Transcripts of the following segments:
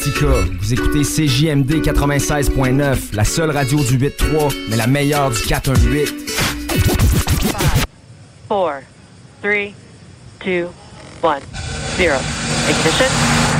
Tika, vous écoutez CJMD 96.9, la seule radio du 8-3, mais la meilleure du 418. 4, 3, 2, 1, 0. Ignition.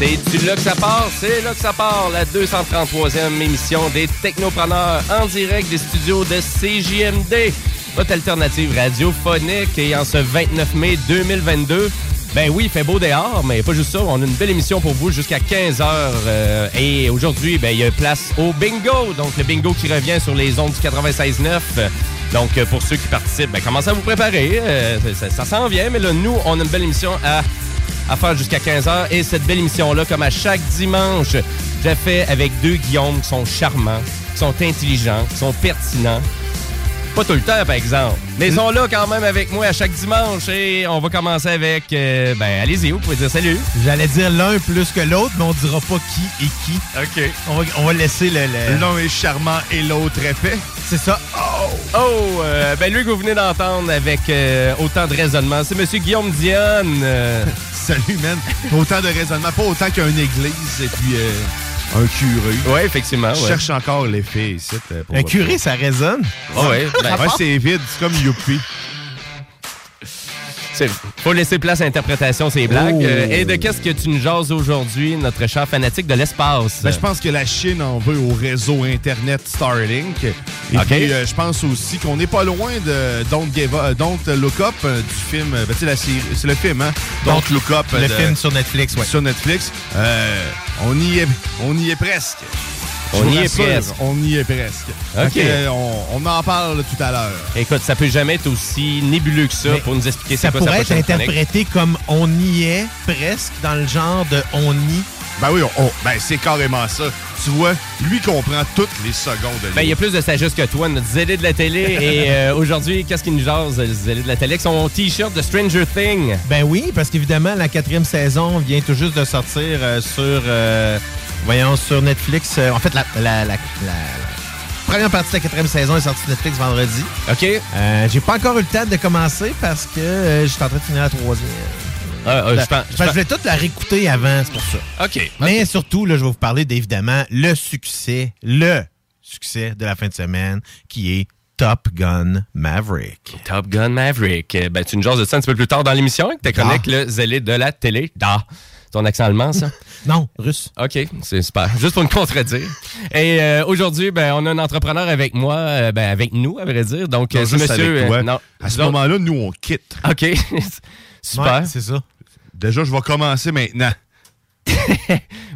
C'est du là que ça part, c'est là que ça part, la 233e émission des Technopreneurs en direct des studios de CJMD, votre alternative radiophonique. Et en ce 29 mai 2022, ben oui, il fait beau dehors, mais pas juste ça, on a une belle émission pour vous jusqu'à 15h. et aujourd'hui, ben, il y a place au bingo, donc le bingo qui revient sur les ondes du 96.9. Donc, euh, pour ceux qui participent, ben, commencez à vous préparer. euh, ça ça s'en vient, mais là, nous, on a une belle émission à à faire jusqu'à 15h. Et cette belle émission-là, comme à chaque dimanche, je la fais avec deux Guillaume qui sont charmants, qui sont intelligents, qui sont pertinents. Pas tout le temps, par exemple. Mais ils sont là quand même avec moi à chaque dimanche. Et on va commencer avec... euh, ben, allez-y, vous pouvez dire salut. J'allais dire l'un plus que l'autre, mais on dira pas qui et qui. OK. On va, on va laisser le. le- L'un est charmant et l'autre épais. C'est ça. Oh, euh, ben lui que vous venez d'entendre avec euh, autant de raisonnement, c'est Monsieur Guillaume Dionne. euh, Salut, man. Autant de raisonnement, pas autant qu'une église et puis euh, un curé. Ouais, effectivement. Je ouais. cherche encore l'effet ici. euh, Un curé, ça résonne? Ah ouais, ben, Ouais, c'est vide, c'est comme Youpi. Faut laisser place à l'interprétation, ces blagues. Oh. Euh, et de qu'est-ce que tu nous jases aujourd'hui, notre cher fanatique de l'espace? Ben, je pense que la Chine en veut au réseau Internet Starlink. Et puis, euh, je pense aussi qu'on n'est pas loin de Don't, Give Up- Don't Look Up euh, du film. euh, ben, la c'est le film, hein? Don't, Look Up. Le de- film sur Netflix, ouais. Sur Netflix. On, y est, on y est presque. On y est presque. On y est presque. Ok. Euh, on, on en parle tout à l'heure. Écoute, ça peut jamais être aussi nébuleux que ça Mais pour nous expliquer Ça c'est quoi sa pourrait être chronique. interprété comme on y est, presque, dans le genre de on y. Ben oui, on- on- ben c'est carrément ça. Tu vois, lui comprend toutes les secondes. de Ben, il y a plus de sagesse que toi, notre zélé de la télé. et euh, aujourd'hui, qu'est-ce qu'il nous jase, le zélé de la télé, avec son T-shirt de Stranger Thing? Ben oui, parce qu'évidemment, la quatrième saison vient tout juste de sortir euh, sur, euh, voyons, sur Netflix. Euh, en fait, la, la, la, première partie de la quatrième saison est sortie sur Netflix vendredi. OK. Euh, J'ai pas encore eu le temps de commencer parce que euh, j'étais en train de finir la troisième. Ah, ah, je Ben, pense- je voulais toute la réécouter avant, c'est pour ça. OK. Mais surtout, là, je vais vous parler d'évidemment le succès, le succès de la fin de semaine qui est Top Gun Maverick. Top Gun Maverick. Ben, tu nous jases de ça un petit peu plus tard dans l'émission avec ta chronique, le zélé de la télé. Da. ton accent allemand, ça? non, russe. OK, c'est super. Juste pour me contredire. Et euh, aujourd'hui, ben, on a un entrepreneur avec moi, euh, ben, avec nous, à vrai dire. Donc, Non, euh, juste monsieur. avec toi. non, à ce moment-là, nous, on quitte. OK. super. Ouais, c'est ça. Déjà, je vais commencer maintenant.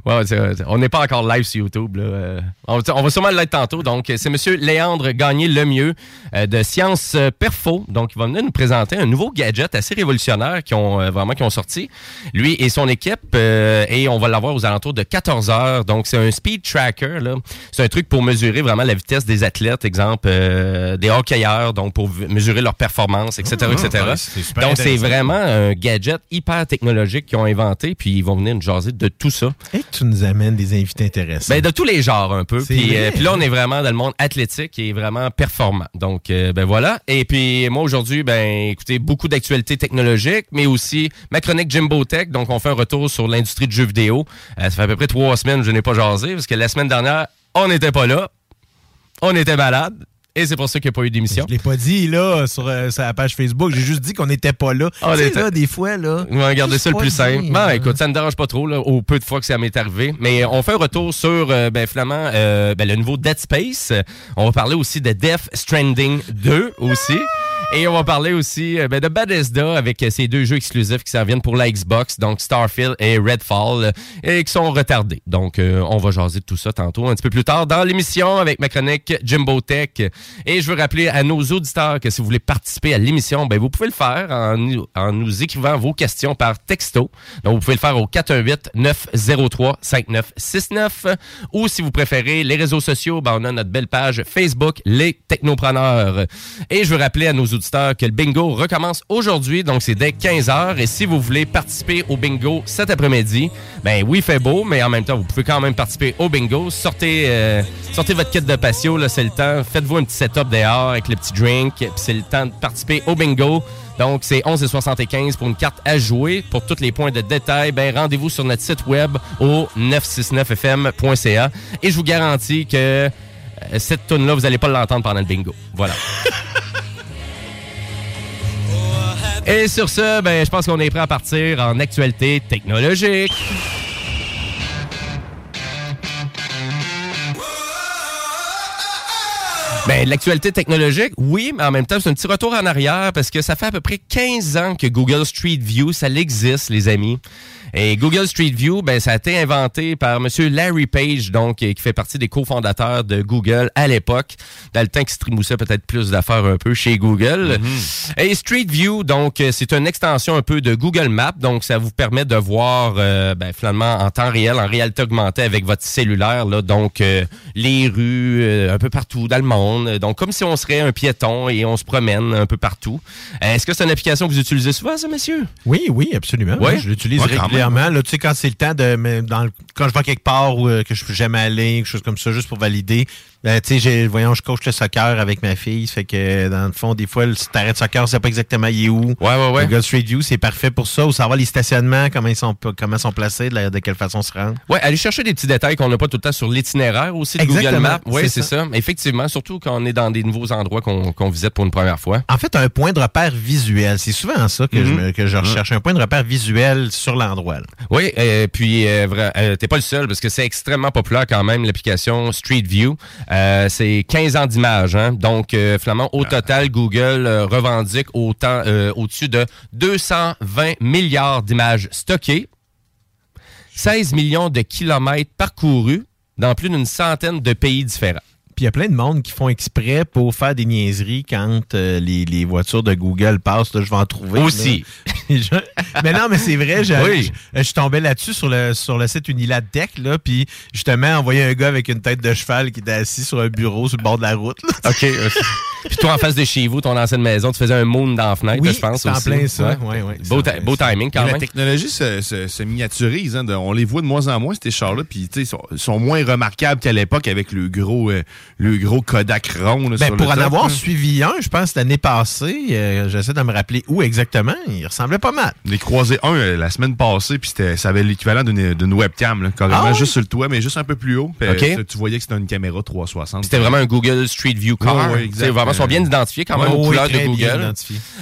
Ouais, on n'est pas encore live sur YouTube. là. Euh, On, on va sûrement l'être tantôt. Donc, c'est Monsieur Léandre Gagné Lemieux euh, de Science euh, Perfo. Donc, il va venir nous présenter un nouveau gadget assez révolutionnaire qui ont euh, vraiment qui ont sorti. Lui et son équipe. euh, et on va l'avoir aux alentours de 14 heures. Donc, c'est un speed tracker. là. C'est un truc pour mesurer vraiment la vitesse des athlètes, exemple euh, des hockeyeurs, donc pour mesurer leur performance, etc., Ah, etc. ouais, c'est super donc, c'est vraiment un gadget hyper technologique qu'ils ont inventé. Puis, ils vont venir nous jaser de tout ça. Et tu nous amènes des invités intéressants. Ben, de tous les genres un peu. Puis, euh, puis là, on est vraiment dans le monde athlétique et vraiment performant. Donc, euh, ben voilà. Et puis moi, aujourd'hui, ben écoutez, beaucoup d'actualités technologiques, mais aussi ma chronique Jimbo Tech. Donc, on fait un retour sur l'industrie du jeu vidéo. Euh, ça fait à peu près trois semaines que je n'ai pas jasé, parce que la semaine dernière, on n'était pas là. On était malade. Et c'est pour ça qu'il n'y a pas eu d'émission. Je l'ai pas dit là sur, euh, sur la page Facebook. J'ai juste dit qu'on n'était pas là. On tu sais, était- là, des fois, là. On va regarder ça le plus dire, simple. Bon, hein. écoute, ça ne dérange pas trop, là, au peu de fois que ça m'est arrivé. Mais on fait un retour sur, euh, ben, finalement, euh, ben, le nouveau Dead Space. On va parler aussi de Death Stranding 2 aussi. Et on va parler aussi euh, ben, de Bethesda avec euh, ces deux jeux exclusifs qui s'en viennent pour la Xbox, donc Starfield et Redfall, euh, et qui sont retardés. Donc, on va jaser de tout ça tantôt, un petit peu plus tard dans l'émission avec ma chronique Jimbo Tech. Et je veux rappeler à nos auditeurs que si vous voulez participer à l'émission, ben, vous pouvez le faire en, nous- écrivant vos questions par texto. Donc, vous pouvez le faire au 418-903-5969 ou si vous préférez les réseaux sociaux, ben, on a notre belle page Facebook, Les Technopreneurs. Et je veux rappeler à nos auditeurs que le bingo recommence aujourd'hui, donc c'est dès 15h. Et si vous voulez participer au bingo cet après-midi, ben oui, il fait beau, mais en même temps, vous pouvez quand même participer au bingo. Sortez, euh, sortez votre kit de patio, là, c'est le temps. Faites-vous un petit setup dehors avec le petit drink, puis c'est le temps de participer au bingo. Donc, c'est 11,75 pour une carte à jouer. Pour tous les points de détail, ben, rendez-vous sur notre site web au 969fm.ca. Et je vous garantis que euh, cette tune là vous n'allez pas l'entendre pendant le bingo. Voilà. Et sur ce, ben, je pense qu'on est prêt à partir en actualité technologique. Ben, l'actualité technologique, oui, mais en même temps, c'est un petit retour en arrière parce que ça fait à peu près 15 ans que Google Street View, ça existe, les amis. Et Google Street View, ben, ça a été inventé par Monsieur Larry Page, donc, qui fait partie des cofondateurs de Google à l'époque, dans le temps qu'il se peut-être plus d'affaires un peu chez Google. Et Street View, donc, c'est une extension un peu de Google Maps, donc ça vous permet de voir, euh, ben, finalement, en temps réel, en réalité augmentée avec votre cellulaire, là, donc, euh, les rues, euh, un peu partout dans le monde. Donc, comme si on serait un piéton et on se promène un peu partout. Est-ce que c'est une application que vous utilisez souvent, ça, monsieur? Oui, oui, absolument. Ouais? Moi, je l'utilise Ouais, quand régulièrement. Là, tu sais, quand c'est le temps de. dans le- quand je vais quelque part ou euh, que je peux jamais aller, quelque chose comme ça, juste pour valider. Ben, tu sais, j'ai- voyons, je coach le soccer avec ma fille. Fait que, dans le fond, des fois, le si t'arrêtes soccer, on sait pas exactement il est où. Ouais, ouais, ouais. Google Street View, c'est parfait pour ça. Ou savoir les stationnements, comment ils sont, comment ils sont placés, de, la- de quelle façon se rendre. Ouais, aller chercher des petits détails qu'on n'a pas tout le temps sur l'itinéraire aussi de Google Maps. Oui, c'est c'est ça. ça. Effectivement, surtout quand on est dans des nouveaux endroits qu'on qu'on visite pour une première fois. En fait, un point de repère visuel. C'est souvent ça que, je, Mhm. que je recherche. Un point de repère visuel sur l'endroit. Oui, euh, puis euh, euh, t'es pas le seul parce que c'est extrêmement populaire quand même l'application Street View. Euh, c'est 15 ans d'image, hein? donc euh, finalement au total Google euh, revendique autant au-dessus de 220 milliards d'images stockées, 16 millions de kilomètres parcourus dans plus d'une centaine de pays différents. Puis il y a plein de monde qui font exprès pour faire des niaiseries quand euh, les, les voitures de Google passent. Là, je vais en trouver. Aussi. Je- mais non, mais c'est vrai. j'ai- Oui. Je, je suis tombé là-dessus sur le, sur le site Unilad Tech. Là, puis justement, on voyait un gars avec une tête de cheval qui était assis sur un bureau sur le bord de la route. là. OK. euh, Puis toi, en face de chez vous, ton ancienne maison, tu faisais un moon dans la fenêtre, Oui, je pense. en aussi. plein ça. Ouais. Ouais, ouais, beau, beau timing quand la technologie se, se- se miniaturise. hein, de- on les voit de moins en moins, ces chars-là. Puis, tu sais, ils sont, sont moins remarquables qu'à l'époque avec le gros, euh, le gros Kodak rond. là, Ben, sur pour le en top, avoir suivi un, je pense, l'année passée, euh, j'essaie de me rappeler où exactement. Il ressemblait pas mal. J'ai croisé un euh, la semaine passée, puis c'était- ça avait l'équivalent d'une d'une webcam, là, carrément Ah juste sur le toit, mais juste un peu plus haut. Puis, OK. euh, tu voyais que c'était une caméra 360. C'était vraiment un Google Street View car. Ouais, exact. C'est vraiment, ils sont bien identifiés quand même aux couleurs de Google.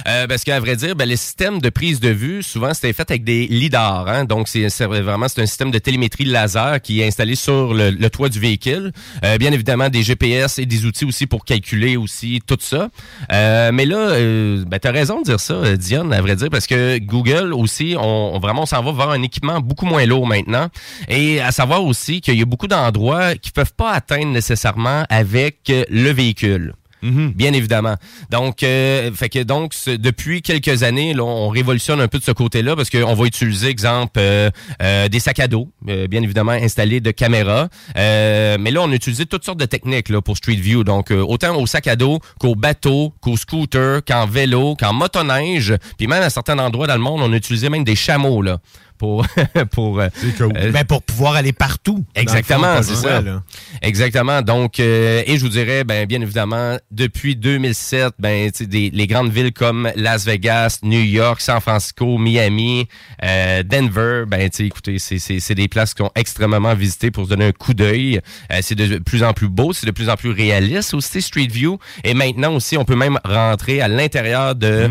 Euh, parce qu'à vrai dire, ben, les systèmes de prise de vue, souvent, c'était fait avec des lidars. Hein? Donc, c'est vraiment c'est un système de télémétrie laser qui est installé sur le, le toit du véhicule. Euh, bien évidemment, des GPS et des outils aussi pour calculer aussi tout ça. Euh, mais là, euh, ben, tu as raison de dire ça, euh, Diane, à vrai dire, parce que Google aussi, on, vraiment, on s'en va vers un équipement beaucoup moins lourd maintenant. Et à savoir aussi qu'il y a beaucoup d'endroits qui peuvent pas atteindre nécessairement avec euh, le véhicule. Bien évidemment. Donc, euh, fait que donc depuis quelques années, là, on révolutionne un peu de ce côté-là parce qu'on va utiliser, exemple, euh, euh, des sacs à dos, euh, bien évidemment installés de caméras. Euh, mais là, on a toutes sortes de techniques là, pour Street View. Donc, autant au sac à dos qu'au bateau, qu'au scooter, qu'en vélo, qu'en motoneige. Puis même à certains endroits dans le monde, on a utilisé même des chameaux là pour pour euh, euh, Ben, pour pouvoir aller partout. Exactement, c'est ça. là. Exactement. Donc, euh, et je vous dirais, ben, bien évidemment, depuis 2007, ben, tu sais, des- les grandes villes comme Las Vegas, New York, San Francisco, Miami, euh, Denver, ben, tu sais, écoutez, c'est- c'est c'est des places qui ont extrêmement visité pour se donner un coup d'œil. Euh, c'est de plus en plus beau, c'est de plus en plus réaliste aussi, Street View. Et maintenant aussi, on peut même rentrer à l'intérieur de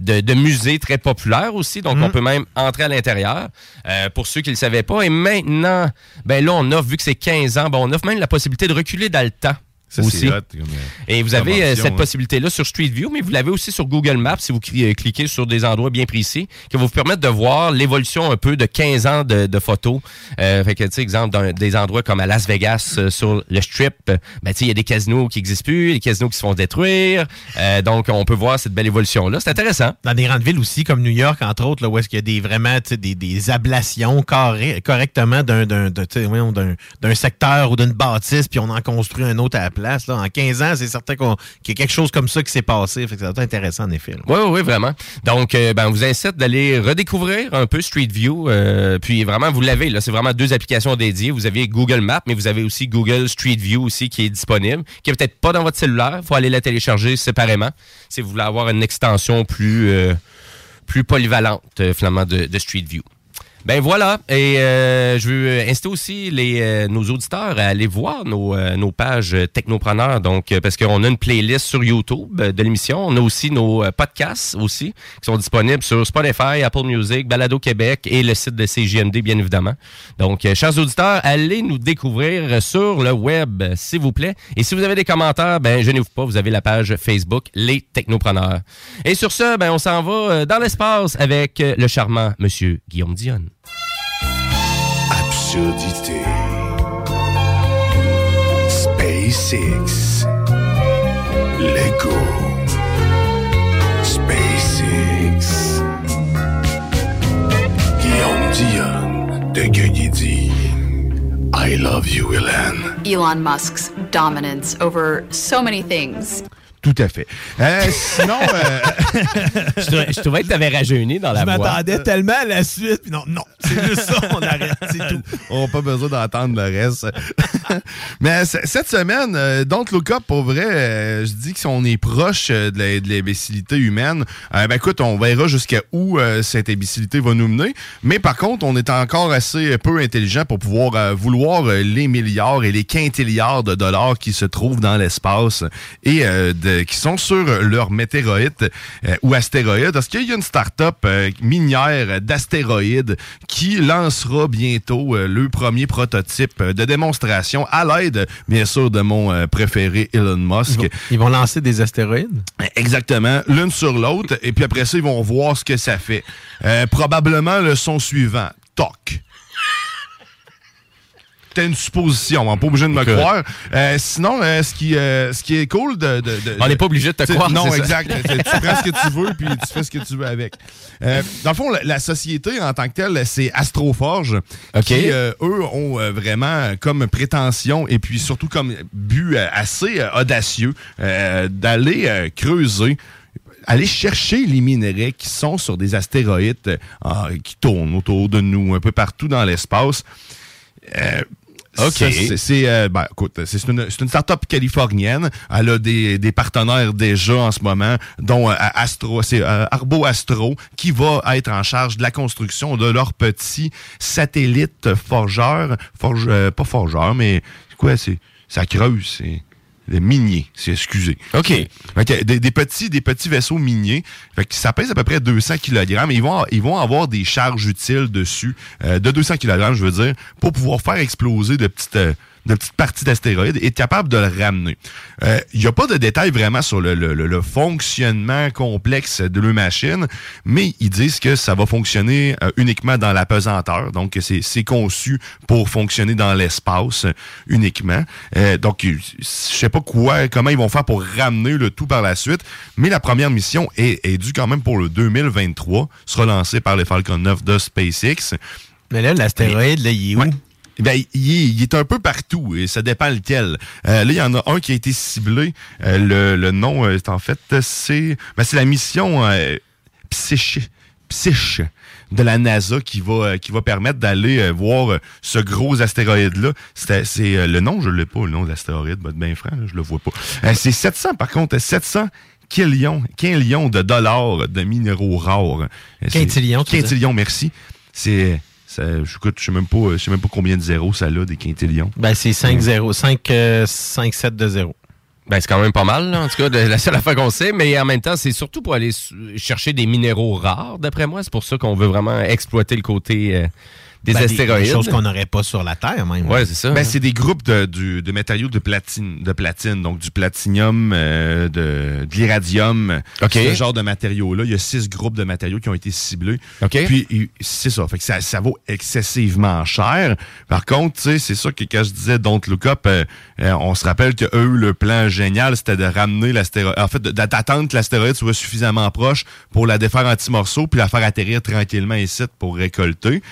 de, de musées très populaires aussi. Donc, on peut même entrer à l'intérieur euh, pour ceux qui ne le savaient pas. Et maintenant, ben là, on offre, vu que c'est 15 ans, ben on offre même la possibilité de reculer dans le temps. Ça, aussi. hot, comme, euh, Et vous avez euh, cette hein. possibilité-là sur Street View, mais vous l'avez aussi sur Google Maps si vous euh, cliquez sur des endroits bien précis qui vont vous permettre de voir l'évolution un peu de 15 ans de, de photos. Euh, fait que, tu sais, exemple, dans des endroits comme à Las Vegas, euh, sur le Strip, ben, tu sais, il y a des casinos qui n'existent plus, des casinos qui se font détruire. Euh, donc, on peut voir cette belle évolution-là. C'est intéressant. Dans des grandes villes aussi, comme New York, entre autres, là, où est-ce qu'il y a des, vraiment tu sais, des, des ablations carré- correctement d'un, d'un, de- tu sais, voyons, d'un, d'un secteur ou d'une bâtisse, puis on en construit un autre à la place. Là. En 15 ans, c'est certain qu'il y a quelque chose comme ça qui s'est passé. Fait que c'est intéressant, en effet. Oui, oui, vraiment. Donc, euh, ben, on vous incite d'aller redécouvrir un peu Street View. euh, puis vraiment, vous l'avez. C'est vraiment deux applications dédiées. Vous avez Google Maps, mais vous avez aussi Google Street View aussi qui est disponible, qui est peut-être pas dans votre cellulaire. Il faut aller la télécharger séparément si vous voulez avoir une extension plus, euh, plus polyvalente, finalement, de Street View. Ben voilà, et euh, je veux inciter aussi les, euh, nos auditeurs à aller voir nos, euh, nos pages Technopreneurs, donc euh, parce qu'on a une playlist sur YouTube euh, de l'émission, on a aussi nos euh, podcasts aussi qui sont disponibles sur Spotify, Apple Music, Balado Québec et le site de CGMD bien évidemment. Donc, chers auditeurs, allez nous découvrir sur le web, s'il vous plaît. Et si vous avez des commentaires, ben gênez-vous pas, vous avez la page Facebook Les Technopreneurs. Et sur ce, ben on s'en va dans l'espace avec le charmant Monsieur Guillaume Dionne. Absurdité. SpaceX. Lego. SpaceX. Guillaume Dion de Gueugui I love you, Hélène. Elon Musk's dominance over so many things. Tout à fait. Euh, sinon, euh, je, trouvais, je trouvais que tu avais rajeuni dans la Je voix. m'attendais tellement à la suite. puis Non, non, c'est juste ça, on arrête, c'est tout. on n'a pas besoin d'entendre le reste. Mais cette semaine, euh, Don't Look Up, pour vrai, euh, je dis que si on est proche euh, de la- de l'imbécilité humaine, euh, ben écoute, on verra jusqu'à où euh, cette imbécilité va nous mener. Mais par contre, on est encore assez peu intelligent pour pouvoir euh, vouloir euh, les milliards et les quintilliards de dollars qui se trouvent dans l'espace et euh, qui sont sur leur météorite euh, ou astéroïde. Parce qu'il y a une start-up euh, minière d'astéroïdes qui lancera bientôt le premier prototype de démonstration à l'aide, bien sûr, de mon préféré Elon Musk? Ils vont, ils vont lancer des astéroïdes? Exactement, l'une sur l'autre, et puis après ça, ils vont voir ce que ça fait. Probablement le son suivant. Toc. C'était une supposition, on n'est pas obligé de me Écoute. croire. Euh, sinon, euh, ce, qui, euh, ce qui est cool de... de- de- On n'est pas obligé de te croire, Non, exact. tu prends ce que tu veux, puis tu fais ce que tu veux avec. Euh, dans le fond, la, la société en tant que telle, c'est Astroforge, qui, euh, eux, ont euh, vraiment comme prétention, et puis surtout comme but assez audacieux, euh, d'aller creuser aller chercher les minerais qui sont sur des astéroïdes euh, qui tournent autour de nous, un peu partout dans l'espace. Euh, OK. C'est euh, ben, écoute, c'est une, c'est une start-up californienne. Elle a des, des partenaires déjà en ce moment, dont euh, Astro, c'est euh, Arbo Astro, qui va être en charge de la construction de leur petit satellite forgeur. Forge, euh, pas forgeur, mais quoi? C'est, ça creuse, c'est le minier, c'est excusez. OK. Fait que des, des petits, des petits vaisseaux miniers. Fait que ça pèse à peu près 200 kg. Ils vont, ils vont avoir des charges utiles dessus, euh, de 200 kg, je veux dire, pour pouvoir faire exploser de petites, euh, de petites parties d'astéroïdes et être capable de le ramener. Euh, Il n'y a pas de détails vraiment sur le, le- le- le fonctionnement complexe de leur machine, mais ils disent que ça va fonctionner euh, uniquement dans la pesanteur. Donc, c'est conçu pour fonctionner dans l'espace euh, uniquement. Euh, donc, je sais pas quoi, comment ils vont faire pour ramener le tout par la suite, mais la première mission est, est due quand même pour le 2023, sera lancée par les Falcon 9 de SpaceX. Mais là, l'astéroïde, là, il est où? Ben, il est, il est un peu partout et ça dépend lequel. Euh, là, il y en a un qui a été ciblé. Euh, le, le nom, euh, en fait, c'est ben, c'est la mission euh, Psyche, Psyche de la NASA qui va euh, qui va permettre d'aller euh, voir ce gros astéroïde là. C'est le nom, je l'ai pas le nom de l'astéroïde, ben, bien franc, là, je le vois pas. C'est 700 par contre, 700 quillions, quintillions de dollars de minéraux rares. Quintillions? Quintillions, merci. C'est ça, je je sais même pas, je sais même pas combien de zéros ça a des quintillions. Ben, c'est 5-0. 5, euh, 5-7 de 0. Ben, c'est quand même pas mal, là, en tout cas, de la seule affaire qu'on sait, mais en même temps, c'est surtout pour aller chercher des minéraux rares, d'après moi. C'est pour ça qu'on veut vraiment exploiter le côté euh, des Ben, astéroïdes. Des choses qu'on n'aurait pas sur la Terre, même. Ouais, c'est ça. Ben, c'est des groupes de, du- de matériaux de platine, de platine, donc du platinium, euh, de, de l'iradium, OK. ce genre de matériaux-là. Il y a six groupes de matériaux qui ont été ciblés. OK. Puis c'est ça, fait que ça, ça vaut excessivement cher. Par contre, tu sais, c'est ça que quand je disais Don't Look Up, euh, euh, on se rappelle que eux, le plan génial, c'était de ramener l'astéroïde, en fait, de- d'attendre que l'astéroïde soit suffisamment proche pour la défaire en petits morceaux, puis la faire atterrir tranquillement ici pour récolter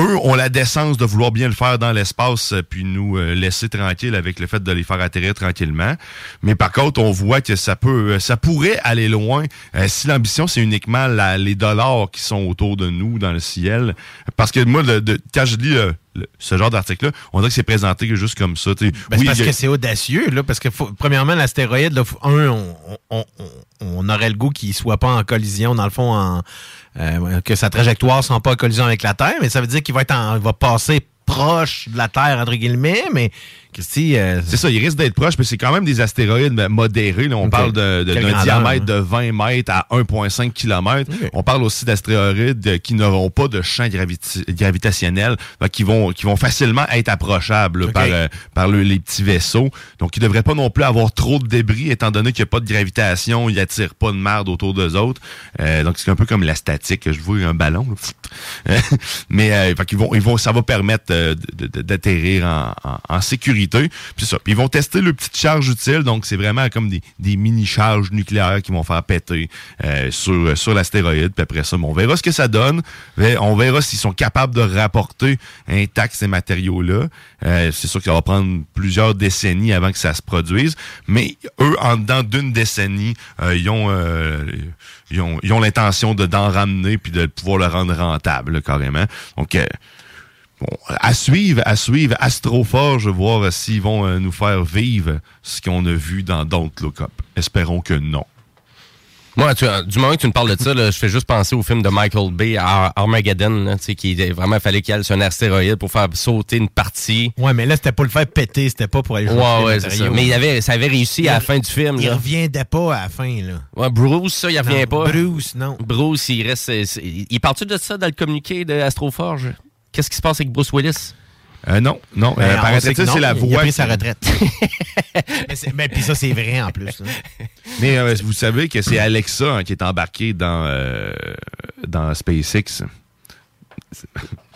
eux ont la décence de vouloir bien le faire dans l'espace euh, puis nous euh, laisser tranquilles avec le fait de les faire atterrir tranquillement. Mais par contre, on voit que ça peut, euh, ça pourrait aller loin euh, si l'ambition c'est uniquement la- les dollars qui sont autour de nous dans le ciel. Parce que moi, le- de- quand je lis euh, le- ce genre d'article-là, on dirait que c'est présenté juste comme ça. Ben, c'est Oui, parce a- que c'est audacieux, là, parce que faut- premièrement, l'astéroïde, un, on, on- on- on aurait le goût qu'il soit pas en collision, dans le fond, en, euh, que sa trajectoire soit pas en collision avec la Terre, mais ça veut dire qu'il va être en, il va passer proche de la Terre, entre guillemets, mais Christy, euh, C'est ça, il risque d'être proche, mais c'est quand même des astéroïdes modérés. là. on parle de- de- Quelle d'un diamètre hein? de 20 mètres à 1,5 km. On parle aussi d'astéroïdes qui n'auront pas de champ graviti- gravitationnel, qui vont qui vont facilement être approchables là, par, euh, par le- les petits vaisseaux. Donc, ils ne devraient pas non plus avoir trop de débris, étant donné qu'il n'y a pas de gravitation, ils n'attirent pas de merde autour d'eux autres. Euh, donc, c'est un peu comme la statique. Je vois un ballon. mais fait qu'ils vont, ils vont, ça va permettre d'atterrir en, en- en sécurité. Puis ça. Puis ils vont tester le petite charge utile. Donc, c'est vraiment comme des, mini-charges nucléaires qui vont faire péter euh, sur, sur l'astéroïde. Puis après ça, bon, on verra ce que ça donne. On verra s'ils sont capables de rapporter intact ces matériaux-là. Euh, c'est sûr ça va prendre plusieurs décennies avant que ça se produise. Mais eux, en dedans d'une décennie, euh, ils ont, euh, ils ont, l'intention de d'en ramener puis de pouvoir le rendre rentable, là, carrément. Donc, euh, bon, à suivre, à suivre, Astroforge, voir s'ils vont euh, nous faire vivre ce qu'on a vu dans Don't Look Up. Espérons que non. Moi, tu- du moment que tu me parles de ça, là, je fais juste penser au film de Michael Bay, Ar- Armageddon, là, tu sais, qui vraiment fallait qu'il y ait sur un astéroïde pour faire sauter une partie. ouais, mais là, c'était pour le faire péter, c'était pas pour aller Ouais, chercher ouais, c'est ça. Mais il avait, ça avait réussi à la fin du film. Il là. reviendait pas à la fin, là. Ouais, Bruce, ça, il revient Non, pas. Bruce, non. Bruce, il reste. c'est- Il part-tu de ça dans le communiqué de Astroforge? Qu'est-ce qui se passe avec Bruce Willis? Euh, non, non. Ben, euh, non, c'est la il a voix. pris sa retraite. mais mais puis ça, c'est vrai en plus. là. Mais euh, vous savez que c'est Alexa hein, qui est embarqué dans, euh, dans SpaceX.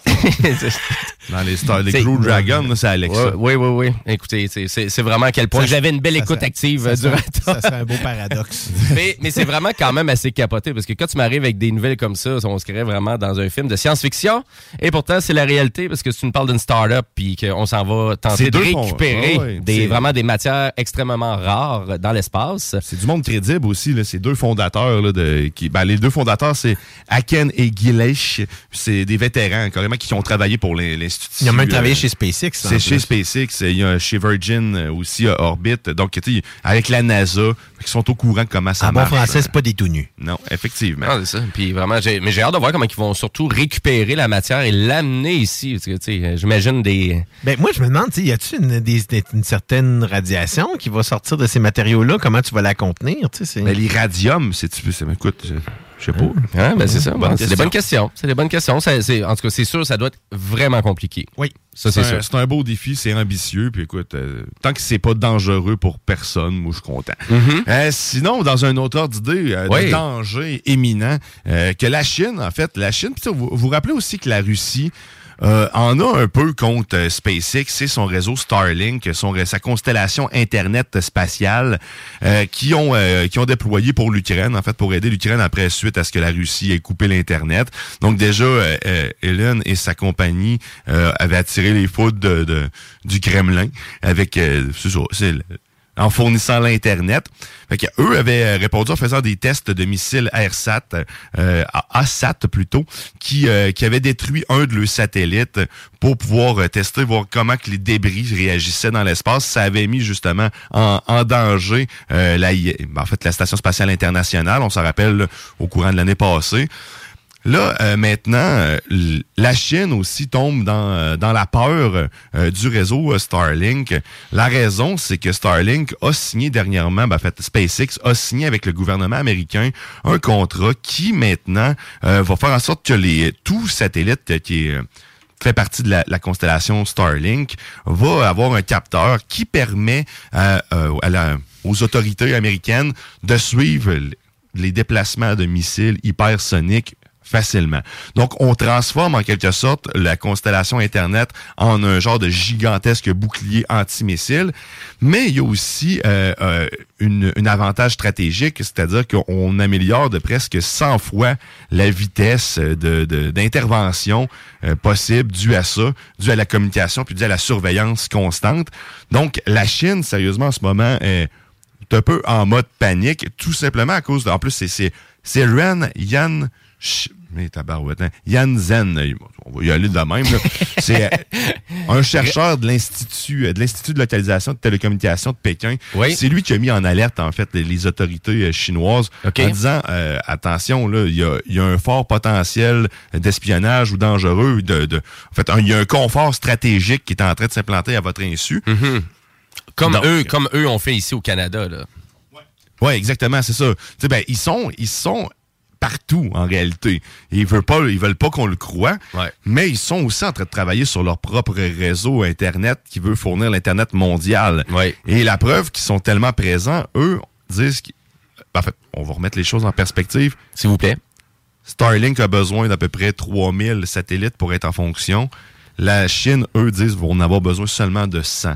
Dans les, Star, les Crew Dragon, c'est Alexa. Oui, oui, oui. Écoutez, c'est- vraiment à quel point j'avais une belle écoute active euh, durant Ça serait un beau paradoxe. mais, c'est vraiment quand même assez capoté parce que quand tu m'arrives avec des nouvelles comme ça, on se crée vraiment dans un film de science-fiction. Et pourtant, c'est la réalité parce que si tu me parles d'une start-up puis qu'on s'en va tenter de récupérer des, vraiment des matières extrêmement rares dans l'espace. C'est du monde crédible aussi. Là. C'est deux fondateurs. Là, de, qui, ben, les deux fondateurs, c'est Aken et Gilesh. C'est des vétérans, carrément qui ont travaillé pour l'in- l'Institut. Ils ont même euh, travaillé chez SpaceX. en C'est chez. SpaceX, il y a chez Virgin euh, aussi, euh, Orbit. Donc, tu sais, avec la NASA, ils sont au courant de comment ça En bon marche. français, c'est pas des tout nus. Non, effectivement. Ah, c'est ça. Puis vraiment, j'ai, mais j'ai hâte de voir comment ils vont surtout récupérer la matière et l'amener ici. Euh, j'imagine des. Ben, moi, je me demande, tu sais, y a-tu une, certaine radiation qui va sortir de ces matériaux-là? Comment tu vas la contenir? tu sais, c'est- Mais l'iradium, c'est tu c'est- écoute, je, sais pas. Hein, ben c'est ça. Bon, c'est des bonnes questions. C'est des bonnes questions. Ça, en tout cas, c'est sûr, ça doit être vraiment compliqué. Oui. Ça, c'est sûr. c'est un beau défi, c'est ambitieux. Puis écoute, euh, tant que c'est pas dangereux pour personne, moi je suis content. Euh, sinon, dans un autre ordre d'idée, euh, Oui. danger éminent, euh, que la Chine, en fait, la Chine, vous vous rappelez aussi que la Russie euh, en a un peu contre euh, SpaceX, c'est son réseau Starlink, sa constellation Internet spatiale, euh, qui, ont, euh, qui ont déployé pour l'Ukraine, en fait, pour aider l'Ukraine après, suite à ce que la Russie ait coupé l'Internet. Donc déjà, Elon et sa compagnie avaient attiré les foudres du Kremlin avec, c'est en fournissant l'Internet. Fait eux avaient euh, répondu en faisant des tests de missiles AirSat, euh, ASAT plutôt, qui, euh, qui avaient détruit un de leurs satellites pour pouvoir euh, tester, voir comment que les débris réagissaient dans l'espace. Ça avait mis justement en, en danger euh, la, en fait, la Station spatiale internationale. On s'en rappelle au courant de l'année passée. Là, euh, maintenant, euh, la Chine aussi tombe dans, euh, dans la peur euh, du réseau euh, Starlink. La raison, c'est que Starlink a signé dernièrement, ben, en fait, SpaceX a signé avec le gouvernement américain un contrat qui maintenant va faire en sorte que les tout satellite qui est fait partie de la, la constellation Starlink va avoir un capteur qui permet à aux autorités américaines de suivre les déplacements de missiles hypersoniques facilement. Donc, on transforme en quelque sorte la constellation Internet en un genre de gigantesque bouclier antimissile, mais il y a aussi euh, euh, une, un avantage stratégique, c'est-à-dire qu'on améliore de presque 100 fois la vitesse de, de- d'intervention euh, possible due à ça, due à la communication, puis due à la surveillance constante. Donc, la Chine, sérieusement, en ce moment, est un peu en mode panique, tout simplement à cause de... En plus, c'est, Ren Yan... mais tabarouette, hein? Yan Zen, on va y aller de même. C'est euh, un chercheur de l'Institut euh, de l'Institut de localisation de télécommunications de Pékin. Oui. C'est lui qui a mis en alerte, en fait, les, les autorités euh, chinoises en disant, euh, attention, il y a, il y a un fort potentiel d'espionnage ou dangereux. De, de- en fait, un- il y a un confort stratégique qui est en train de s'implanter à votre insu. Comme Donc, eux, comme eux ont fait ici au Canada, là. Oui, exactement, c'est ça. Tu sais, ben, ils sont, ils sont partout en réalité. Et ils veulent pas, ils veulent pas qu'on le croie, Ouais. mais ils sont aussi en train de travailler sur leur propre réseau Internet qui veut fournir l'Internet mondial. Ouais. Et la preuve qu'ils sont tellement présents, eux disent en fait, on va remettre les choses en perspective. S'il vous plaît. Starlink a besoin d'à peu près 3000 satellites pour être en fonction. La Chine, eux, disent vont en avoir besoin seulement de 100.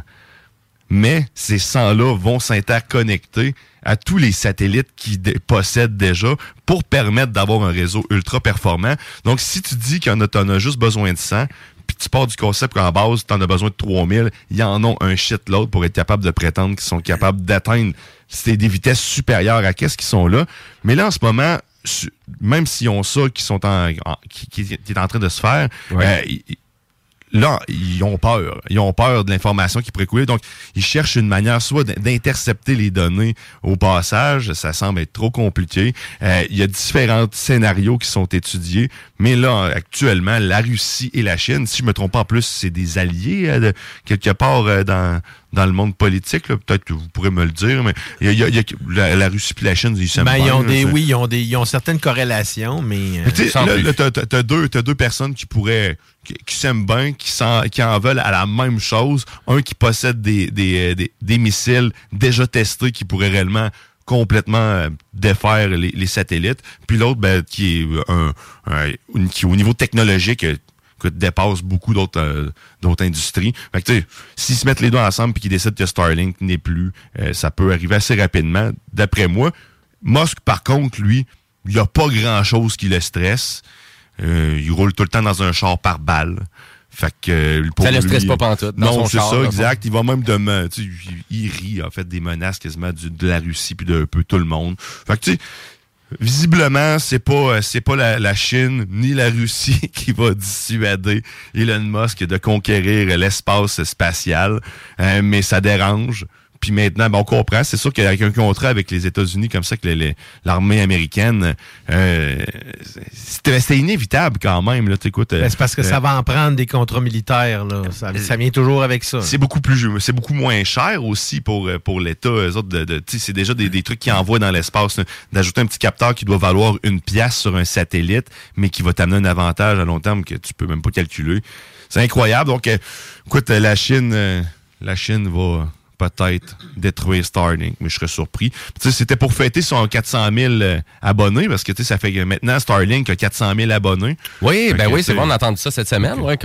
Mais ces 100-là vont s'interconnecter à tous les satellites qui possèdent déjà pour permettre d'avoir un réseau ultra performant. Donc, si tu dis qu'il y en a, t'en as juste besoin de 100, puis tu pars du concept qu'en base, tu en as besoin de 3000, il y en a un shitload pour être capable de prétendre qu'ils sont capables d'atteindre des vitesses supérieures à qu'est-ce qu'ils sont là. Mais là, en ce moment, même s'ils ont ça qui sont en, en- qui, est en train de se faire, Ouais. euh, ils- ils- là, ils ont peur. Ils ont peur de l'information qui pourrait couler. Donc, ils cherchent une manière soit d'in- d'intercepter les données au passage. Ça semble être trop compliqué. Euh, il y a différents scénarios qui sont étudiés. Mais là, actuellement, la Russie et la Chine, si je me trompe pas, en plus, c'est des alliés euh, de- quelque part euh, dans dans le monde politique. là. Peut-être que vous pourrez me le dire, mais il y a, il y a- il y a- la, la Russie et la Chine, ils s'aiment Ben, ils bien, ont là, des, oui, ils ont, des, ils ont certaines corrélations, mais. euh, mais tu sais, sans là, plus. là, t'as, t'as- t'as deux, t'as deux personnes qui pourraient, qui, qui s'aiment bien, qui, s'en- qui en veulent à la même chose. Un qui possède des, des, des, des missiles déjà testés qui pourraient réellement complètement euh, défaire les, les satellites. Puis l'autre, ben, qui est un, un- une- qui au niveau technologique euh, dépasse beaucoup d'autres euh, d'autres industries. Fait que s'ils se mettent les deux ensemble puis qu'ils décident que Starlink n'est plus, euh, ça peut arriver assez rapidement, d'après moi. Musk, par contre, lui, il n'y a pas grand-chose qui le stresse. Euh, il roule tout le temps dans un char par balle. Fait que pour Ça le lui- stresse pas pantoute, dans non, c'est ça, exact. Il va même de me, tu sais, il, il rit en fait des menaces quasiment du- de la Russie puis de un peu tout le monde. Fait que tu sais, visiblement, c'est pas, euh, c'est pas la, Chine ni la Russie qui va dissuader Elon Musk de conquérir l'espace spatial, euh, mais ça dérange. Puis maintenant, ben, on comprend. C'est sûr qu'avec un contrat avec les États-Unis comme ça, que l'armée américaine, euh, c'était inévitable quand même. Là, t'écoutes, euh, Ben, c'est parce que euh, ça va en prendre des contrats militaires. Là. Ça, ça vient toujours avec ça. c'est beaucoup plus c'est beaucoup moins cher aussi pour euh, pour l'État. Eux autres, de, de- tu sais, c'est déjà des, des trucs qu'ils envoient dans l'espace. D'ajouter un petit capteur qui doit valoir une pièce sur un satellite, mais qui va t'amener un avantage à long terme que tu peux même pas calculer. C'est incroyable. Donc, euh, écoute, euh, la Chine, euh, la Chine va peut-être détruire Starlink, mais je serais surpris. C'était pour fêter son 400 000 euh, abonnés, parce que ça fait que maintenant Starlink a 400 000 abonnés. Oui, Fait ben que, oui, c'est vrai, on a entendu ça cette semaine. ouais,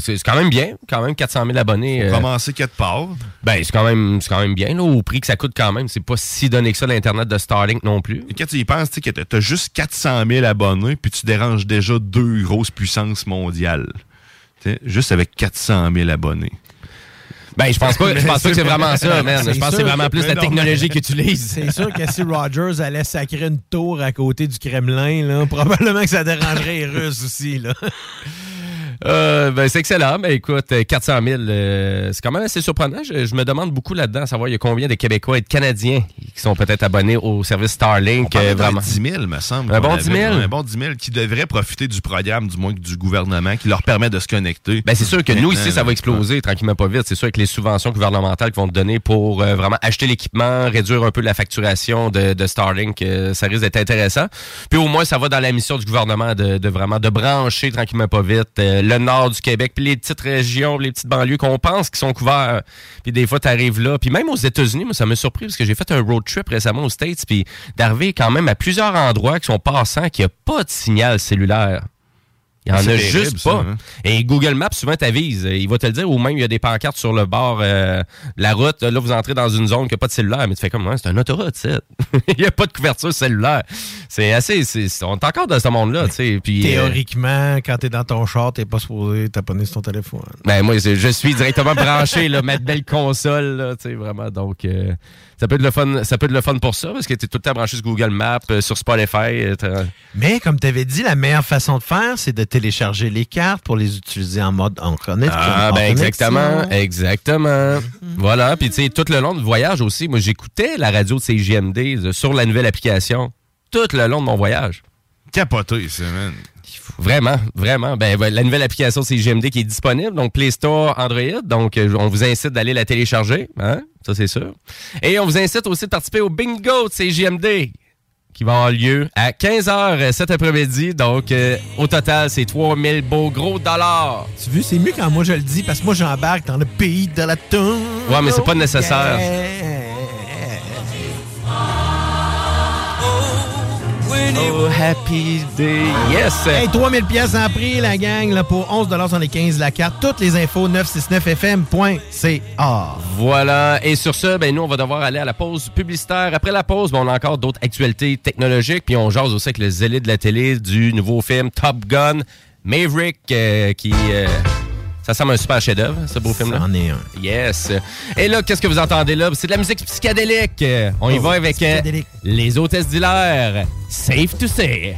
c'est quand même bien, quand même 400 000 abonnés. euh, Commencer quatre parts. ben, c'est quand même, c'est quand même bien, là, au prix que ça coûte quand même. C'est pas si donné que ça l'Internet de Starlink non plus. Et quand tu y penses, tu sais, que t'as- t'as juste 400 000 abonnés, puis tu déranges déjà deux grosses puissances mondiales. Juste avec 400 000 abonnés. Ben, je pense pas, je pense pas que c'est vraiment ça, man. Je pense que c'est vraiment plus la technologie qu'ils utilisent. C'est sûr que si Rogers allait sacrer une tour à côté du Kremlin, là, probablement que ça dérangerait les Russes aussi. Là. Euh, ben, c'est excellent. Mais écoute, euh, 400 000, euh, c'est quand même assez surprenant. Je, je me demande beaucoup là-dedans, à savoir il y a combien de Québécois et de Canadiens qui sont peut-être abonnés au service Starlink. On euh, vraiment. 10 000, me semble. Un bon avait. 10 000? Un bon 10 000 qui devrait profiter du programme, du moins du gouvernement, qui leur permet de se connecter. Ben, c'est sûr que nous, ici, ça va exploser tranquillement pas vite. C'est sûr que les subventions gouvernementales qu'ils vont te donner pour euh, vraiment acheter l'équipement, réduire un peu la facturation de, de Starlink, euh, ça risque d'être intéressant. Puis au moins, ça va dans la mission du gouvernement de, de vraiment de brancher tranquillement pas vite euh, le nord du Québec, puis les petites régions, les petites banlieues qu'on pense qui sont couverts. Puis des fois, tu arrives là. Puis même aux États-Unis, moi, ça m'a surpris parce que j'ai fait un road trip récemment aux States, puis d'arriver quand même à plusieurs endroits qui sont passants, qu'il n'y a pas de signal cellulaire. Il y en a C'est terrible, juste ça, pas. hein. Et Google Maps souvent t'avise. Il va te le dire, ou même il y a des pancartes sur le bord euh, de la route. Là, vous entrez dans une zone qui n'a pas de cellulaire, mais tu fais comme, Ouais, c'est un autoroute, il n'y a pas de couverture cellulaire. C'est assez. c'est- on est encore dans ce monde-là, tu euh, Théoriquement, quand t'es dans ton char, t'es pas supposé taponner sur ton téléphone. ben, moi, je suis directement branché, là, ma belle console, là, tu sais, vraiment. Donc, euh, ça peut être le fun, ça peut être le fun pour ça, parce que tu es tout le temps branché sur Google Maps, sur Spotify. Mais comme tu avais dit, la meilleure façon de faire, c'est de télécharger les cartes pour les utiliser en mode en connexion. Ah, en ben exactement, connexion. exactement. Voilà, puis tu sais, tout le long du voyage aussi, moi j'écoutais la radio de CGMD euh, sur la nouvelle application, tout le long de mon voyage. Capoté, ça, man. Vraiment, vraiment. Ben, ben, la nouvelle application CGMD qui est disponible, donc Play Store, Android. Donc, euh, on vous incite d'aller la télécharger, hein? Ça, c'est sûr. Et on vous incite aussi de participer au bingo de CGMD qui va avoir lieu à 15h cet après-midi. Donc, euh, au total, c'est 3000 beaux gros dollars. Tu veux, c'est mieux quand moi je le dis parce que moi j'embarque dans le pays de la tonne. Ouais, mais c'est pas nécessaire. Oh, happy day. Yes! Hey, 3000 pièces en prix, la gang, là, pour 11 sur les 15 la carte. Toutes les infos 969fm.ca. Voilà. Et sur ce, ben, nous, on va devoir aller à la pause publicitaire. Après la pause, ben, on a encore d'autres actualités technologiques. Puis on jase aussi avec le zélé de la télé du nouveau film Top Gun Maverick, euh, qui... euh, ça semble un super chef-d'œuvre, ce beau film-là. C'en est un. Yes. Et là, qu'est-ce que vous entendez là? C'est de la musique psychédélique. On y Oh, va avec euh, les hôtesses d'hilaire. Safe to say.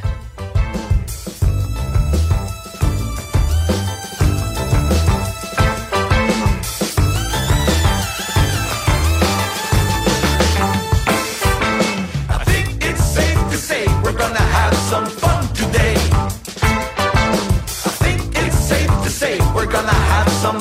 Some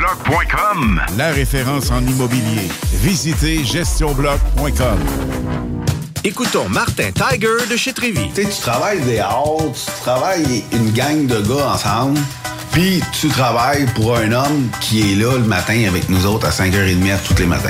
GestionBloc.com La référence en immobilier. Visitez GestionBloc.com Écoutons Martin Tiger de chez Trévy. Tu sais, tu travailles des heures, tu travailles une gang de gars ensemble, puis tu travailles pour un homme qui est là le matin avec nous autres à 5h30 tous les matins.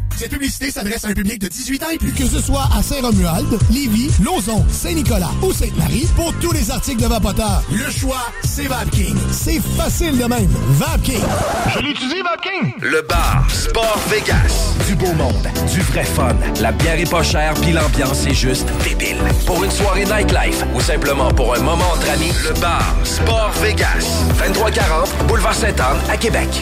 Cette publicité s'adresse à un public de 18 ans et plus. Que ce soit à Saint-Romuald, Lévis, Lauson, Saint-Nicolas ou Sainte-Marie, pour tous les articles de Vapoteur, le choix, c'est VapKing. C'est facile de même. VapKing. Je l'utilise, Vapking. Le bar Sport Vegas. Du beau monde, du vrai fun. La bière est pas chère, puis l'ambiance est juste débile. Pour une soirée nightlife ou simplement pour un moment entre amis, le bar Sport Vegas. 2340 Boulevard Sainte-Anne à Québec.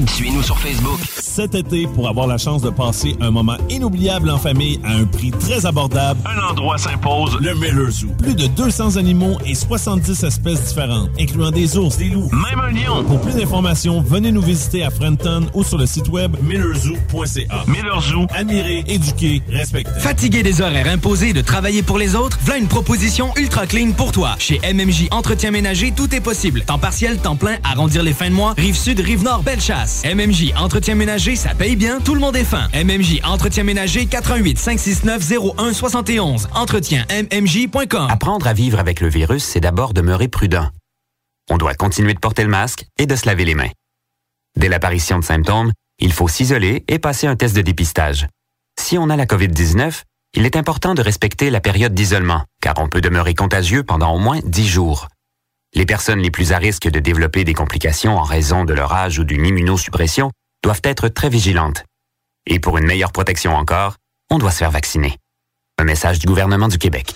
Suivez-nous sur Facebook. Cet été, pour avoir la chance de passer un moment inoubliable en famille à un prix très abordable, un endroit s'impose, le Miller Zoo. Plus de 200 animaux et 70 espèces différentes, incluant des ours, des loups, même un lion. Pour plus d'informations, venez nous visiter à Frenton ou sur le site web millerzoo.ca. Miller Zoo, admirer, éduquer, respecter. Fatigué des horaires imposés et de travailler pour les autres? Voilà une proposition ultra clean pour toi. Chez MMJ Entretien Ménager, tout est possible. Temps partiel, temps plein, arrondir les fins de mois, rive sud, rive nord, belle chasse. MMJ Entretien Ménager, ça paye bien, tout le monde est fin. MMJ Entretien Ménager, 88 569 01 71. Entretien MMJ.com. Apprendre à vivre avec le virus, c'est d'abord demeurer prudent. On doit continuer de porter le masque et de se laver les mains. Dès l'apparition de symptômes, il faut s'isoler et passer un test de dépistage. Si on a la COVID-19, il est important de respecter la période d'isolement, car on peut demeurer contagieux pendant au moins 10 jours. Les personnes les plus à risque de développer des complications en raison de leur âge ou d'une immunosuppression doivent être très vigilantes. Et pour une meilleure protection encore, on doit se faire vacciner. Un message du gouvernement du Québec.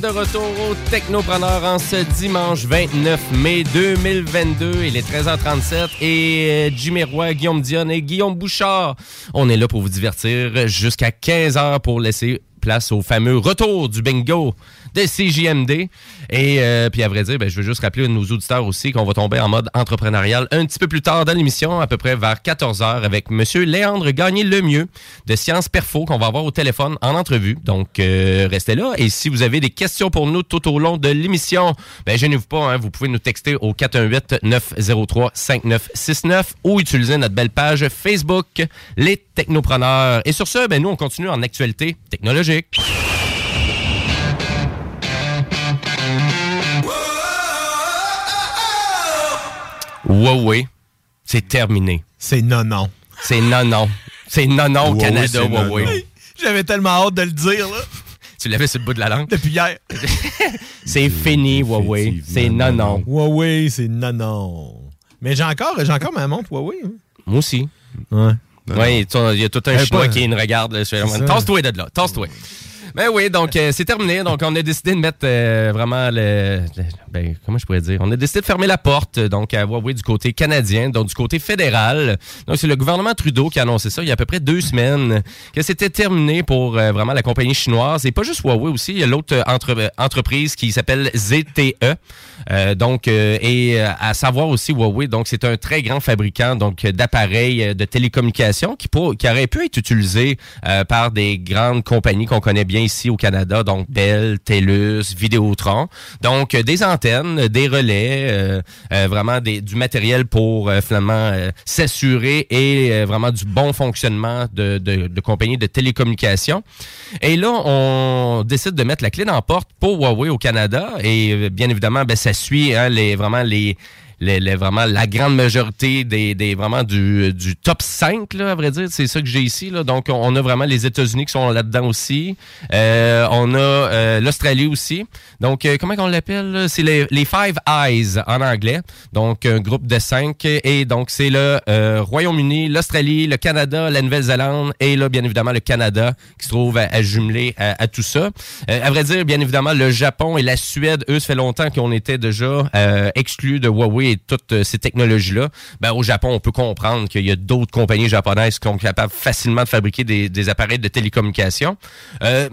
De retour au Technopreneur en ce dimanche 29 mai 2022. Il est 13h37 et euh, Jimmy Roy, Guillaume Dionne et Guillaume Bouchard. On est là pour vous divertir jusqu'à 15h pour laisser place au fameux retour du bingo de CJMD. Et euh, puis à vrai dire, ben, je veux juste rappeler à nos auditeurs aussi qu'on va tomber en mode entrepreneurial un petit peu plus tard dans l'émission, à peu près vers 14h, avec Monsieur Léandre Gagné Lemieux de Sciences Perfo qu'on va avoir au téléphone en entrevue. Donc euh, restez là. Et si vous avez des questions pour nous tout au long de l'émission, ben gênez-vous pas, hein, vous pouvez nous texter au 418-903-5969 ou utiliser notre belle page Facebook, Les Technopreneurs. Et sur ce, ben, nous, on continue en actualité technologique. Huawei, c'est terminé. C'est non-non. C'est non-non. C'est non-non Huawei, Canada. Huawei. J'avais tellement hâte de le dire, là. Tu l'avais sur le bout de la langue? Depuis hier. c'est fini, Huawei. C'est non-non. Huawei, c'est non-non. Mais j'ai encore, j'ai encore ma montre Huawei. hein. Moi aussi. Ouais. Oui, il y a tout un Eh, Chinois pas- qui me regarde. Tasse-toi de là, tasse-toi. Ben oui, donc euh, c'est terminé. Donc on a décidé de mettre euh, vraiment le, ben, comment je pourrais dire, on a décidé de fermer la porte donc à Huawei du côté canadien, donc du côté fédéral. Donc c'est le gouvernement Trudeau qui a annoncé ça il y a à peu près deux semaines que c'était terminé pour euh, vraiment la compagnie chinoise et pas juste Huawei aussi. Il y a l'autre euh, euh, entreprise qui s'appelle ZTE. Euh, donc et à savoir aussi Huawei, donc c'est un très grand fabricant donc d'appareils de télécommunications qui, pour- qui aurait pu être utilisé par des grandes compagnies qu'on connaît bien ici au Canada, donc Bell, TELUS, Vidéotron. Donc euh, des antennes, des relais, euh, euh, vraiment du matériel pour finalement s'assurer et vraiment du bon fonctionnement de, compagnies de télécommunications. Et là, on décide de mettre la clé dans la porte pour Huawei au Canada. Et bien évidemment, ben, ça suit hein, les, vraiment les, les- les- vraiment la grande majorité des, des vraiment du, du top 5, là, à vrai dire. C'est ça que j'ai ici. Là. Donc, on a vraiment les États-Unis qui sont là-dedans aussi. Euh, on a euh, l'Australie aussi. Donc, euh, comment on l'appelle? C'est les, les Five Eyes en anglais. Donc, un groupe de cinq. Et donc, c'est le euh, Royaume-Uni, l'Australie, le Canada, la Nouvelle-Zélande et là, bien évidemment, le Canada qui se trouve à, à jumeler à, à tout ça. Euh, à vrai dire, bien évidemment, le Japon et la Suède, eux, ça fait longtemps qu'on était déjà euh, exclus de Huawei et toutes euh, ces technologies-là, ben, au Japon, on peut comprendre qu'il y a d'autres compagnies japonaises qui sont capables facilement de fabriquer des, des appareils de télécommunication. Euh,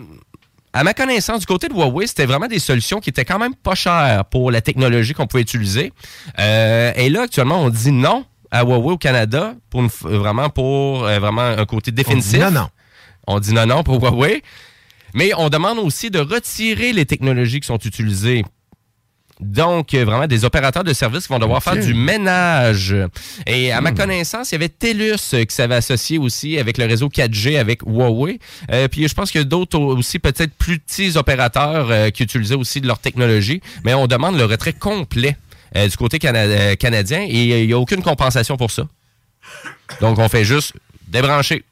à ma connaissance, du côté de Huawei, c'était vraiment des solutions qui étaient quand même pas chères pour la technologie qu'on pouvait utiliser. Euh, et là, actuellement, on dit non à Huawei au Canada pour une vraiment pour euh, vraiment un côté définitif. non, non. On dit non, non pour Huawei. Mais on demande aussi de retirer les technologies qui sont utilisées. Donc, euh, vraiment, des opérateurs de services qui vont devoir faire du ménage. Et à ma Hmm. connaissance, il y avait TELUS euh, qui s'avait associé aussi avec le réseau 4G avec Huawei. Euh, puis je pense qu'il y a d'autres au- aussi, peut-être plus petits opérateurs euh, qui utilisaient aussi de leur technologie. Mais on demande le retrait complet euh, du côté cana- canadien et il n'y a aucune compensation pour ça. Donc, on fait juste débrancher.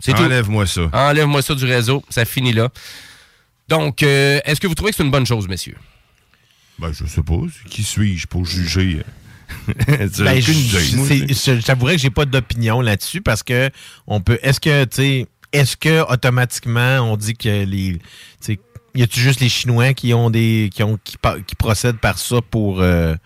C'est tout. Enlève-moi ça. Enlève-moi ça du réseau. Ça finit là. Donc, est-ce que vous trouvez que c'est une bonne chose, messieurs? Ben, je sais pas. Qui suis-je pour juger? Ben, c'est- J'avouerais que j'ai pas d'opinion là-dessus parce que on peut. Est-ce que tu sais, est-ce que automatiquement on dit que les, y a-tu juste les Chinois qui ont des, qui ont, qui, procèdent par ça pour, euh, tu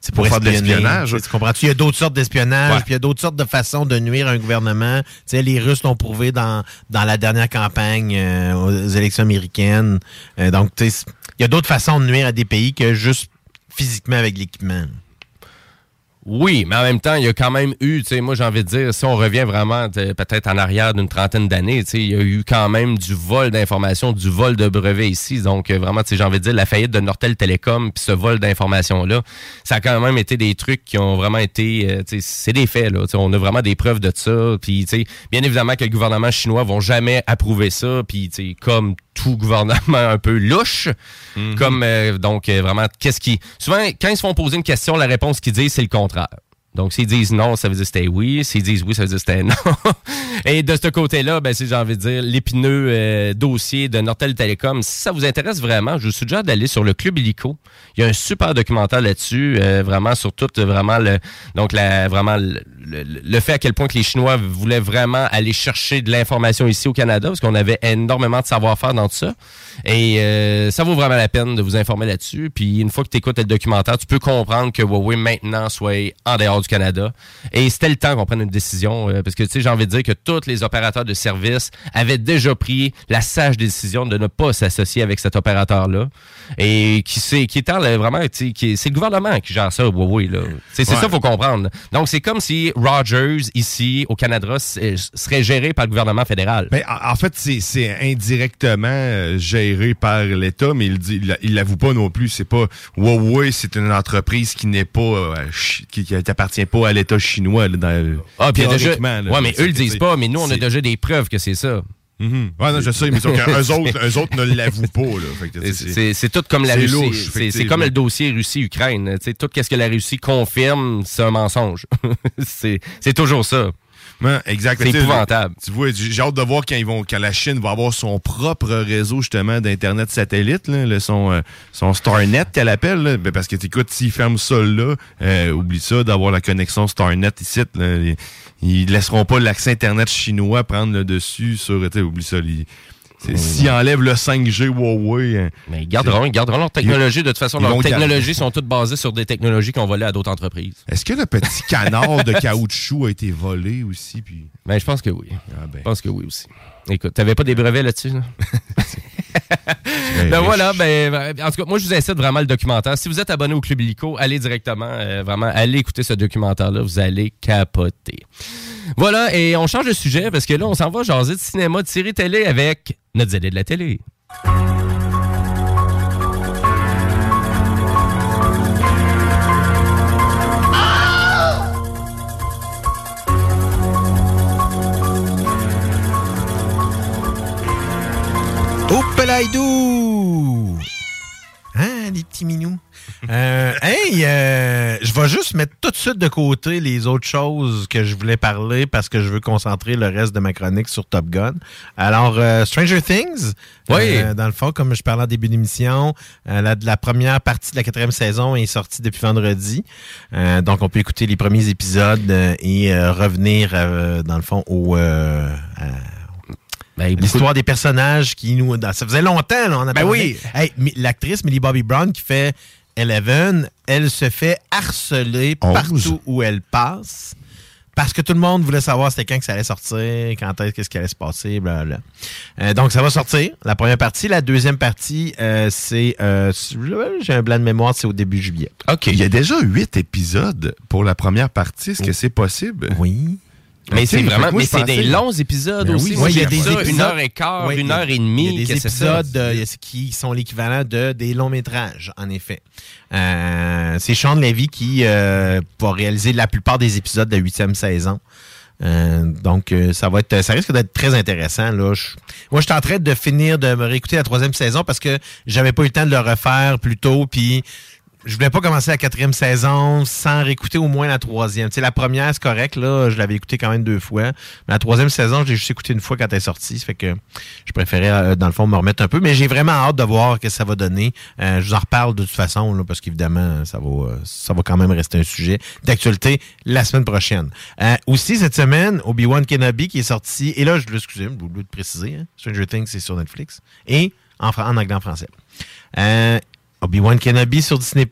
sais, pour, Pour faire de l'espionnage. Tu comprends-tu? Il y a d'autres sortes d'espionnage, puis il y a d'autres sortes de façons de nuire à un gouvernement. Tu sais, les Russes l'ont prouvé dans dans la dernière campagne euh, aux élections américaines. Euh, donc, tu sais, il y a d'autres façons de nuire à des pays que juste physiquement avec l'équipement. Oui, mais en même temps, il y a quand même eu, tu sais, moi j'ai envie de dire, si on revient vraiment peut-être en arrière d'une trentaine d'années, tu sais, il y a eu quand même du vol d'informations, du vol de brevets ici. Donc euh, vraiment, tu sais, j'ai envie de dire, la faillite de Nortel Télécom, puis ce vol d'informations-là, ça a quand même été des trucs qui ont vraiment été, euh, tu sais, c'est des faits, là. Tu sais, on a vraiment des preuves de ça. Puis, tu sais, bien évidemment que le gouvernement chinois vont jamais approuver ça. Puis, tu sais, comme tout gouvernement un peu louche, comme euh, donc euh, vraiment, qu'est-ce qui... Souvent, quand ils se font poser une question, la réponse qu'ils disent, c'est le contraire contraire. Donc, s'ils disent non, ça veut dire c'était oui. S'ils disent oui, ça veut dire c'était non. Et de ce côté-là, ben, si j'ai envie de dire, l'épineux euh, dossier de Nortel Télécom, si ça vous intéresse vraiment, je vous suggère d'aller sur le Club Illico. Il y a un super documentaire là-dessus, euh, vraiment sur tout, vraiment le, donc vraiment le fait à quel point que les Chinois voulaient vraiment aller chercher de l'information ici au Canada, parce qu'on avait énormément de savoir-faire dans tout ça. Et euh, ça vaut vraiment la peine de vous informer là-dessus. Puis une fois que tu écoutes le documentaire, tu peux comprendre que Huawei maintenant soit en dehors du Canada. Et c'était le temps qu'on prenne une décision, euh, parce que tu sais, j'ai envie de dire que tous les opérateurs de services avaient déjà pris la sage décision de ne pas s'associer avec cet opérateur-là. Et qui c'est qui est en, là, vraiment, tu sais, qui- c'est le gouvernement qui gère ça, Huawei. là. C'est c'est Ouais. ça, faut comprendre. Donc c'est comme si Rogers ici au Canada euh, serait géré par le gouvernement fédéral. Ben, en fait, c'est- indirectement euh, géré par l'État, mais il dit, il l'avoue pas non plus. C'est pas Huawei, c'est une entreprise qui n'est pas, qui, qui appartient pas à l'État chinois. Là, dans, Ah, puis il y a déjà. ouais, mais eux le disent pas, mais nous, on a déjà des preuves que c'est ça. Mhm. Ouais, non, je sais, mais eux autres, eux autres ne l'avouent pas. C'est- tout comme la Russie. louche, C'est- comme le dossier Russie-Ukraine. Tu sais, Tout ce que la Russie confirme, c'est un mensonge. c'est c'est toujours ça. Ouais, exact. C'est épouvantable. Tu vois, j'ai hâte de voir quand ils vont, quand la Chine va avoir son propre réseau justement d'internet satellite, là, le- son, euh, son Starnet qu'elle appelle, là. Ben, parce que écoute, s'ils ferment ça là, euh, oublie ça d'avoir la connexion Starnet ici. là. ils, ils laisseront pas l'accès internet chinois prendre le dessus sur, oublie ça. ils- c'est- S'ils enlèvent le 5G Huawei, hein, Mais ils garderont, ils garderont leur technologie. De toute façon, leurs garder. technologies sont toutes basées sur des technologies qu'on volait à d'autres entreprises. Est-ce que le petit canard de caoutchouc a été volé aussi? Puis... Ben, je pense que oui. Ah, ben. Je pense que oui aussi. Écoute, t'avais pas des brevets là-dessus? là? Ben, Ben voilà, ben, en tout cas, moi, je vous incite vraiment le documentaire. Si vous êtes abonné au Club Illico, allez directement, euh, vraiment, allez écouter ce documentaire-là. Vous allez capoter. Voilà, et on change de sujet parce que là, on s'en va jaser de cinéma, de série télé avec notre zélé de la télé. Oupelaïdou! Hein, les petits minous? Euh, hey, euh, je vais juste mettre tout de suite de côté les autres choses que je voulais parler parce que je veux concentrer le reste de ma chronique sur Top Gun. Alors, euh, Stranger Things, Oui. dans le fond, comme je parlais en début d'émission, la, la première partie de la quatrième saison est sortie depuis vendredi. Donc, on peut écouter les premiers épisodes et revenir, dans le fond, au... à- L'histoire des personnages qui nous. ça faisait longtemps, là. On a Ben oui. Hey, l'actrice Millie Bobby Brown qui fait Eleven, elle se fait harceler Onze. partout où elle passe. Parce que tout le monde voulait savoir c'était quand que ça allait sortir, quand est-ce qu'est-ce qui allait se passer, blablabla. Euh, donc ça va sortir, la première partie. La deuxième partie, euh, c'est... euh, J'ai un blanc de mémoire, c'est au début juillet. OK. Il y a déjà huit épisodes pour la première partie. Est-ce que c'est possible? Oui. Mais c'est vraiment, mais c'est des longs épisodes Ben aussi. il y a des épisodes- une heure et quart, une heure et demie. Il y a des épisodes euh, qui sont l'équivalent de des longs métrages, en effet. Euh, c'est Sean Levy qui euh, va réaliser la plupart des épisodes de la huitième saison. Euh, donc, euh, ça va être, ça risque d'être très intéressant. Là. Je- moi, je suis en train de finir de me réécouter la troisième saison parce que j'avais pas eu le temps de le refaire plus tôt. Puis, je voulais pas commencer la quatrième saison sans réécouter au moins la troisième. Tu sais, la première, c'est correct, là, je l'avais écouté quand même deux fois. Mais la troisième saison, j'ai juste écouté une fois quand elle est sortie. Ça fait que je préférais, euh, dans le fond, me remettre un peu. Mais j'ai vraiment hâte de voir ce que ça va donner. Euh, je vous en reparle de toute façon, là, parce qu'évidemment, ça va, euh, ça va quand même rester un sujet d'actualité la semaine prochaine. Aussi, cette semaine, Obi-Wan Kenobi qui est sorti. Et là, je excusez, j'ai oublié de préciser. Hein, Stranger Things, c'est sur Netflix. Et en, en anglais, français. Obi-Wan Kenobi sur Disney+.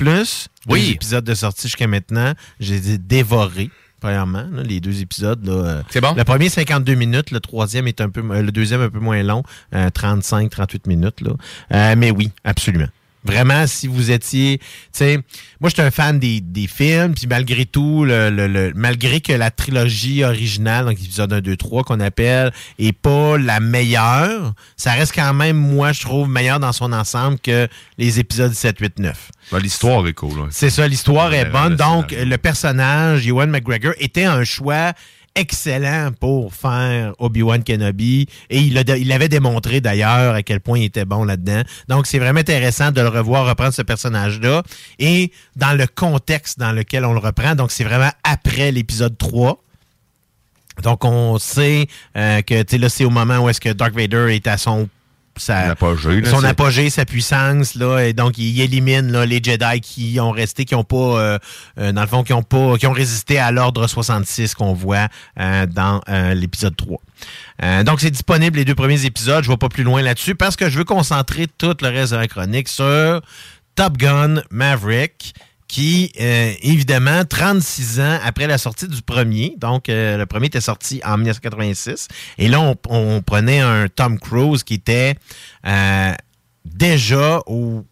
Oui. Deux épisodes de sortie jusqu'à maintenant. J'ai les ai dévorés, premièrement, là, les deux épisodes. C'est bon? Le premier, 52 minutes. Le troisième est un peu... euh, Le deuxième, un peu moins long. 35, 38 minutes. Là. Euh, mais oui, absolument. Vraiment, si vous étiez, tu sais, moi j'étais un fan des, des films, puis malgré tout, le, le- le- malgré que la trilogie originale, donc épisode 1, 2, 3 qu'on appelle, est pas la meilleure, ça reste quand même, moi je trouve, meilleur dans son ensemble que les épisodes 7, 8, 9. L'histoire est cool. là. C'est ça, l'histoire est bonne. Donc, le personnage, Ewan McGregor, était un choix excellent pour faire Obi-Wan Kenobi. Et il, a- il avait démontré d'ailleurs à quel point il était bon là-dedans. Donc, c'est vraiment intéressant de le revoir reprendre ce personnage-là. Et dans le contexte dans lequel on le reprend. Donc, c'est vraiment après l'épisode 3. Donc, on sait euh, que, là, c'est au moment où est-ce que Dark Vader est à son... sa- apogée, là, son apogée, sa puissance, là, et donc il élimine là, les Jedi qui ont resté, qui ont pas, euh, euh, dans le fond, qui ont pas, qui ont résisté à l'ordre 66 qu'on voit euh, dans euh, l'épisode 3. Euh, donc c'est disponible les deux premiers épisodes. Je vais pas plus loin là-dessus parce que je veux concentrer tout le reste de la chronique sur Top Gun Maverick qui, euh, évidemment, 36 ans après la sortie du premier, donc euh, le premier était sorti en 1986, et là, on, prenait un Tom Cruise qui était euh, déjà au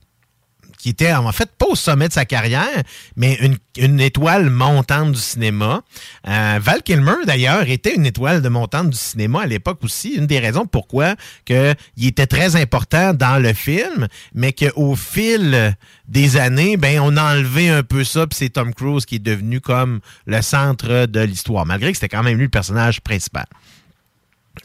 qui était en fait pas au sommet de sa carrière, mais une, une étoile montante du cinéma. Euh, Val Kilmer, d'ailleurs, était une étoile de montante du cinéma à l'époque aussi. Une des raisons pourquoi que il était très important dans le film, mais qu'au fil des années, ben on a enlevé un peu ça, puis c'est Tom Cruise qui est devenu comme le centre de l'histoire, malgré que c'était quand même lui le personnage principal.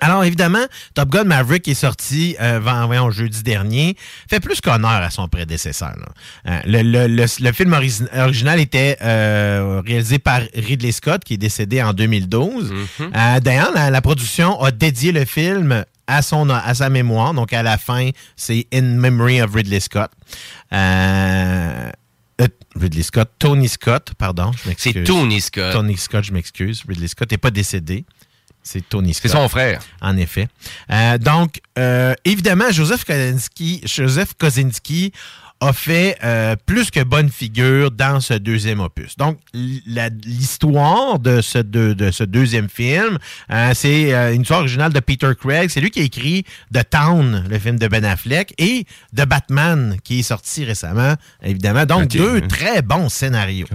Alors évidemment, Top Gun Maverick est sorti euh, voyons, jeudi dernier, fait plus qu'honneur à son prédécesseur. là. Euh, le, le- le- le film origi- original était euh, réalisé par Ridley Scott, qui est décédé en 2012. Euh, D'ailleurs, la, la production a dédié le film à son à sa mémoire, donc à la fin, c'est In Memory of Ridley Scott. Euh, euh, Ridley Scott, Tony Scott, pardon, je m'excuse. C'est Tony Scott. Tony Scott, je m'excuse. Ridley Scott n'est pas décédé. C'est Tony Scott. C'est son frère. En effet. Euh, donc, euh, évidemment, Joseph Kosinski, Joseph Kosinski a fait euh, plus que bonne figure dans ce deuxième opus. Donc, l'histoire de ce, deux- de ce deuxième film, euh, c'est euh, une histoire originale de Peter Craig. C'est lui qui a écrit The Town, le film de Ben Affleck, et The Batman, qui est sorti récemment, évidemment. Donc, deux très bons scénarios.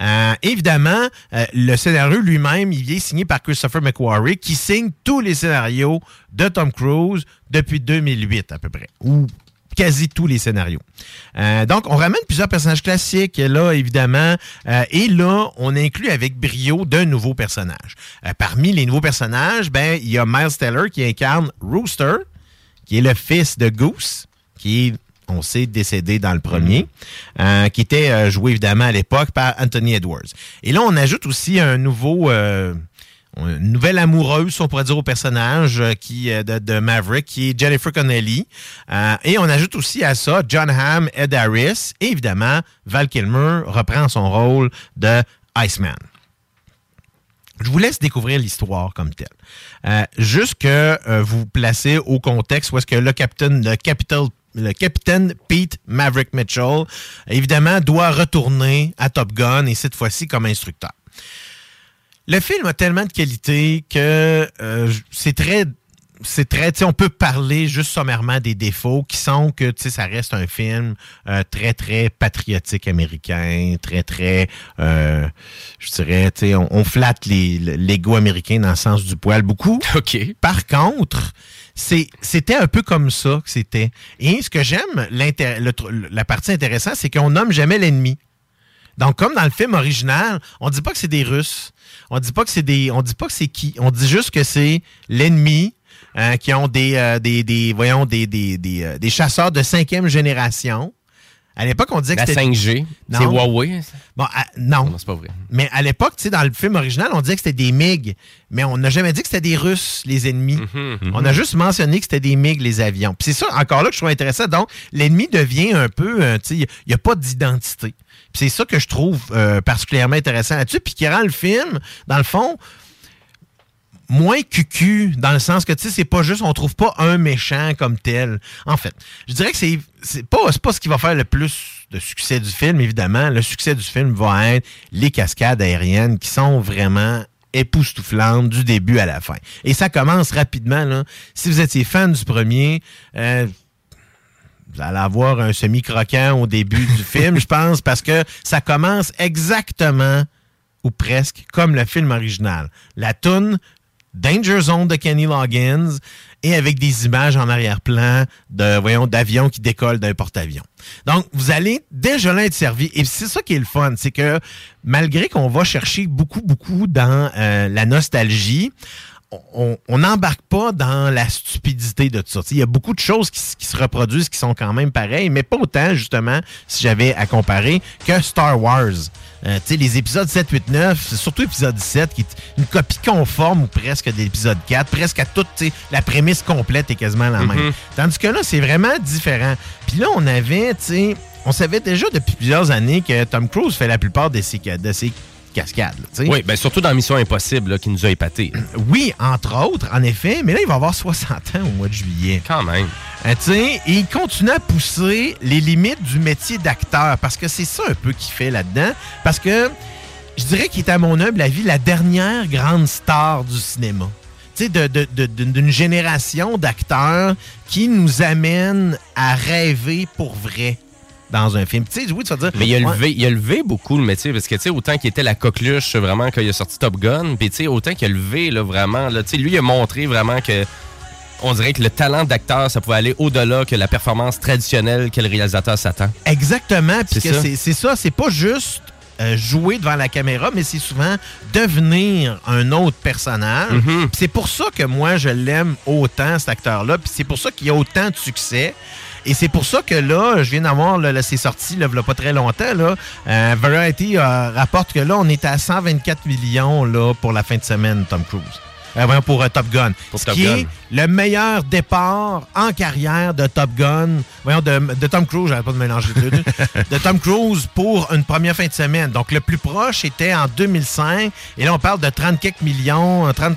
Euh, évidemment, le scénario lui-même, il est signé par Christopher McQuarrie, qui signe tous les scénarios de Tom Cruise depuis 2008 à peu près, ou quasi tous les scénarios. Euh, donc, on ramène plusieurs personnages classiques, là, évidemment, euh, et là, on inclut avec brio d'un nouveau personnage. Euh, parmi les nouveaux personnages, ben, il y a Miles Teller qui incarne Rooster, qui est le fils de Goose, qui est, on sait, décédé dans le premier, euh, qui était euh, joué évidemment à l'époque par Anthony Edwards. Et là, on ajoute aussi un nouveau... euh, une nouvelle amoureuse, on pourrait dire, au personnage euh, qui, euh, de, Maverick, qui est Jennifer Connelly. Euh, et on ajoute aussi à ça John Hamm, Ed Harris, et évidemment, Val Kilmer reprend son rôle de Iceman. Je vous laisse découvrir l'histoire comme telle. Juste que vous vous placez au contexte où est-ce que le capitaine, le Capital le capitaine Pete Maverick Mitchell, évidemment, doit retourner à Top Gun et cette fois-ci comme instructeur. Le film a tellement de qualité que euh, c'est très c'est très, on peut parler juste sommairement des défauts qui sont que, tu sais, ça reste un film euh, très, très patriotique américain, très, très, euh, je dirais, tu sais, on, on flatte les- l'ego américain dans le sens du poil beaucoup. OK. Par contre, c'était un peu comme ça que c'était. Et ce que j'aime, la partie intéressante, c'est qu'on nomme jamais l'ennemi. Donc, comme dans le film original, on dit pas que c'est des Russes. On dit pas que c'est des. On dit pas que c'est qui. On dit juste que c'est l'ennemi. hein, qui ont des, euh, des, des- voyons, des, des, des, euh, des chasseurs de cinquième génération. À l'époque, on disait que La c'était... 5G, Non. c'est Huawei. ça? Bon, à- non. c'est pas vrai. Mais à l'époque, tu sais, dans le film original, on disait que c'était des MiG. Mais on n'a jamais dit que c'était des Russes, les ennemis. Mhm. On a juste mentionné que c'était des MiG, les avions. Puis c'est ça, encore là, que je trouve intéressant. Donc, l'ennemi devient un peu, euh, tu sais, il n'y a pas d'identité. C'est ça que je trouve euh, particulièrement intéressant là-dessus. Puis qui rend le film, dans le fond, moins cucu, dans le sens que, tu sais, c'est pas juste, on trouve pas un méchant comme tel. En fait, je dirais que c'est c'est pas, c'est pas ce qui va faire le plus de succès du film, évidemment. Le succès du film va être les cascades aériennes qui sont vraiment époustouflantes du début à la fin. Et ça commence rapidement, là. Si vous étiez fan du premier, euh, vous allez avoir un semi-croquant au début du film, je pense, parce que ça commence exactement ou presque comme le film original. La toune Danger Zone de Kenny Loggins et avec des images en arrière-plan de voyons d'avions qui décollent d'un porte-avions. Donc vous allez déjà là être servi et c'est ça qui est le fun, c'est que malgré qu'on va chercher beaucoup beaucoup dans euh, la nostalgie, on- n'embarque pas dans la stupidité de tout ça. Il y a beaucoup de choses qui, se reproduisent qui sont quand même pareilles, mais pas autant, justement, si j'avais à comparer, que Star Wars. Euh, tu sais, les épisodes 7, 8, 9, c'est surtout l'épisode 7, qui est une copie conforme ou presque de l'épisode 4, presque à toute, la prémisse complète est quasiment la même. Mhm. Tandis que là, c'est vraiment différent. Puis là, on avait, tu sais, on savait déjà depuis plusieurs années que Tom Cruise fait la plupart de ses, de ses là, sais. Oui, ben surtout dans Mission Impossible, là, qui nous a épatés. Oui, entre autres, en effet, mais là, il va avoir 60 ans au mois de juillet. Quand même. Euh, et il continue à pousser les limites du métier d'acteur, parce que c'est ça un peu qu'il fait là-dedans. Parce que je dirais qu'il est, à mon humble avis, la dernière grande star du cinéma. Tu sais, de- de- d'une génération d'acteurs qui nous amène à rêver pour vrai dans un film. Tu sais, oui, tu vas dire... Mais il a, ouais, levé, il a levé beaucoup le métier parce que, tu sais, autant qu'il était la coqueluche vraiment quand il a sorti Top Gun, puis, tu sais, autant qu'il a levé, là, vraiment, là, tu sais, lui, il a montré vraiment que. On dirait que le talent d'acteur, ça pouvait aller au-delà que la performance traditionnelle que le réalisateur s'attend. Exactement. Puis C'est ça. c'est pas juste euh, jouer devant la caméra, mais c'est souvent devenir un autre personnage. Mhm. Puis C'est pour ça que moi, je l'aime autant, cet acteur-là. Puis c'est pour ça qu'il a autant de succès. Et c'est pour ça que là, je viens d'avoir, là, là, c'est sorti là, pas très longtemps, là, euh, Variety euh, rapporte que là, on est à 124 millions là, pour la fin de semaine, Tom Cruise. Euh, voyons, pour euh, Top Gun. ce Top qui Gun. est le meilleur départ en carrière de Top Gun, voyons, de, de Tom Cruise, j'arrête pas de mélanger les deux, de Tom Cruise pour une première fin de semaine. Donc, le plus proche était en 2005, et là, on parle de 30 quelques millions, euh, 30,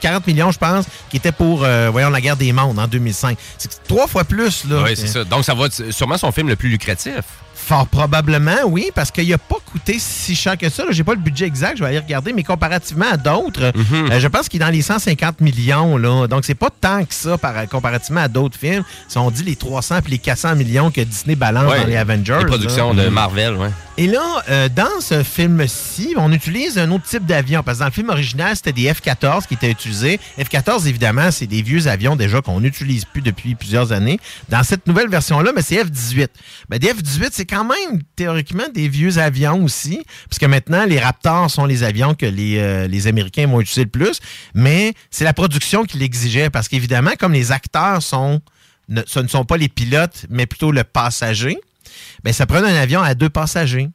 40 millions, je pense, qui était pour, euh, voyons, la guerre des mondes en 2005. C'est trois fois plus, là. Oui, c'est ça. Donc, ça va être sûrement son film le plus lucratif. Fort probablement, oui, parce qu'il n'a pas coûté si cher que ça. Je n'ai pas le budget exact, je vais aller regarder, mais comparativement à d'autres, Mhm. euh, je pense qu'il est dans les 150 millions. Là. Donc, c'est pas tant que ça par, comparativement à d'autres films. Si on dit les 300 puis les 400 millions que Disney balance Ouais, dans les Avengers. Les productions là. de Marvel, ouais. Et là, euh, dans ce film-ci, on utilise un autre type d'avion. Parce que dans le film original, c'était des F-14 qui étaient utilisés. F-14, évidemment, c'est des vieux avions déjà qu'on n'utilise plus depuis plusieurs années. Dans cette nouvelle version-là, mais c'est F-18. Ben, des F-18, c'est quand même théoriquement des vieux avions aussi. Puisque maintenant, les Raptors sont les avions que les, euh, les Américains vont utiliser le plus. Mais c'est la production qui l'exigeait. Parce qu'évidemment, comme les acteurs sont, ne, ce ne sont pas les pilotes, mais plutôt le passager, ben, ça prenait un avion à deux passagers.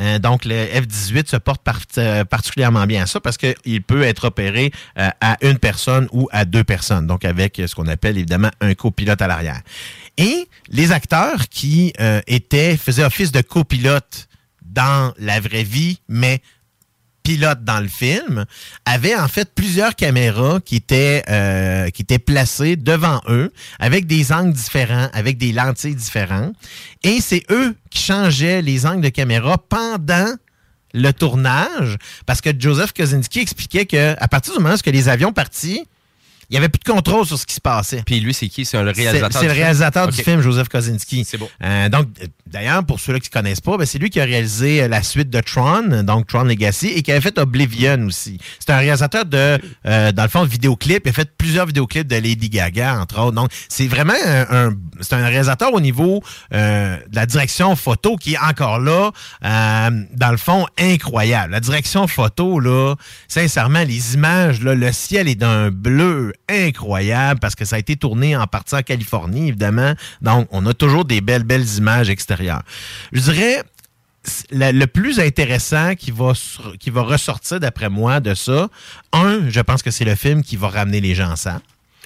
Euh, donc, le F-18 se porte euh, particulièrement bien à ça parce qu'il peut être opéré à une personne ou à deux personnes. Donc, avec ce qu'on appelle évidemment un copilote à l'arrière. Et les acteurs qui euh, étaient, faisaient office de copilote dans la vraie vie, mais pilote dans le film avaient en fait plusieurs caméras qui étaient euh, qui étaient placées devant eux avec des angles différents, avec des lentilles différentes. Et c'est eux qui changeaient les angles de caméra pendant le tournage parce que Joseph Kosinski expliquait que à partir du moment où les avions partis il n'y avait plus de contrôle sur ce qui se passait. Puis lui, c'est qui? C'est le réalisateur c'est le du film? réalisateur du film, Joseph Kosinski. C'est beau. Euh, donc, d'ailleurs, pour ceux-là qui ne connaissent pas, ben, c'est lui qui a réalisé euh, la suite de Tron, donc Tron Legacy, et qui avait fait Oblivion aussi. C'est un réalisateur de, euh, dans le fond, de vidéoclips. Il a fait plusieurs vidéoclips de Lady Gaga, entre autres. Donc, c'est vraiment un, un- c'est un réalisateur au niveau euh, de la direction photo qui est encore là, euh, dans le fond, incroyable. La direction photo, là, sincèrement, les images, là, le ciel est d'un bleu incroyable parce que ça a été tourné en partie en Californie, évidemment. Donc, on a toujours des belles, belles images extérieures. Je dirais, le plus intéressant qui va, qui ressortir, d'après moi, de ça, un, je pense que c'est le film qui va ramener les gens ensemble.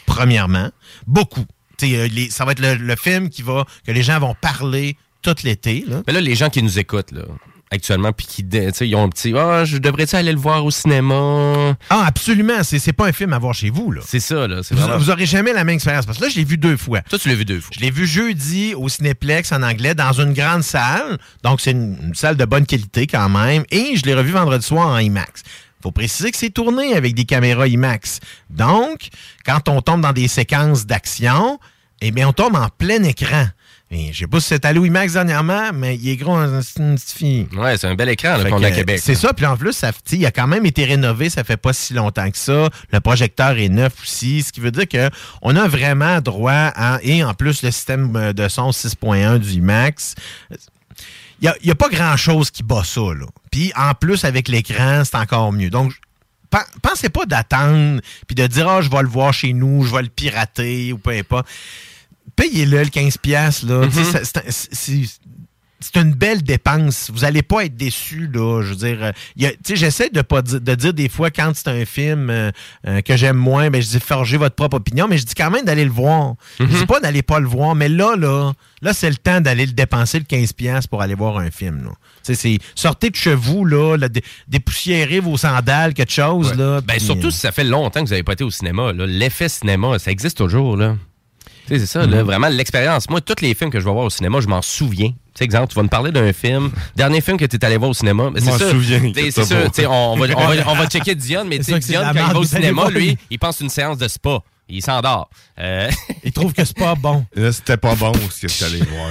Premièrement, beaucoup. Euh, ça va être le, film qui va que les gens vont parler tout l'été. Mais là, les gens qui nous écoutent, là, actuellement, puis qui, tu sais, ils ont un petit, ah, je devrais-tu aller le voir au cinéma? Ah, absolument. C'est c'est pas un film à voir chez vous. là. C'est ça, là. Vous, vraiment... vous aurez jamais la même expérience. Parce que là, je l'ai vu deux fois. Toi, tu l'as vu deux fois. Je l'ai vu jeudi au Cinéplex en anglais dans une grande salle. Donc, c'est une, une salle de bonne qualité quand même. Et je l'ai revu vendredi soir en IMAX. faut préciser que c'est tourné avec des caméras IMAX. Donc, quand on tombe dans des séquences d'action, eh bien, on tombe en plein écran. Et je sais pas si c'est allé au IMAX dernièrement, mais il est gros en c'est une petite fille. Ouais, c'est un bel écran Fait qu'on a à que, Québec. C'est ça, puis en plus, ça, il a quand même été rénové, ça fait pas si longtemps que ça. Le projecteur est neuf aussi, ce qui veut dire que on a vraiment droit à, et en plus le système euh, de son 6.1 du IMAX. Il n'y a, pas grand-chose qui bat ça, là. Puis en plus, avec l'écran, c'est encore mieux. Donc, pen- pensez pas d'attendre puis de dire, ah, je vais le voir chez nous, je vais le pirater ou peu importe. Payez-le le 15$, piastres, là. Tu sais, ça- c'est un- c'est- c'est une belle dépense. Vous allez pas être déçu là. Je veux dire, euh, j'essaie de pas di- de dire des fois quand c'est un film euh, euh, que j'aime moins, ben je dis forger votre propre opinion, mais je dis quand même d'aller le voir. Je dis pas d'aller pas le voir, mais là là, là c'est le temps d'aller le dépenser le 15 pièces pour aller voir un film là. C'est sortez de chez vous là, là, dé- dépoussiérez vos sandales, quelque chose là. Ben, surtout si ça fait longtemps que vous n'avez pas été au cinéma. L'effet cinéma, ça existe toujours. là. Tu sais, c'est ça, là, Mhm. vraiment, l'expérience. Moi, tous les films que je vais voir au cinéma, je m'en souviens. Tu sais, exemple, tu vas me parler d'un film, dernier film que tu es allé voir au cinéma. mais Je c'est m'en ça. souviens, Tu sais, C'est sûr, on, va, on, va, on va checker Dion, mais Dion, quand il va au cinéma, lui, il pense une séance de spa. Il s'endort. Euh, Il trouve que c'est pas bon. Là, c'était pas bon ce que tu allais voir.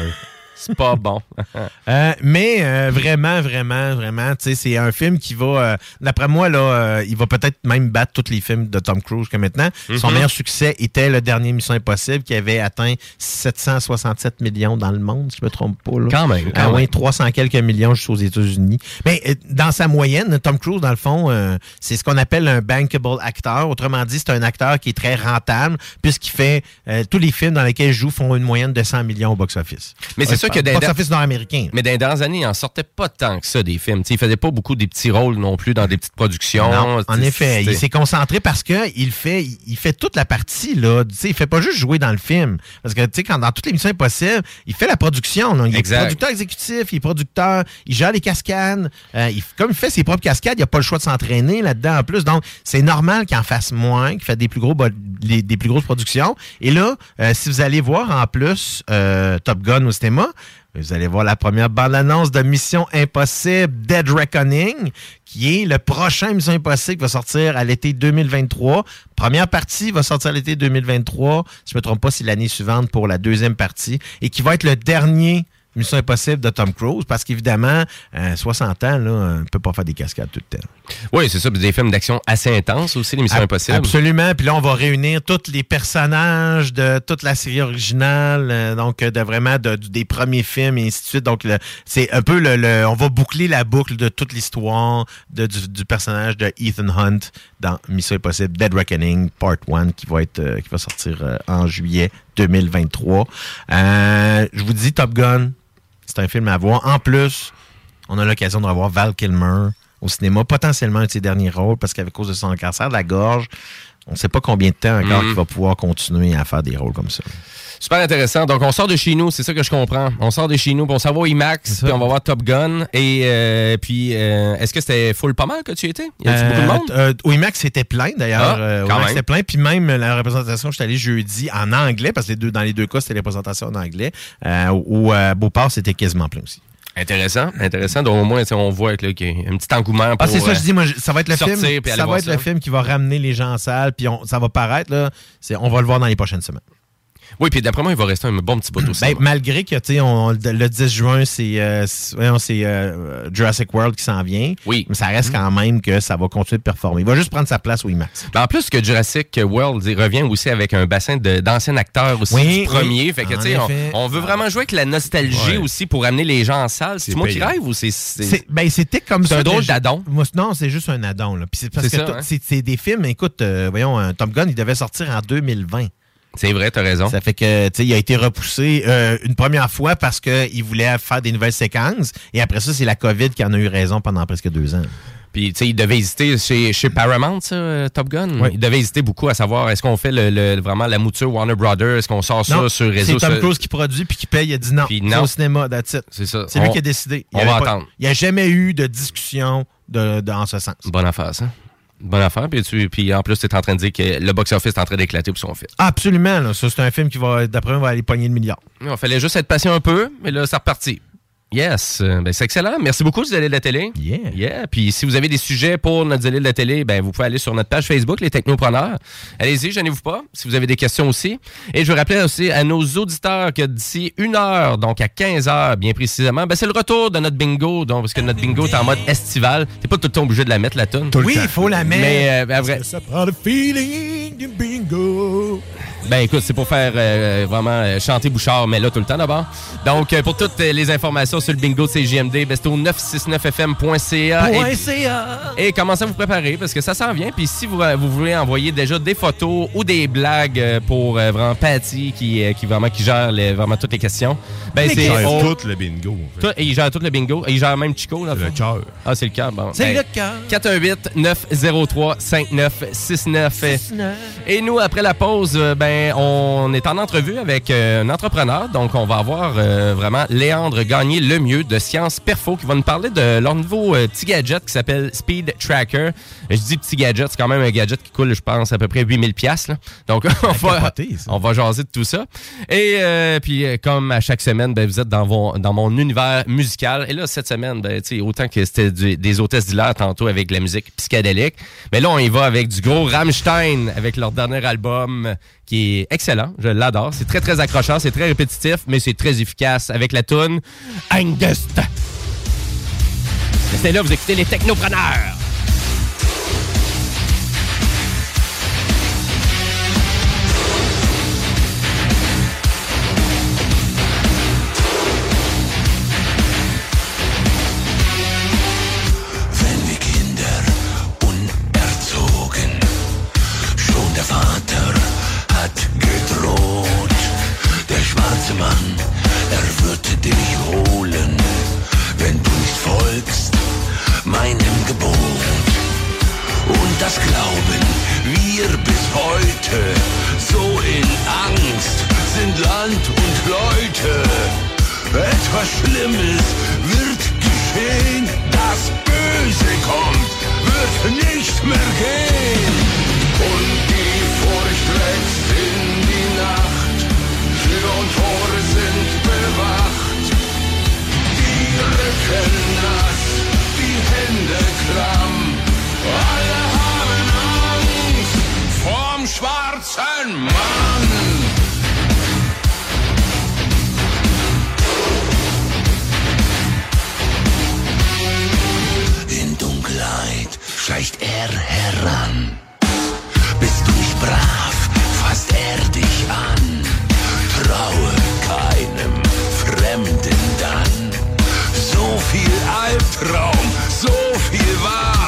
C'est pas bon. Euh, mais euh, vraiment, vraiment, vraiment, tu sais, c'est un film qui va, euh, d'après moi, là, euh, il va peut-être même battre tous les films de Tom Cruise que maintenant. Son Mhm. meilleur succès était le dernier Mission Impossible qui avait atteint 767 millions dans le monde, si je me trompe pas. Là. Quand même, quand ouais, même. 300 quelques millions juste aux États-Unis. Mais euh, dans sa moyenne, Tom Cruise, dans le fond, euh, c'est ce qu'on appelle un bankable actor. Autrement dit, c'est un acteur qui est très rentable puisqu'il fait euh, tous les films dans lesquels il joue font une moyenne de 100 millions au box-office. Mais c'est sûr que dans- nord-américain. Mais dans les dernières années, il en sortait pas tant que ça des films. Tu sais, il faisait pas beaucoup des petits rôles non plus dans des petites productions. Non, en effet, il s'est concentré parce que il fait, il- fait toute la partie là. Tu sais, il fait pas juste jouer dans le film, parce que quand dans toutes les missions impossibles, il fait la production. là. Il Exact. est producteur exécutif, il est producteur, il gère les cascades. Euh, il- comme il fait ses propres cascades, il a pas le choix de s'entraîner là-dedans en plus. Donc c'est normal qu'il en fasse moins, qu'il fait des plus gros, les- des plus grosses productions. Et là, euh, si vous allez voir en plus euh, Top Gun au cinéma. Vous allez voir la première bande-annonce de Mission Impossible Dead Reckoning, qui est le prochain Mission Impossible qui va sortir à l'été 2023. Première partie va sortir à l'été 2023. Si je ne me trompe pas, c'est l'année suivante pour la deuxième partie. Et qui va être le dernier Mission Impossible de Tom Cruise, parce qu'évidemment, euh, 60 ans, là, on ne peut pas faire des cascades tout le temps. Oui, c'est ça. Des films d'action assez intenses aussi, l'émission Ab- Impossible. Absolument. Puis là, on va réunir tous les personnages de toute la série originale, euh, donc euh, de vraiment de- des premiers films et ainsi de suite. Donc, c'est un peu le, le- On va boucler la boucle de toute l'histoire du, du personnage de Ethan Hunt dans Mission Impossible Dead Reckoning Part 1 qui va être euh, qui va sortir euh, en juillet 2023. Euh, je vous dis Top Gun, c'est un film à voir. En plus, on a l'occasion de revoir Val Kilmer au cinéma, potentiellement un de ses derniers rôles, parce qu'avec cause de son cancer de la gorge, on ne sait pas combien de temps encore Mhm. qu'il va pouvoir continuer à faire des rôles comme ça. Super intéressant. Donc, on sort de chez nous, c'est ça que je comprends. On sort de chez nous, puis on s'en va au IMAX, puis on va voir Top Gun. Et euh, puis, euh, est-ce que c'était full pas mal que tu étais? Y beaucoup de monde? Euh, au IMAX, c'était plein d'ailleurs. Ah, au IMAX, même. c'était plein. Puis même la représentation, je suis allé jeudi en anglais, parce que les deux, dans les deux cas, c'était les présentations en anglais. Au Beauport, c'était quasiment plein aussi. Intéressant, intéressant. Donc, au moins, on voit qu'il y a un petit engouement pour Ah, c'est ça, euh, je dis, moi, ça va être le sortir film. Ça va être le film qui va ramener les gens en salle, puis on- ça va paraître, là. On va le voir dans les prochaines semaines. Oui, puis d'après moi, il va rester un bon petit bout aussi. Ben, malgré que, tu sais, le 10 juin, c'est euh, c'est- c'est, euh, Jurassic World qui s'en vient. Oui. Mais ça reste quand même que ça va continuer de performer. Il va juste prendre sa place au IMAX. Ben, en plus que Jurassic World il revient aussi avec un bassin d'anciens acteurs aussi Oui, du premier. oui. Fait que, tu sais, on, veut vraiment jouer avec la nostalgie Ouais. aussi pour amener les gens en salle. C'est moi qui rêve ou c'est. c'est- C'est- Ben, c'était comme C'est ça. un drôle d'addon. Non, c'est juste un addon. C'est parce C'est que hein? c'est c'est des films, écoute, euh, voyons, un Top Gun, il devait sortir en 2020. C'est vrai, t'as raison. Ça fait que, tu sais, il a été repoussé euh, une première fois parce qu'il voulait faire des nouvelles séquences. Et après ça, c'est la COVID qui en a eu raison pendant presque deux ans. Puis, tu sais, il devait hésiter chez, chez Paramount, ça, euh, Top Gun. Oui. Il devait hésiter beaucoup à savoir est-ce qu'on fait le, le- vraiment la mouture Warner Brothers, est-ce qu'on sort ça sur réseau C'est Tom Cruise qui produit puis qui paye. Il a dit non. Puis c'est non. au cinéma, that's it. C'est ça. C'est lui qui a décidé. Il on va pas- attendre. Il n'y a jamais eu de discussion de, de- en ce sens. Bonne affaire, ça. Bonne affaire. Puis, tu, puis en plus, tu es en train de dire que le box-office est en train d'éclater pour son film. Absolument. Là. Ça, c'est un film qui va, d'après moi, va aller pogner le milliard. Il fallait juste être patient un peu, mais là, c'est reparti. Yes, Euh, ben, c'est excellent. Merci beaucoup, Zélé de la télé. Yeah. Yeah. Puis si vous avez des sujets pour notre Zélé de la télé, ben, vous pouvez aller sur notre page Facebook, Les Technopreneurs. Allez-y, gênez-vous pas, si vous avez des questions aussi. Et je veux rappeler aussi à nos auditeurs que d'ici une heure, donc à 15 heures bien précisément, ben, c'est le retour de notre bingo, donc, parce que notre bingo est en mode estival. T'es pas tout le temps obligé de la mettre, la tonne. oui, il faut la mettre. Mais, euh, ben, vrai- Ça prend le feeling du bingo. Ben écoute, c'est pour faire euh, vraiment euh, chanter Bouchard, mais là tout le temps d'abord. Donc euh, pour toutes les informations sur le bingo de CGMD, ben, c'est au 969fm.ca. Point Et, CA. et commencez à vous préparer parce que ça s'en vient. Puis si vous, vous voulez envoyer déjà des photos ou des blagues pour euh, vraiment Patty qui, qui vraiment qui gère les- vraiment toutes les questions, ben Il c'est gère au- tout le bingo. en fait. tout- et il gère tout le bingo. Et il gère même Chico. là. C'est le cœur. Ah, c'est le cœur. Bon. C'est Ben, le cœur. 418-903-5969. Et nous, après la pause, euh, ben, on est en entrevue avec euh, un entrepreneur. Donc, on va avoir euh, vraiment Léandre Gagné le mieux de Science Perfo qui va nous parler de leur nouveau euh, petit gadget qui s'appelle Speed Tracker. Je dis petit gadget, c'est quand même un gadget qui coûte, je pense, à peu près 8000 pièces. Donc, on va, capoté, on va jaser de tout ça. Et puis, comme à chaque semaine, ben, vous êtes dans, vos- dans mon univers musical. Et là, cette semaine, ben, autant que c'était des hôtesses d'hilaire tantôt avec la musique psychédélique, mais là, on y va avec du gros Rammstein, avec leur dernier album qui est excellent. Je l'adore. C'est très, très accrocheur. C'est très répétitif, mais c'est très efficace avec la tune Angst. Restez là, vous écoutez les technopreneurs. Heute, so in Angst sind Land und Leute. Etwas Schlimmes wird geschehen, das Böse kommt, wird nicht mehr gehen. Und die Furcht wächst in die Nacht, Tür und Tore sind bewacht. Die Rücken nass, die Hände klamm, alle haben Angst vorm schwarzen Mann. In Dunkelheit schleicht er heran. Bist du nicht brav, fasst er dich an. Traue keinem Fremden dann. So viel Albtraum, so viel Wahn.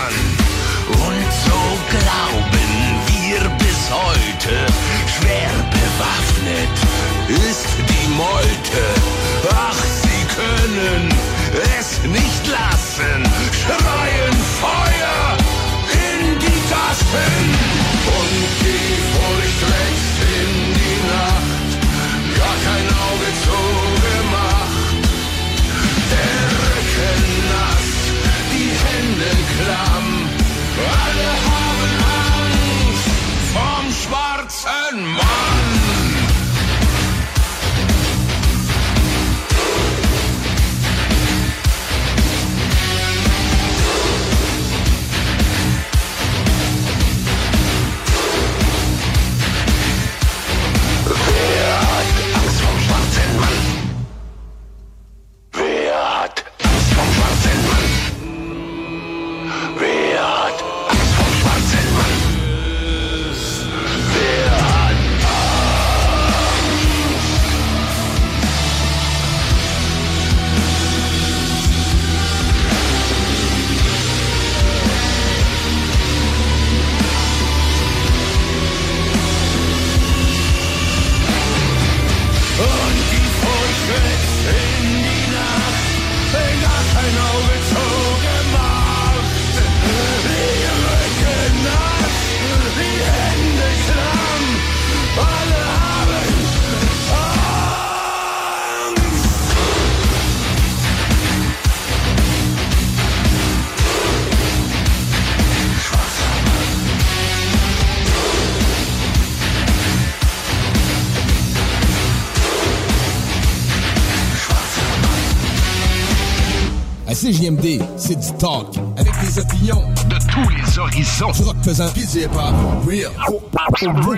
Pesant pis du hip-hop. Real.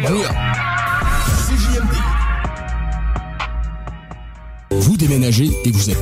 Real.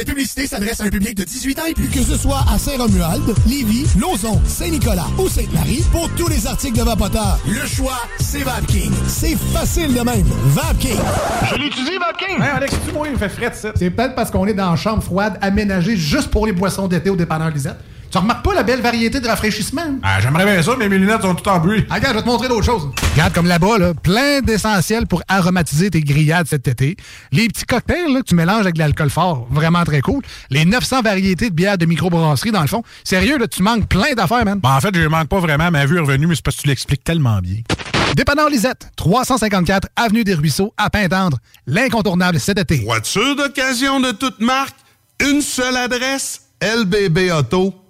Cette publicité s'adresse à un public de 18 ans et plus. Que ce soit à Saint-Romuald, Lévis, Lauson, Saint-Nicolas ou Sainte-Marie, pour tous les articles de Vapoteur, le choix, c'est VapKing. C'est facile de même. VapKing. Je l'étudie, VapKing! Hein, Alex, tu moi, il me fait fret, ça. C'est peut-être parce qu'on est dans une chambre froide aménagée juste pour les boissons d'été au dépanneur Lisette. Tu remarques pas la belle variété de rafraîchissement? Ah, j'aimerais bien ça, mais mes lunettes sont toutes en bruit. Ah, regarde, je vais te montrer d'autres choses. Regarde, comme là-bas, là, plein d'essentiels pour aromatiser tes grillades cet été. Les petits cocktails là, que tu mélanges avec de l'alcool fort, vraiment très cool. Les 900 variétés de bières de microbrasserie, dans le fond. Sérieux, là, tu manques plein d'affaires, man. Ben, en fait, je manque pas vraiment. Ma vue est revenue, mais c'est parce que tu l'expliques tellement bien. Dépanneur Lisette, 354 Avenue des Ruisseaux, à Pintendre. L'incontournable cet été. Voiture d'occasion de toute marque, une seule adresse,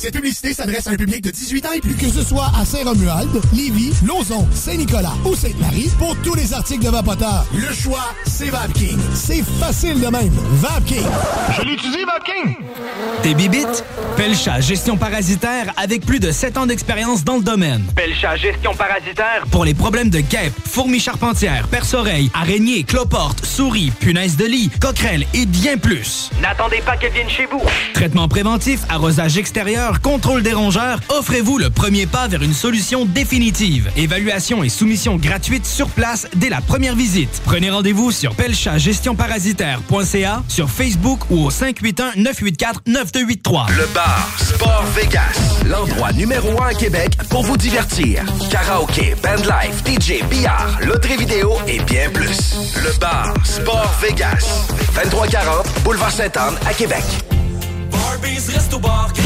Cette publicité s'adresse à un public de 18 ans et plus. Que ce soit à Saint-Romuald, Lévis, Lauson, Saint-Nicolas ou Sainte-Marie, pour tous les articles de Vapoteur, le choix, c'est VapKing. C'est facile de même. VapKing. Je l'utilise, VapKing! Des bibites? Pelcha Gestion Parasitaire avec plus de 7 ans d'expérience dans le domaine. Pelcha Gestion Parasitaire. Pour les problèmes de guêpes, fourmis charpentières, perce-oreilles, araignées, cloportes, souris, punaises de lit, coquerelles et bien plus. N'attendez pas qu'elle vienne chez vous. Traitement préventif, arrosage extérieur, contrôle des rongeurs, offrez-vous le premier pas vers une solution définitive. Évaluation et soumission gratuite sur place dès la première visite. Prenez rendez-vous sur pelchatgestionparasitaire.ca, sur Facebook ou au 581-984-9283. Le bar Sport Vegas, l'endroit numéro un à Québec pour vous divertir. Karaoke, bandlife, DJ, billard, loterie vidéo et bien plus. Le bar Sport Vegas, 2340 Boulevard Sainte-Anne à Québec.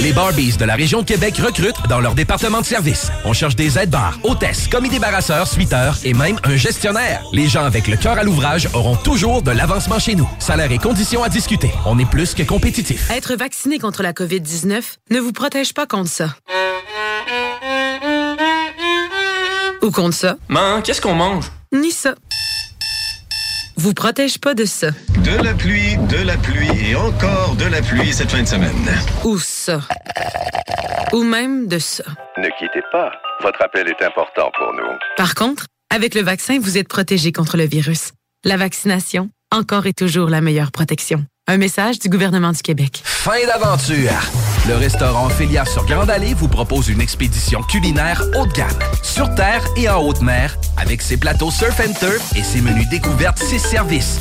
Les Barbies de la région de Québec recrutent dans leur département de service. On cherche des aides-bars, hôtesses, commis débarrasseurs, suiteurs et même un gestionnaire. Les gens avec le cœur à l'ouvrage auront toujours de l'avancement chez nous. Salaire et conditions à discuter. On est plus que compétitif. Être vacciné contre la COVID-19 ne vous protège pas contre ça. Ou contre ça. Man, qu'est-ce qu'on mange? Ni ça. Vous protège pas de ça. De la pluie, de la pluie et encore de la pluie cette fin de semaine. Ou ça. Ou même de ça. Ne quittez pas. Votre appel est important pour nous. Par contre, avec le vaccin, vous êtes protégé contre le virus. La vaccination, encore et toujours la meilleure protection. Un message du gouvernement du Québec. Fin d'aventure! Le restaurant Félia sur Grande Allée vous propose une expédition culinaire haut de gamme, sur terre et en haute mer, avec ses plateaux surf and turf et ses menus découvertes, ses services.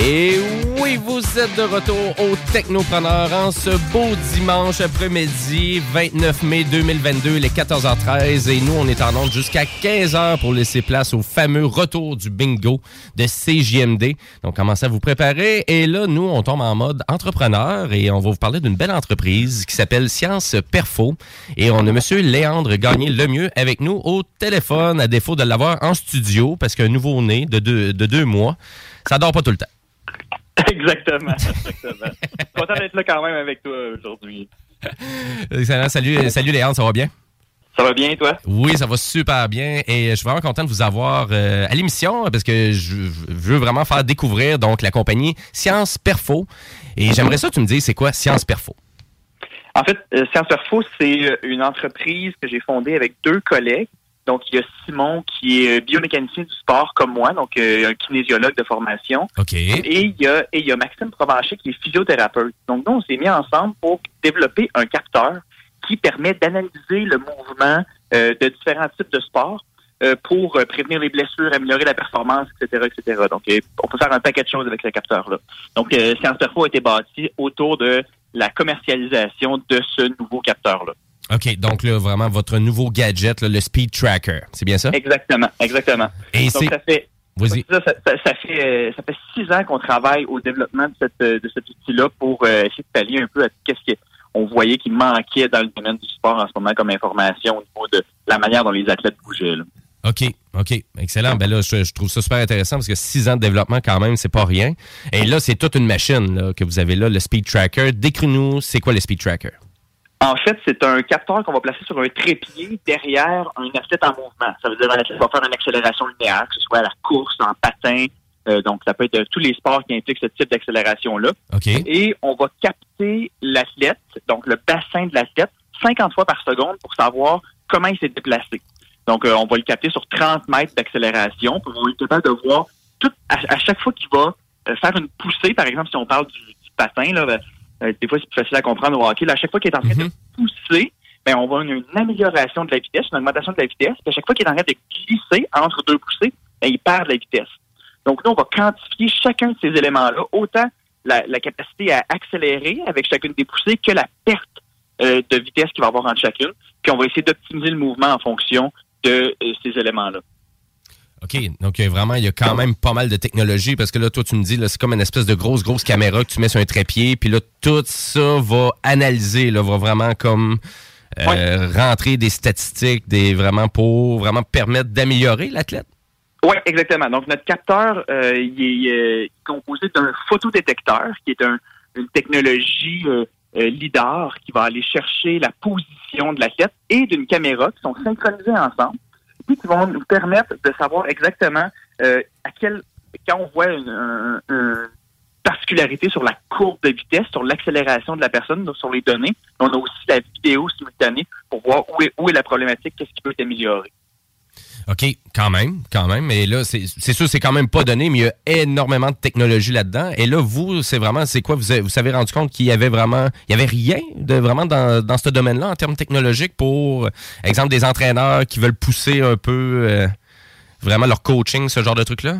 Et oui, vous êtes de retour au Technopreneur en ce beau dimanche après-midi, 29 mai 2022, les 14h13. Et nous, on est en onde jusqu'à 15h pour laisser place au fameux retour du bingo de CJMD. Donc, commencez à vous préparer. Et là, nous, on tombe en mode entrepreneur et on va vous parler d'une belle entreprise qui s'appelle Science Perfo. Et on a Monsieur Léandre Gagné Lemieux avec nous au téléphone, à défaut de l'avoir en studio, parce qu'un nouveau-né de deux, de deux mois, ça dort pas tout le temps. Exactement. exactement. Content d'être là quand même avec toi aujourd'hui. Excellent. Salut, salut Léandre, ça va bien? Ça va bien, toi? Oui, ça va super bien et je suis vraiment content de vous avoir euh, à l'émission parce que je veux vraiment faire découvrir donc la compagnie Science Perfo. Et j'aimerais ça que tu me dises c'est quoi Science Perfo? En fait, euh, Science Perfo, c'est euh, une entreprise que j'ai fondée avec deux collègues. Donc, il y a Simon qui est biomécanicien du sport comme moi, donc euh, un kinésiologue de formation. OK. Et il y a, et il y a Maxime Provencher qui est physiothérapeute. Donc, nous, on s'est mis ensemble pour développer un capteur qui permet d'analyser le mouvement euh, de différents types de sports euh, pour euh, prévenir les blessures, améliorer la performance, etc., etc. Donc, euh, on peut faire un paquet de choses avec ce capteur-là. Donc, euh, Science Perfo a été bâti autour de la commercialisation de ce nouveau capteur-là. OK, donc là, vraiment, votre nouveau gadget, là, le Speed Tracker. C'est bien ça? Exactement, exactement. Et Donc, ça fait, ça, ça- fait, euh, ça fait six ans qu'on travaille au développement de, cette, euh, de cet outil-là pour euh, essayer de pallier un peu à qu'est-ce qu'on voyait qui manquait dans le domaine du sport en ce moment comme information au niveau de la manière dont les athlètes bougeaient. là. OK, OK. Excellent. Ben là, je, je trouve ça super intéressant parce que six ans de développement, quand même, c'est pas rien. Et là, c'est toute une machine là, que vous avez là, le Speed Tracker. Décris-nous, c'est quoi le Speed Tracker? En fait, c'est un capteur qu'on va placer sur un trépied derrière un athlète en mouvement. Ça veut dire un athlète va faire une accélération linéaire, que ce soit à la course, en patin. euh, donc, ça peut être tous les sports qui impliquent ce type d'accélération-là. OK. Et on va capter l'athlète, donc le bassin de l'athlète, 50 fois par seconde pour savoir comment il s'est déplacé. Donc, euh, on va le capter sur 30 mètres d'accélération. Va être capable de voir tout, à, à chaque fois qu'il va euh, faire une poussée, par exemple, si on parle du, du patin, là, ben, euh, des fois, c'est plus facile à comprendre au hockey. Là, à chaque fois qu'il est en train de pousser, ben, on avoir une, amélioration de la vitesse, une augmentation de la vitesse. Puis à chaque fois qu'il est en train de glisser entre deux poussées, ben, il perd de la vitesse. Donc, nous, on va quantifier chacun de ces éléments-là, autant la, la capacité à accélérer avec chacune des poussées que la perte euh, de vitesse qu'il va avoir entre chacune. Puis on va essayer d'optimiser le mouvement en fonction de euh, ces éléments-là. OK. Donc, euh, vraiment, il y a quand même pas mal de technologie parce que là, toi, tu me dis, c'est comme une espèce de grosse, grosse caméra que tu mets sur un trépied. Puis là, tout ça va analyser, là, va vraiment comme euh, rentrer des statistiques, des vraiment pour vraiment permettre d'améliorer l'athlète? Oui, exactement. Donc, notre capteur, euh, il est euh, composé d'un photodétecteur, qui est un- une technologie euh, LIDAR qui va aller chercher la position de l'athlète et d'une caméra qui sont synchronisées ensemble, qui vont nous permettre de savoir exactement euh, à quel quand on voit une, un- un- particularité sur la courbe de vitesse, sur l'accélération de la personne, donc sur les données. On a aussi la vidéo simultanée pour voir où est, où est la problématique, qu'est-ce qui peut être amélioré. OK, quand même, quand même. Mais là, c'est sûr, c'est quand même pas donné, mais il y a énormément de technologie là-dedans. Et là, vous, c'est vraiment, c'est quoi? Vous avez, vous avez rendu compte qu'il y avait vraiment, il y avait rien de vraiment dans, dans ce domaine-là en termes technologiques pour, exemple, des entraîneurs qui veulent pousser un peu euh, vraiment leur coaching, ce genre de truc-là?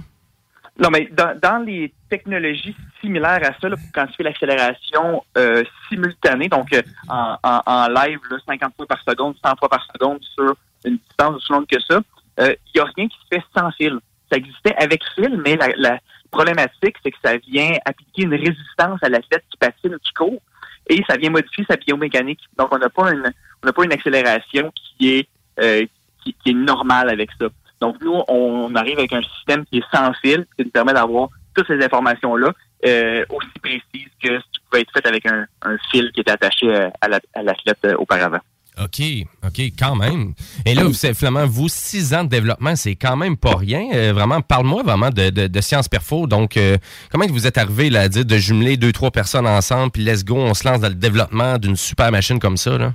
Non, mais dans, les technologies similaires à ça, là, quand tu fais l'accélération euh, simultanée, donc euh, en, live, là, 50 fois par seconde, 100 fois par seconde sur une distance aussi longue que ça, il n'y a rien qui se fait sans fil. Ça existait avec fil, mais la, problématique, c'est que ça vient appliquer une résistance à l'athlète qui patine ou qui court, et ça vient modifier sa biomécanique. Donc, on n'a pas une, on n'a pas une accélération qui est, euh, qui, est normale avec ça. Donc, nous, on arrive avec un système qui est sans fil, qui nous permet d'avoir toutes ces informations-là euh, aussi précises que ce qui pouvait être fait avec un, fil qui était attaché euh, à la- à l'athlète euh, auparavant. OK, OK, quand même. Et là, vous, finalement, vous, six ans de développement, c'est quand même pas rien. Euh, vraiment, parle-moi vraiment de, de, de Science Perfo. Donc, euh, comment vous êtes arrivé là, à dire de jumeler deux, trois personnes ensemble, puis let's go, on se lance dans le développement d'une super machine comme ça, là?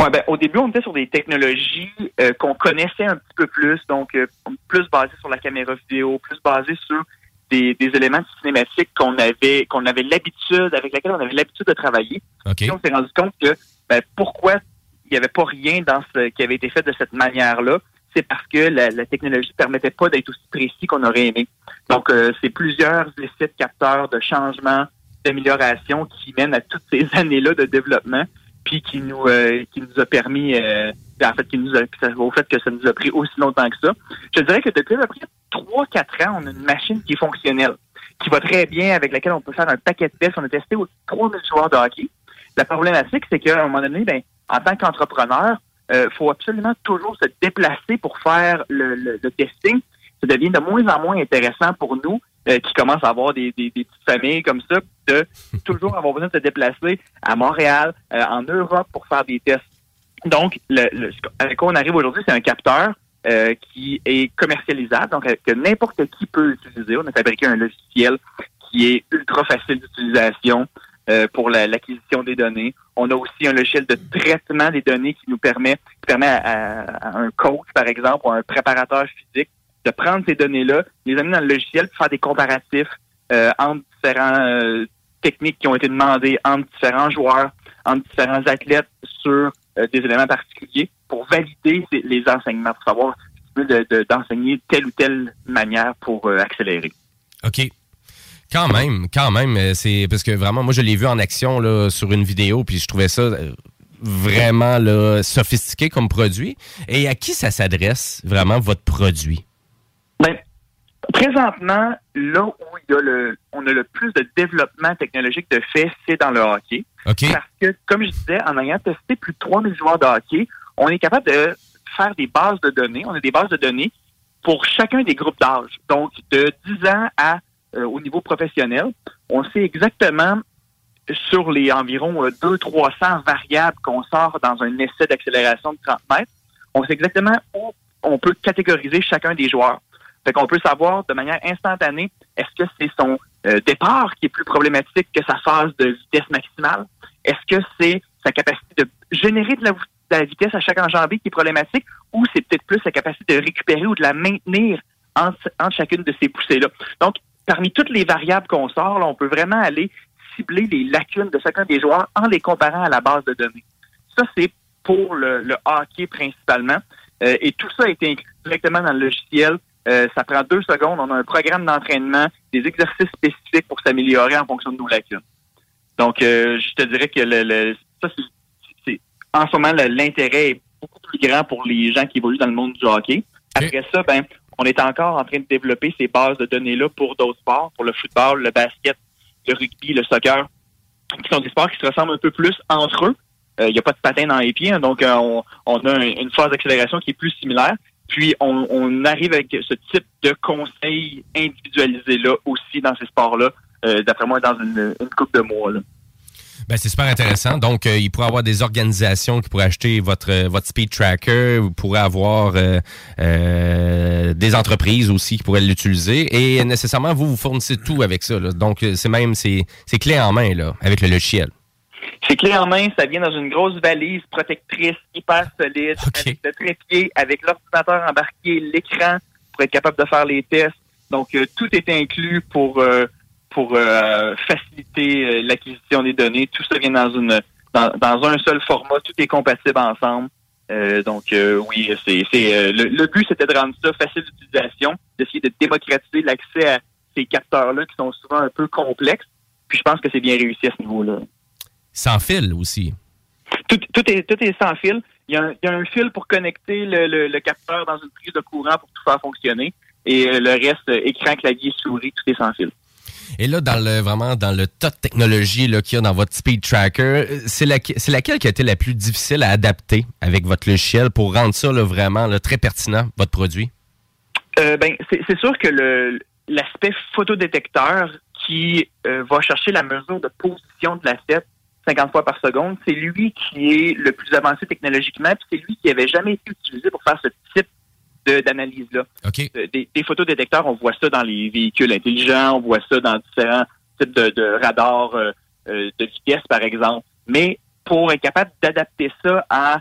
Ouais, ben, au début, on était sur des technologies euh, qu'on connaissait un petit peu plus, donc euh, plus basées sur la caméra vidéo, plus basées sur des, des éléments cinématiques qu'on avait qu'on avait l'habitude, avec lesquels on avait l'habitude de travailler. OK. Puis on s'est rendu compte que ben, pourquoi il n'y avait pas rien dans ce qui avait été fait de cette manière-là, c'est parce que la, la technologie ne permettait pas d'être aussi précis qu'on aurait aimé. Donc, euh, c'est plusieurs essais de capteurs, de changements, d'amélioration qui mènent à toutes ces années-là de développement, puis qui nous euh, qui nous a permis, euh, en fait, qui nous a, au fait que ça nous a pris aussi longtemps que ça. Je dirais que depuis à peu près 3-4 ans, on a une machine qui est fonctionnelle, qui va très bien, avec laquelle on peut faire un paquet de tests. On a testé aux 3000 joueurs de hockey. La problématique, c'est qu'à un moment donné, ben, en tant qu'entrepreneur, il faut absolument toujours se déplacer pour faire le, le- le testing. Ça devient de moins en moins intéressant pour nous euh, qui commencents à avoir des, des- des petites familles comme ça, de toujours avoir besoin de se déplacer à Montréal, euh, en Europe pour faire des tests. Donc, le, le- avec quoi on arrive aujourd'hui, c'est un capteur euh, qui est commercialisable, donc euh, que n'importe qui peut utiliser. On a fabriqué un logiciel qui est ultra facile d'utilisation euh, pour la- l'acquisition des données. On a aussi un logiciel de traitement des données qui nous permet, qui permet à, un coach, par exemple, ou à un préparateur physique de prendre ces données-là, les amener dans le logiciel pour faire des comparatifs euh, entre différents euh, techniques qui ont été demandées entre différents joueurs, entre différents athlètes sur euh, des éléments particuliers pour valider les enseignements, pour savoir veux de- de- d'enseigner telle ou telle manière pour accélérer. OK. Quand même, quand même, c'est parce que vraiment, moi, je l'ai vu en action là, sur une vidéo, puis je trouvais ça euh, vraiment là, sophistiqué comme produit. Et à qui ça s'adresse, vraiment, votre produit? Ben, présentement, là où il y a le, on a le plus de développement technologique de fait, c'est dans le hockey. Parce que, comme je disais, en ayant testé plus de 3000 joueurs de hockey, on est capable de faire des bases de données. On a des bases de données pour chacun des groupes d'âge. Donc, de 10 ans à au niveau professionnel, on sait exactement sur les environ 200-300 variables qu'on sort dans un essai d'accélération de 30 mètres, on sait exactement où on peut catégoriser chacun des joueurs. Fait qu'on peut savoir de manière instantanée, est-ce que c'est son euh, départ qui est plus problématique que sa phase de vitesse maximale? Est-ce que c'est sa capacité de générer de la, de la vitesse à chaque enjambée qui est problématique? Ou c'est peut-être plus sa capacité de récupérer ou de la maintenir entre, entre chacune de ces poussées-là? Donc, parmi toutes les variables qu'on sort, là, on peut vraiment aller cibler les lacunes de chacun des joueurs en les comparant à la base de données. Ça, c'est pour le, le hockey principalement. Euh, et tout ça a été inclus directement dans le logiciel. Euh, ça prend deux secondes. On a un programme d'entraînement, des exercices spécifiques pour s'améliorer en fonction de nos lacunes. Donc, euh, je te dirais que le, le- ça, c'est- en ce moment l'intérêt est beaucoup plus grand pour les gens qui évoluent dans le monde du hockey. Après ça, ben, on est encore en train de développer ces bases de données-là pour d'autres sports, pour le football, le basket, le rugby, le soccer, qui sont des sports qui se ressemblent un peu plus entre eux. Il n'y a pas de patin dans les pieds, hein, donc euh, on, a un- une phase d'accélération qui est plus similaire. Puis on, arrive avec ce type de conseils individualisés-là aussi dans ces sports-là, euh, d'après moi, dans une, une couple de mois. Là. Ben, c'est super intéressant. Donc, euh, il pourrait y avoir des organisations qui pourraient acheter votre, euh, votre speed tracker. Vous pourrez avoir euh, euh, des entreprises aussi qui pourraient l'utiliser. Et nécessairement, vous, vous fournissez tout avec ça. là. Donc, euh, c'est même, c'est c'est clé en main, là, avec le logiciel. C'est clé en main, ça vient dans une grosse valise protectrice hyper solide, avec le trépied, avec l'ordinateur embarqué, l'écran pour être capable de faire les tests. Donc, euh, tout est inclus pour euh, pour euh, faciliter euh, l'acquisition des données. Tout ça vient dans une dans, dans un seul format, tout est compatible ensemble. Euh, donc euh, oui, c'est c'est euh, le, le but c'était de rendre ça facile d'utilisation, d'essayer de démocratiser l'accès à ces capteurs-là qui sont souvent un peu complexes. Puis je pense que c'est bien réussi à ce niveau-là. Sans fil aussi. Tout, tout est, tout est sans fil. Il y, a un, il y a un fil pour connecter le, le- le capteur dans une prise de courant pour tout faire fonctionner. Et le reste, écran, clavier, souris, tout est sans fil. Et là, dans le vraiment dans le tas de technologies qu'il y a dans votre speed tracker, euh, c'est laquelle, qui a été la plus difficile à adapter avec votre logiciel pour rendre ça là, vraiment là, très pertinent, votre produit? Euh, ben, c'est sûr que l'aspect photodétecteur qui euh, va chercher la mesure de position de l'asset 50 fois par seconde, c'est lui qui est le plus avancé technologiquement, puis c'est lui qui avait jamais été utilisé pour faire ce type de- d'analyse-là. Euh, Des, des photodétecteurs, on voit ça dans les véhicules intelligents, on voit ça dans différents types de, de radars euh, euh, de vitesse, par exemple. Mais pour être capable d'adapter ça à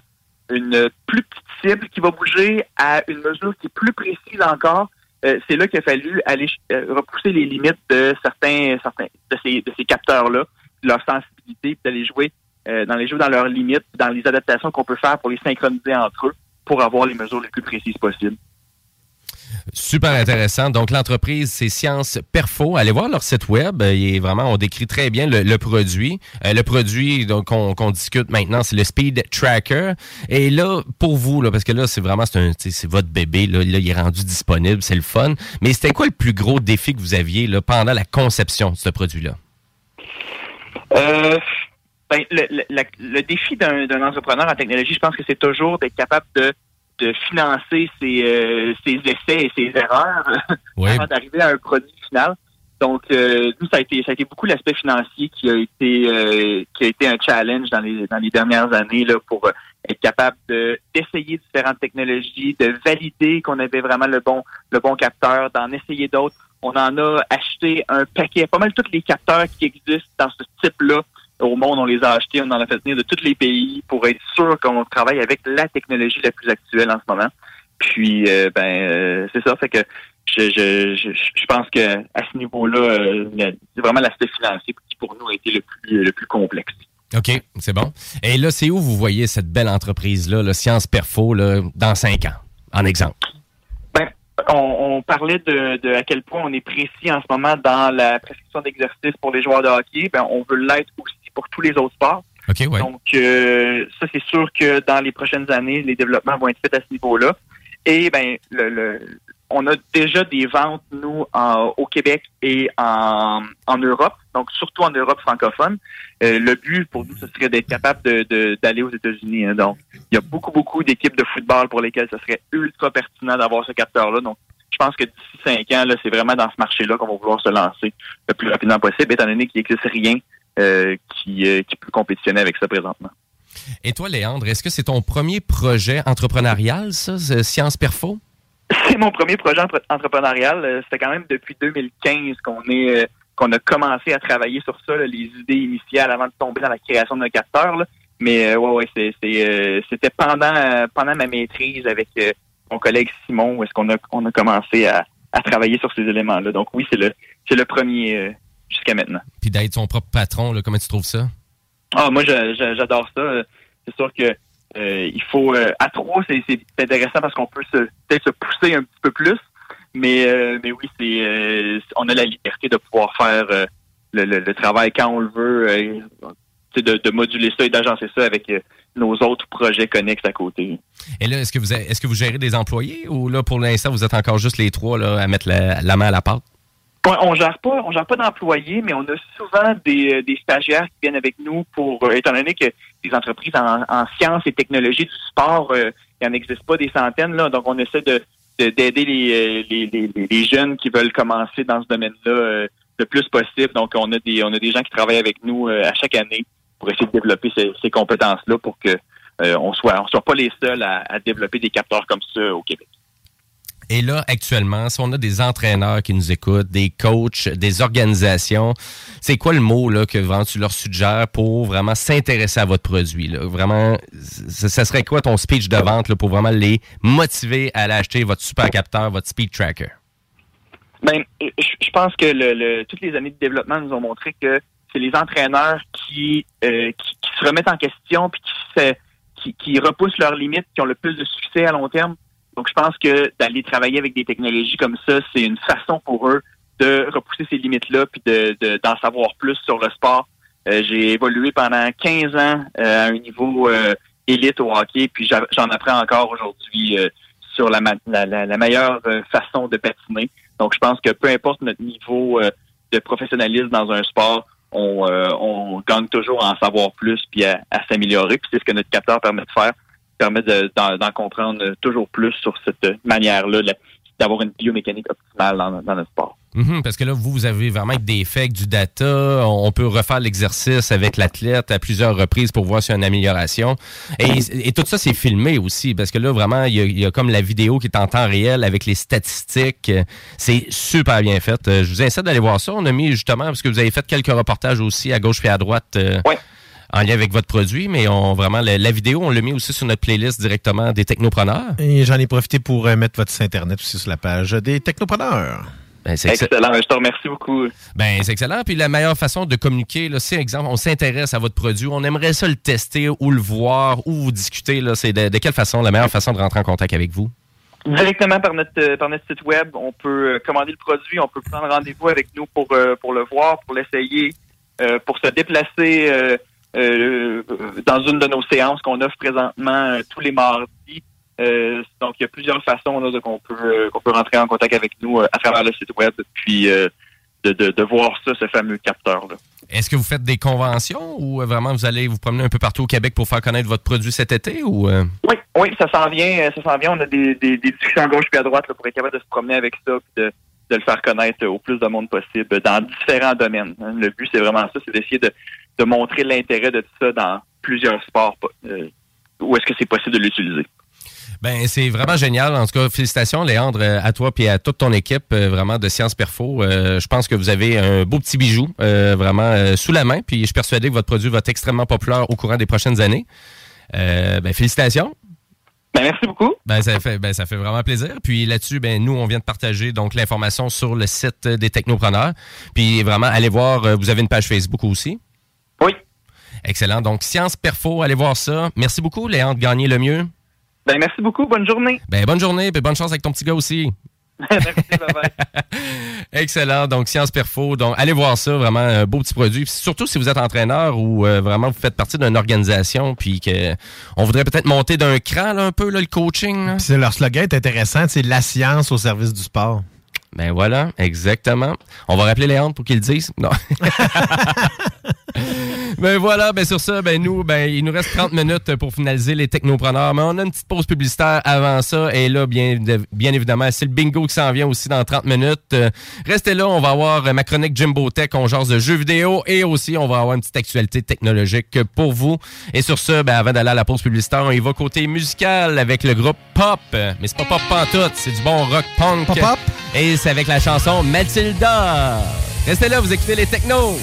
une plus petite cible qui va bouger à une mesure qui est plus précise encore, euh, c'est là qu'il a fallu aller repousser les limites de certains, certains de ces, de ces capteurs-là, leur sensibilité, puis d'aller jouer dans les jeux dans leurs limites, dans les adaptations qu'on peut faire pour les synchroniser entre eux, pour avoir les mesures les plus précises possibles. Super intéressant. Donc, l'entreprise, c'est Science Perfo. Allez voir leur site web. Euh, Il est vraiment, on décrit très bien le, le produit. Euh, le produit donc qu'on discute maintenant, c'est le Speed Tracker. Et là, pour vous, là, parce que là, c'est vraiment, c'est votre bébé. Là, Là, il est rendu disponible, c'est le fun. Mais c'était quoi le plus gros défi que vous aviez là, pendant la conception de ce produit-là? Euh, ben, le, le- la- le défi d'un d'un entrepreneur en technologie, je pense que c'est toujours d'être capable de, de financer ses, euh, ses essais et ses erreurs avant d'arriver à un produit final. Donc, euh, nous, ça a été, ça a été beaucoup l'aspect financier qui a été, euh, qui a été un challenge dans les, dans les dernières années là, pour euh, être capable de- d'essayer différentes technologies, de valider qu'on avait vraiment le bon, le bon capteur, d'en essayer d'autres. On en a acheté un paquet, pas mal tous les capteurs qui existent dans ce type-là au monde, on les a achetés, on en a fait venir de tous les pays pour être sûr qu'on travaille avec la technologie la plus actuelle en ce moment. Puis, euh, ben, euh, c'est ça, fait que je, je, je, je pense que à ce niveau-là, euh, c'est vraiment l'aspect financier qui pour nous a été le plus, le plus complexe. OK. OK, c'est bon. Et là, c'est où vous voyez cette belle entreprise-là, le Science Perfo, là, dans cinq ans, en exemple? Ben, on, on parlait de, de à quel point on est précis en ce moment dans la prescription d'exercice pour les joueurs de hockey. Ben, on veut l'être aussi pour tous les autres sports. Ouais. Donc, euh, ça, c'est sûr que dans les prochaines années, les développements vont être faits à ce niveau-là. Et ben, le, le- on a déjà des ventes, nous, en- au Québec et en, en Europe, donc surtout en Europe francophone. Euh, le but pour nous, ce serait d'être capable de- de- d'aller aux États-Unis. hein. Donc, il y a beaucoup, beaucoup d'équipes de football pour lesquelles ce serait ultra pertinent d'avoir ce capteur-là. Donc, je pense que d'ici cinq ans, c'est vraiment dans ce marché-là qu'on va vouloir se lancer le plus rapidement possible, étant donné qu'il n'existe rien euh, qui, euh, qui peut compétitionner avec ça présentement. Et toi, Léandre, est-ce que c'est ton premier projet entrepreneurial, ça, ce Science Perfo? C'est mon premier projet entre- entrepreneurial. Euh, C'était quand même depuis 2015 qu'on est euh, qu'on a commencé à travailler sur ça, là, les idées initiales avant de tomber dans la création d'un capteur. là. Mais euh, ouais, ouais, euh, c'était pendant euh, pendant ma maîtrise avec euh, mon collègue Simon où est-ce qu'on a on a commencé à, à travailler sur ces éléments-là. Donc oui, c'est le c'est le premier euh, jusqu'à maintenant. Puis d'être son propre patron, là, comment tu trouves ça? Ah, moi, j'adore ça. C'est sûr que euh, il faut euh, à trois, c'est intéressant parce qu'on peut peut-être se pousser un petit peu plus, mais euh, mais oui, c'est on a la liberté de pouvoir faire le, le- le travail quand on le veut, de, de moduler ça et d'agencer ça avec nos autres projets connexes à côté. Et là, est-ce que vous est-ce que vous gérez des employés ou là, pour l'instant, vous êtes encore juste les trois là, à mettre la, la main à la pâte? On gère pas, on gère pas d'employés, mais on a souvent des, euh, des stagiaires qui viennent avec nous pour, euh, étant donné que les entreprises en, en sciences et technologies du sport, euh, il en existe pas des centaines là, donc on essaie de de- d'aider les, euh, les, les, les- jeunes qui veulent commencer dans ce domaine-là euh, le plus possible. Donc on a des on a des gens qui travaillent avec nous à chaque année pour essayer de développer ces, ces compétences-là pour que on soit on soit pas les seuls à, à développer des capteurs comme ça au Québec. Et là, actuellement, si on a des entraîneurs qui nous écoutent, des coachs, des organisations, c'est quoi le mot là, que vraiment tu leur suggères pour vraiment s'intéresser à votre produit? Là? Vraiment, ça serait quoi ton speech de vente là, pour vraiment les motiver à aller acheter votre super capteur, votre speed tracker? Ben, je pense que le, le- toutes les années de développement nous ont montré que c'est les entraîneurs qui, euh, qui, se remettent en question puis qui, qui repoussent leurs limites, qui ont le plus de succès à long terme. Donc, je pense que d'aller travailler avec des technologies comme ça, c'est une façon pour eux de repousser ces limites-là puis de, de- d'en savoir plus sur le sport. Euh, j'ai évolué pendant 15 ans euh, à un niveau euh, élite au hockey, puis j'en apprends encore aujourd'hui euh, sur la, ma- la, la- meilleure euh, façon de patiner. Donc, je pense que peu importe notre niveau de professionnalisme dans un sport, on, euh, on gagne toujours à en savoir plus puis à, à s'améliorer. Puis c'est ce que notre capteur permet de faire, permet de- d'en, comprendre toujours plus sur cette manière-là, d'avoir une biomécanique optimale dans, dans notre sport. Mhm, parce que là, vous, vous avez vraiment des faits, du data. On peut refaire l'exercice avec l'athlète à plusieurs reprises pour voir s'il y a une amélioration. Et, et tout ça, c'est filmé aussi, parce que là, vraiment, il y, a, il y a comme la vidéo qui est en temps réel avec les statistiques. C'est super bien fait. Je vous incite d'aller voir ça. On a mis justement, parce que vous avez fait quelques reportages aussi à gauche et à droite. euh, En lien avec votre produit, mais on vraiment la, la vidéo, on l'a mis aussi sur notre playlist directement des technopreneurs. Et j'en ai profité pour euh, mettre votre site internet aussi sur la page des technopreneurs. Ben, c'est excellent. Excellent, je te remercie beaucoup. Ben, c'est excellent. Puis la meilleure façon de communiquer, là, c'est exemple, on s'intéresse à votre produit, on aimerait ça le tester ou le voir ou vous discuter. Là, c'est de, de quelle façon la meilleure façon de rentrer en contact avec vous? Directement par notre euh, par notre site web, on peut euh, commander le produit, on peut prendre rendez-vous avec nous pour pour le voir, pour l'essayer, pour se déplacer euh, dans une de nos séances qu'on offre présentement euh, tous les mardis. Euh, donc il y a plusieurs façons qu'on peut qu'on peut rentrer en contact avec nous à travers le site web, puis de, de, de voir ça, ce fameux capteur là. Est-ce que vous faites des conventions ou vraiment vous allez vous promener un peu partout au Québec pour faire connaître votre produit cet été ou euh? Oui, oui, ça s'en vient, ça s'en vient. On a des, des, des discussions à gauche puis à droite là, pour être capable de se promener avec ça, puis de, de le faire connaître au plus de monde possible dans différents domaines. hein. Le but, c'est vraiment ça, c'est d'essayer de, de montrer l'intérêt de tout ça dans plusieurs sports. euh, où est-ce que c'est possible de l'utiliser? Ben, c'est vraiment génial. En tout cas, félicitations, Léandre, à toi et à toute ton équipe euh, vraiment de Sciences Perfo. Euh, je pense que vous avez un beau petit bijou euh, vraiment sous la main. Puis je suis persuadé que votre produit va être extrêmement populaire au courant des prochaines années. Ben, félicitations. Ben, merci beaucoup. Ben, ça fait, ben, ça fait vraiment plaisir. Puis là-dessus, ben, nous, on vient de partager donc l'information sur le site des technopreneurs. Puis vraiment, allez voir, vous avez une page Facebook aussi. Oui. Excellent. Donc, Science Perfo, allez voir ça. Merci beaucoup, Léon, de gagner le mieux. Ben, merci beaucoup. Bonne journée. Ben, bonne journée, puis bonne chance avec ton petit gars aussi. merci. Excellent. Donc, Science Perfo. Donc, allez voir ça. Vraiment un beau petit produit. Puis surtout si vous êtes entraîneur ou euh, vraiment vous faites partie d'une organisation, puis que on voudrait peut-être monter d'un cran là, un peu là, le coaching. c'est- leur slogan est intéressant, c'est la science au service du sport. Ben voilà, exactement. On va rappeler Léandre pour qu'il le dise. Non. ben voilà, ben sur ça, ben nous, ben il nous reste 30 minutes pour finaliser les technopreneurs, mais on a une petite pause publicitaire avant ça. Et là, bien, bien évidemment, c'est le bingo qui s'en vient aussi dans 30 minutes. Euh, restez là, on va avoir ma chronique Jimbo Tech, on genre de jeux vidéo et aussi on va avoir une petite actualité technologique pour vous. Et sur ça, ben avant d'aller à la pause publicitaire, on y va côté musical avec le groupe Pop. Mais c'est pas Pop pantoute, c'est du bon rock punk. Pop-up. Et c'est avec la chanson Mathilda. Restez là, vous écoutez les technos.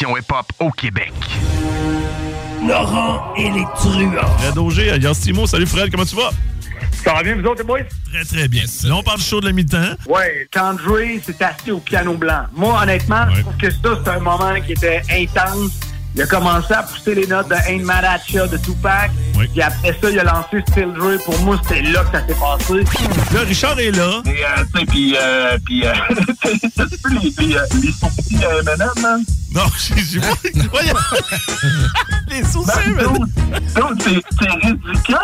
Seule station hip-hop au Québec. Laurent et les truands. Fred Auger, alias Timo. Salut Fred, comment tu vas? Ça va bien, vous autres, les boys? Très, très bien. Là, on parle show de la mi-temps. Ouais, quand Dre s'est assis au piano blanc. Moi, honnêtement, je trouve que ça, c'est un moment qui était intense. Il a commencé à pousser les notes de Ain't Mad At Ya de Tupac. Puis après ça, il a lancé Still Dre. Pour moi, c'était là que ça s'est passé. Là, Richard est là. Et, euh, tu sais, puis, euh, puis, euh, t'as-tu vu les, les, euh, les sourcils à M&M, man? Non, j'ai pas. Voyons. les sourcils, man. dude, C'est ridicule,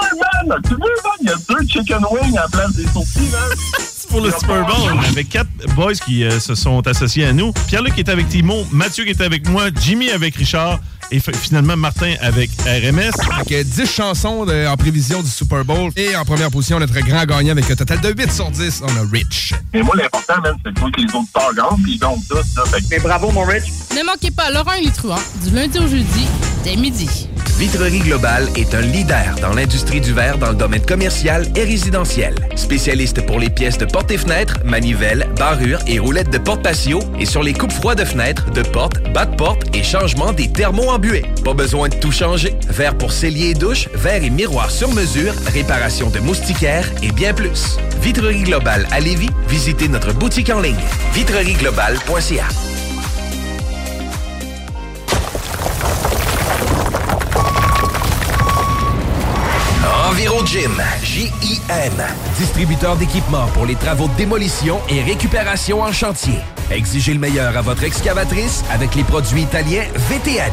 man. Tu vois, man, il y a deux chicken wings en place des sourcils, man. C'est pour le Super Bowl. Avec quatre boys qui euh, se sont associés à nous. Pierre-Luc est avec Timon, Mathieu qui est avec moi, Jimmy avec Richard et finalement Martin avec RMS. Avec 10 chansons de- en prévision du Super Bowl. Et en première position, notre grand gagnant avec un total de 8 sur 10, on a Rich. Mais moi, l'important, man, c'est de voir que les auditeurs gagnent, puis ils gagnent tous, là. Fait que- Mais bravo, mon Rich. Ne manquez pas Laurent truands du lundi au jeudi dès midi. Vitrerie Globale est un leader dans l'industrie du verre dans le domaine commercial et résidentiel. Spécialiste pour les pièces de portes et fenêtres, manivelles, barrures et roulettes de porte patio et sur les coupes froides de fenêtres, de portes, bas de porte et changement des thermos en buée. Pas besoin de tout changer. Verre pour cellier et douche, verre et miroir sur mesure, réparation de moustiquaires et bien plus. Vitrerie Globale à Lévis, visitez notre boutique en ligne vitrerieglobale.ca. EnviroGym, J-I-M, distributeur d'équipements pour les travaux de démolition et récupération en chantier. Exigez le meilleur à votre excavatrice avec les produits italiens VTN.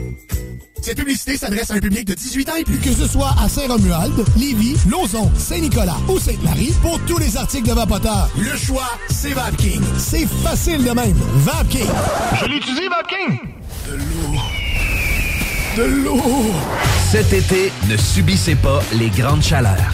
Cette publicité s'adresse à un public de 18 ans et plus. Que ce soit à Saint-Romuald, Lévis, Lauson, Saint-Nicolas ou Sainte-Marie, pour tous les articles de Vapoteur, le choix, c'est VapKing. C'est facile de même. VapKing. Je l'utilise, Vapking! De l'eau. De l'eau. Cet été, ne subissez pas les grandes chaleurs.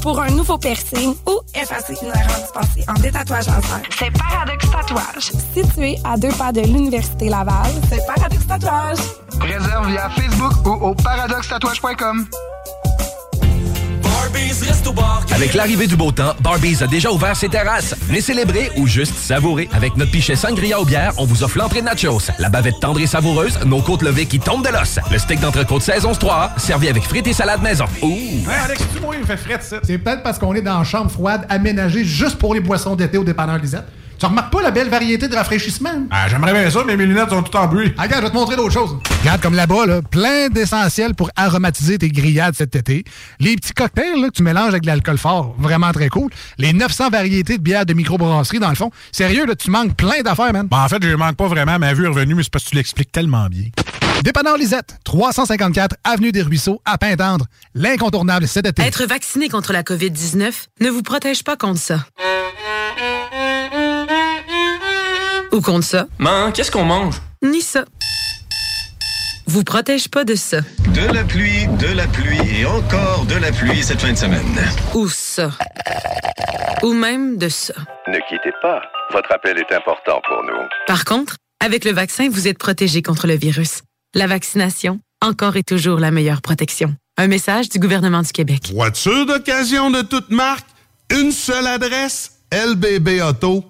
pour un nouveau piercing ou effacer une erreur dispensée en détatouage laser, c'est Paradox Tatouage. Situé à deux pas de l'Université Laval, c'est Paradox Tatouage. Réserve via Facebook ou au paradoxtatouage.com. Avec l'arrivée du beau temps, Barbies a déjà ouvert ses terrasses. Venez célébrer ou juste savourer. Avec notre pichet sangria aux bières, on vous offre l'entrée de nachos, la bavette tendre et savoureuse, nos côtes levées qui tombent de l'os, le steak d'entrecôte saison 3 servi avec frites et salade maison. Ouh! Ouais, Alex, tu moi, il me fait fret, ça. C'est peut-être parce qu'on est dans une chambre froide aménagée juste pour les boissons d'été au dépanneur Lisette Tu remarques pas la belle variété de rafraîchissement? Ah, j'aimerais bien ça, mais mes lunettes sont toutes en bruit. Ah, regarde, je vais te montrer d'autres choses. Regarde comme là-bas, là, plein d'essentiels pour aromatiser tes grillades cet été. Les petits cocktails là, que tu mélanges avec de l'alcool fort, vraiment très cool. Les 900 variétés de bières de microbrasserie, dans le fond. Sérieux, là, tu manques plein d'affaires, man. Ben, en fait, je manque pas vraiment. Ma vue est revenue, mais c'est parce que tu l'expliques tellement bien. Dépanneur Lisette, 354 Avenue des Ruisseaux, à Pintendre. L'incontournable cet été. Être vacciné contre la COVID-19 ne vous protège pas contre ça. Ou contre ça? Man, qu'est-ce qu'on mange? Ni ça. Vous protège pas de ça. De la pluie, de la pluie et encore de la pluie cette fin de semaine. Ou ça. Ou même de ça. Ne quittez pas. Votre appel est important pour nous. Par contre, avec le vaccin, vous êtes protégé contre le virus. La vaccination, encore et toujours la meilleure protection. Un message du gouvernement du Québec. Voiture d'occasion de toute marque, une seule adresse, lbbauto.com.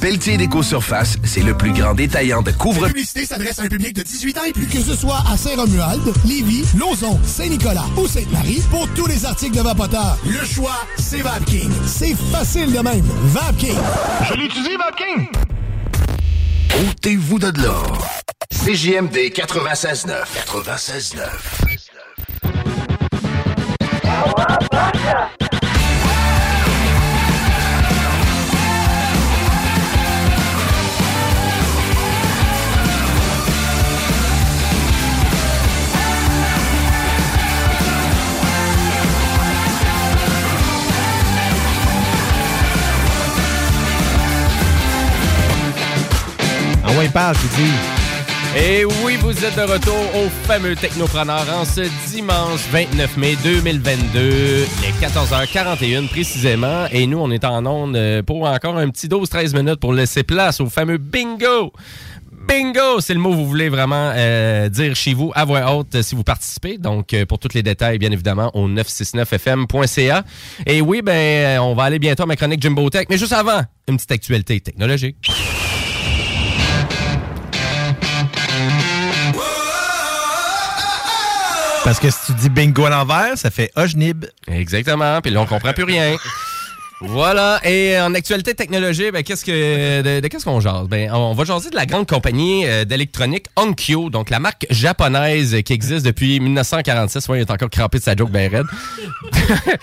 Pelletier Déco Surface, c'est le plus grand détaillant de couvre La publicité s'adresse à un public de 18 ans et plus. Que ce soit à Saint-Romuald, Lévis, Lauson, Saint-Nicolas ou Sainte-Marie, pour tous les articles de Vapoteur, le choix, c'est VapKing. C'est facile de même. VapKing. Je l'utilise, Vapking! Ôtez-vous de l'or. CJMD 96.9. 96.9. Et oui, vous êtes de retour au fameux Technopreneur en ce dimanche 29 mai 2022, les 14h41 précisément. Et nous, on est en onde euh, pour encore un petit 12-13 minutes pour laisser place au fameux bingo. Bingo, c'est le mot que vous voulez vraiment euh, dire chez vous à voix haute euh, si vous participez. Donc, pour tous les détails, bien évidemment, au 969fm.ca. Et oui, ben, on va aller bientôt à ma chronique Jimbo Tech. Mais juste avant, une petite actualité technologique. Parce que si tu dis bingo à l'envers, ça fait Ojnib. Exactement. Puis là, on comprend plus rien. Voilà. Et en actualité technologique, ben, qu'est-ce que, de, qu'est-ce qu'on jase? Ben, on va jaser de la grande compagnie euh, d'électronique Onkyo, donc la marque japonaise qui existe depuis 1946. Ouais, il est encore crampé de sa joke ben raide.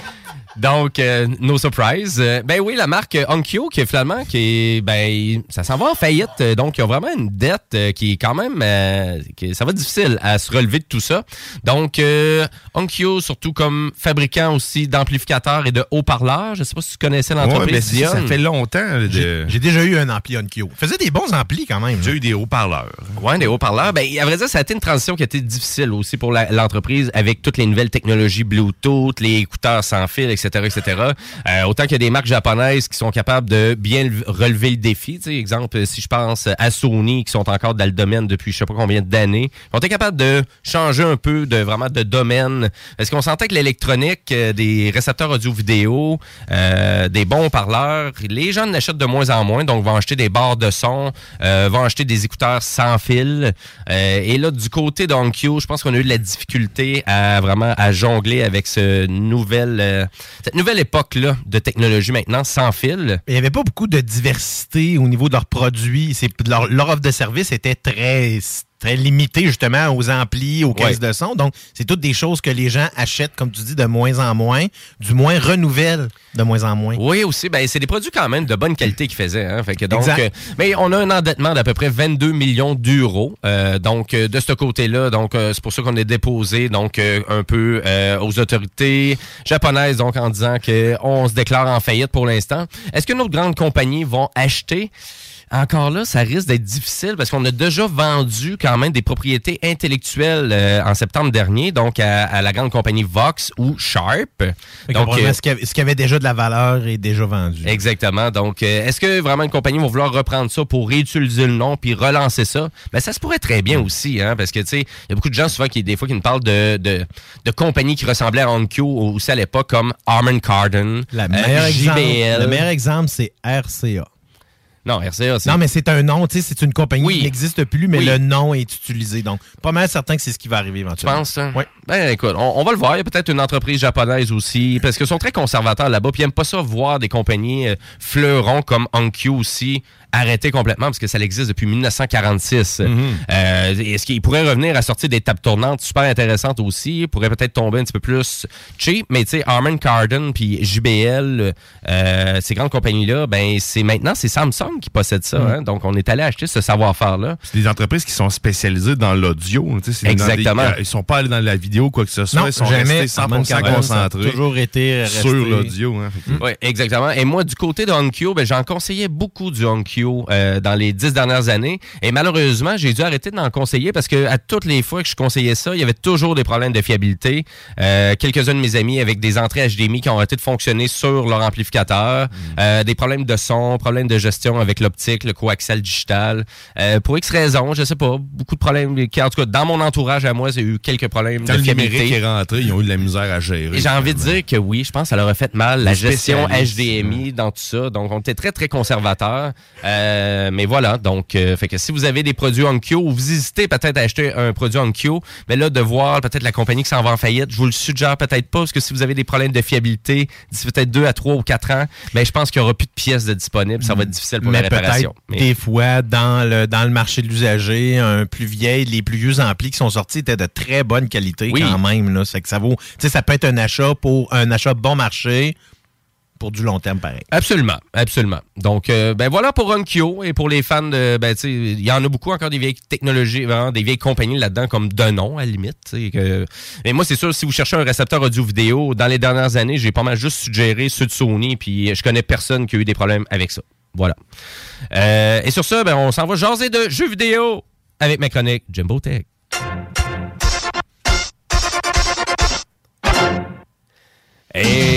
Donc, euh, no surprise. Euh, ben oui, la marque Onkyo, qui est finalement, qui est, ben, ça s'en va en faillite. Euh, Donc, il y a vraiment une dette euh, qui est quand même, euh, qui- ça va être difficile à se relever de tout ça. Donc, euh, Onkyo, surtout comme fabricant aussi d'amplificateurs et de haut-parleurs. Je sais pas si tu connaissais Ouais, l'entreprise ben, ça, fait longtemps. de- J'ai déjà eu un ampli Onkyo. Faisait des bons amplis quand même. J'ai eu des haut-parleurs. Ouais, des haut-parleurs. Ben, à vrai dire, ça a été une transition qui a été difficile aussi pour l'entreprise avec toutes les nouvelles technologies Bluetooth, les écouteurs sans fil, etc., etc. Euh, autant qu'il y a des marques japonaises qui sont capables de bien le- relever le défi. Tu exemple, si je pense à Sony, qui sont encore dans le domaine depuis je sais pas combien d'années, ont été capables de changer un peu de vraiment de domaine. Parce qu'on sentait que l'électronique, euh, des récepteurs audio-vidéo, euh, des bons parleurs, les gens n'achètent de moins en moins, donc vont acheter des barres de son, euh, vont acheter des écouteurs sans fil. Euh, et là, du côté d'Onkyo, je pense qu'on a eu de la difficulté à vraiment à jongler avec ce nouvelle, euh, cette nouvelle époque-là de technologie maintenant sans fil. Il n'y avait pas beaucoup de diversité au niveau de leurs produits. Leur, leur offre de service était très, très limitée justement aux amplis, aux caisses Ouais. de son. Donc, c'est toutes des choses que les gens achètent, comme tu dis, de moins en moins, du moins renouvellent de moins en moins. Oui, aussi. Ben, c'est des produits quand même de bonne qualité qu'ils faisaient. Hein? Fait que donc, Exact. euh, mais on a un endettement d'à peu près 22 millions d'euros. Euh, donc, euh, de ce côté-là, donc euh, c'est pour ça qu'on est déposé donc euh, un peu euh, aux autorités japonaises, donc en disant qu'on se déclare en faillite pour l'instant. Est-ce que nos grandes compagnies vont acheter? Encore là, ça risque d'être difficile parce qu'on a déjà vendu quand même des propriétés intellectuelles euh, en septembre dernier, donc à, à la grande compagnie Vox ou Sharp. Donc, euh, ce, qui avait, déjà de la valeur est déjà vendu. Exactement. Donc, euh, est-ce que vraiment une compagnie va vouloir reprendre ça pour réutiliser le nom puis relancer ça? Ben, ça se pourrait très bien aussi, hein, parce que, tu sais, il y a beaucoup de gens souvent qui, des fois, qui nous parlent de, de, de compagnies qui ressemblaient à OnQ aussi à l'époque, comme Armand Cardon, Le meilleur, euh, exemple, JBL. le meilleur exemple, c'est RCA. Non, RCA, c'est... Non, mais c'est un nom, tu sais, c'est une compagnie Oui. qui n'existe plus, mais Oui. le nom est utilisé. Donc, pas mal certain que c'est ce qui va arriver Tu éventuellement. penses, ça? Oui. Ben, écoute, on, on va le voir. Il y a peut-être une entreprise japonaise aussi, parce qu'ils sont très conservateurs là-bas, puis ils n'aiment pas ça voir des compagnies euh, fleurons comme Onkyo aussi arrêter complètement, parce que ça existe depuis 1946. Euh, Est-ce qu'il pourrait revenir à sortir des tables tournantes super intéressantes aussi? Il pourrait peut-être tomber un petit peu plus cheap, mais tu sais, Armand Cardon puis JBL, euh, ces grandes compagnies-là, ben c'est maintenant, c'est Samsung qui possède ça. Mhm. hein. Donc, on est allé acheter ce savoir-faire-là. C'est des entreprises qui sont spécialisées dans l'audio. tu sais, c'est dans Exactement. des- euh, ils sont pas allés dans la vidéo quoi que ce soit. Non, ils sont jamais. restés Armand 100% Cardone, ça a concentrés toujours été sur l'audio. hein. Oui, exactement. Et moi, du côté de Onkyo, ben, j'en conseillais beaucoup du Onkyo euh, dans les dix dernières années. Et malheureusement, j'ai dû arrêter d'en conseiller parce que à toutes les fois que je conseillais ça, il y avait toujours des problèmes de fiabilité. Euh, Quelques-uns de mes amis avec des entrées HDMI qui ont arrêté de fonctionner sur leur amplificateur. Euh, des problèmes de son, problèmes de gestion avec l'optique, le coaxial digital. Pour X raisons, je sais pas, beaucoup de problèmes. qui, En tout cas, dans mon entourage à moi, j'ai eu quelques problèmes Quand de fiabilité. est rentré, ils ont eu de la misère à gérer. J'ai envie de dire que oui, je pense que ça leur a fait mal, la gestion HDMI dans tout ça. Donc, on était très, très conservateurs. Euh, mais voilà, donc, euh, fait que si vous avez des produits Onkyo ou vous hésitez peut-être à acheter un produit Onkyo, mais là, de voir peut-être la compagnie qui s'en va en faillite, je vous le suggère peut-être pas, parce que si vous avez des problèmes de fiabilité d'ici peut-être deux à trois ou quatre ans, ben, je pense qu'il y aura plus de pièces de disponibles. Ça va être difficile pour mais la réparation. peut-être des fois, dans le, dans le marché de l'usager, un plus vieil, les plus vieux amplis qui sont sortis étaient de très bonne qualité Oui. quand même. Là. C'est que ça vaut. Tu sais, ça peut être un achat pour un achat bon marché pour du long terme pareil. Absolument, absolument. Donc, euh, ben voilà pour Onkyo et pour les fans de, ben tu sais, il y en a beaucoup encore des vieilles technologies, des vieilles compagnies là-dedans comme Denon à la limite. Et moi, c'est sûr, si vous cherchez un récepteur audio-vidéo, dans les dernières années, j'ai pas mal juste suggéré ceux de Sony, puis je connais personne qui a eu des problèmes avec ça. Voilà. Euh, et sur ça, ben on s'en va jaser de jeux vidéo avec ma chronique Jimbo Tech. Hey!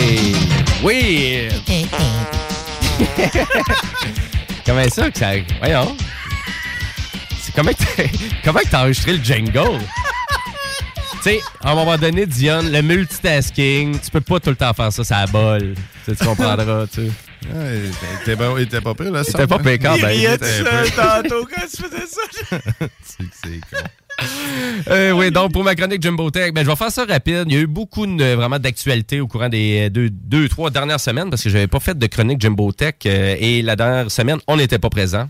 Oui! comment ça que ça. Voyons. C'est comment que t'as- comment que t'as enregistré le jingle? tu sais, à un moment donné, Dion, le multitasking, tu peux pas tout le temps faire ça, ça bol. Tu sais, tu comprendras, tu sais. Il était pas- il était pas pire, là. Il était pas pire quand Il même. tantôt quand tu faisais ça. C'est con. Euh, oui, donc pour ma chronique Jumbo Tech, ben, je vais faire ça rapide. Il y a eu beaucoup vraiment d'actualités au courant des deux, deux, trois dernières semaines parce que j'avais pas fait de chronique Jumbo Tech euh, et la dernière semaine, on n'était pas présent.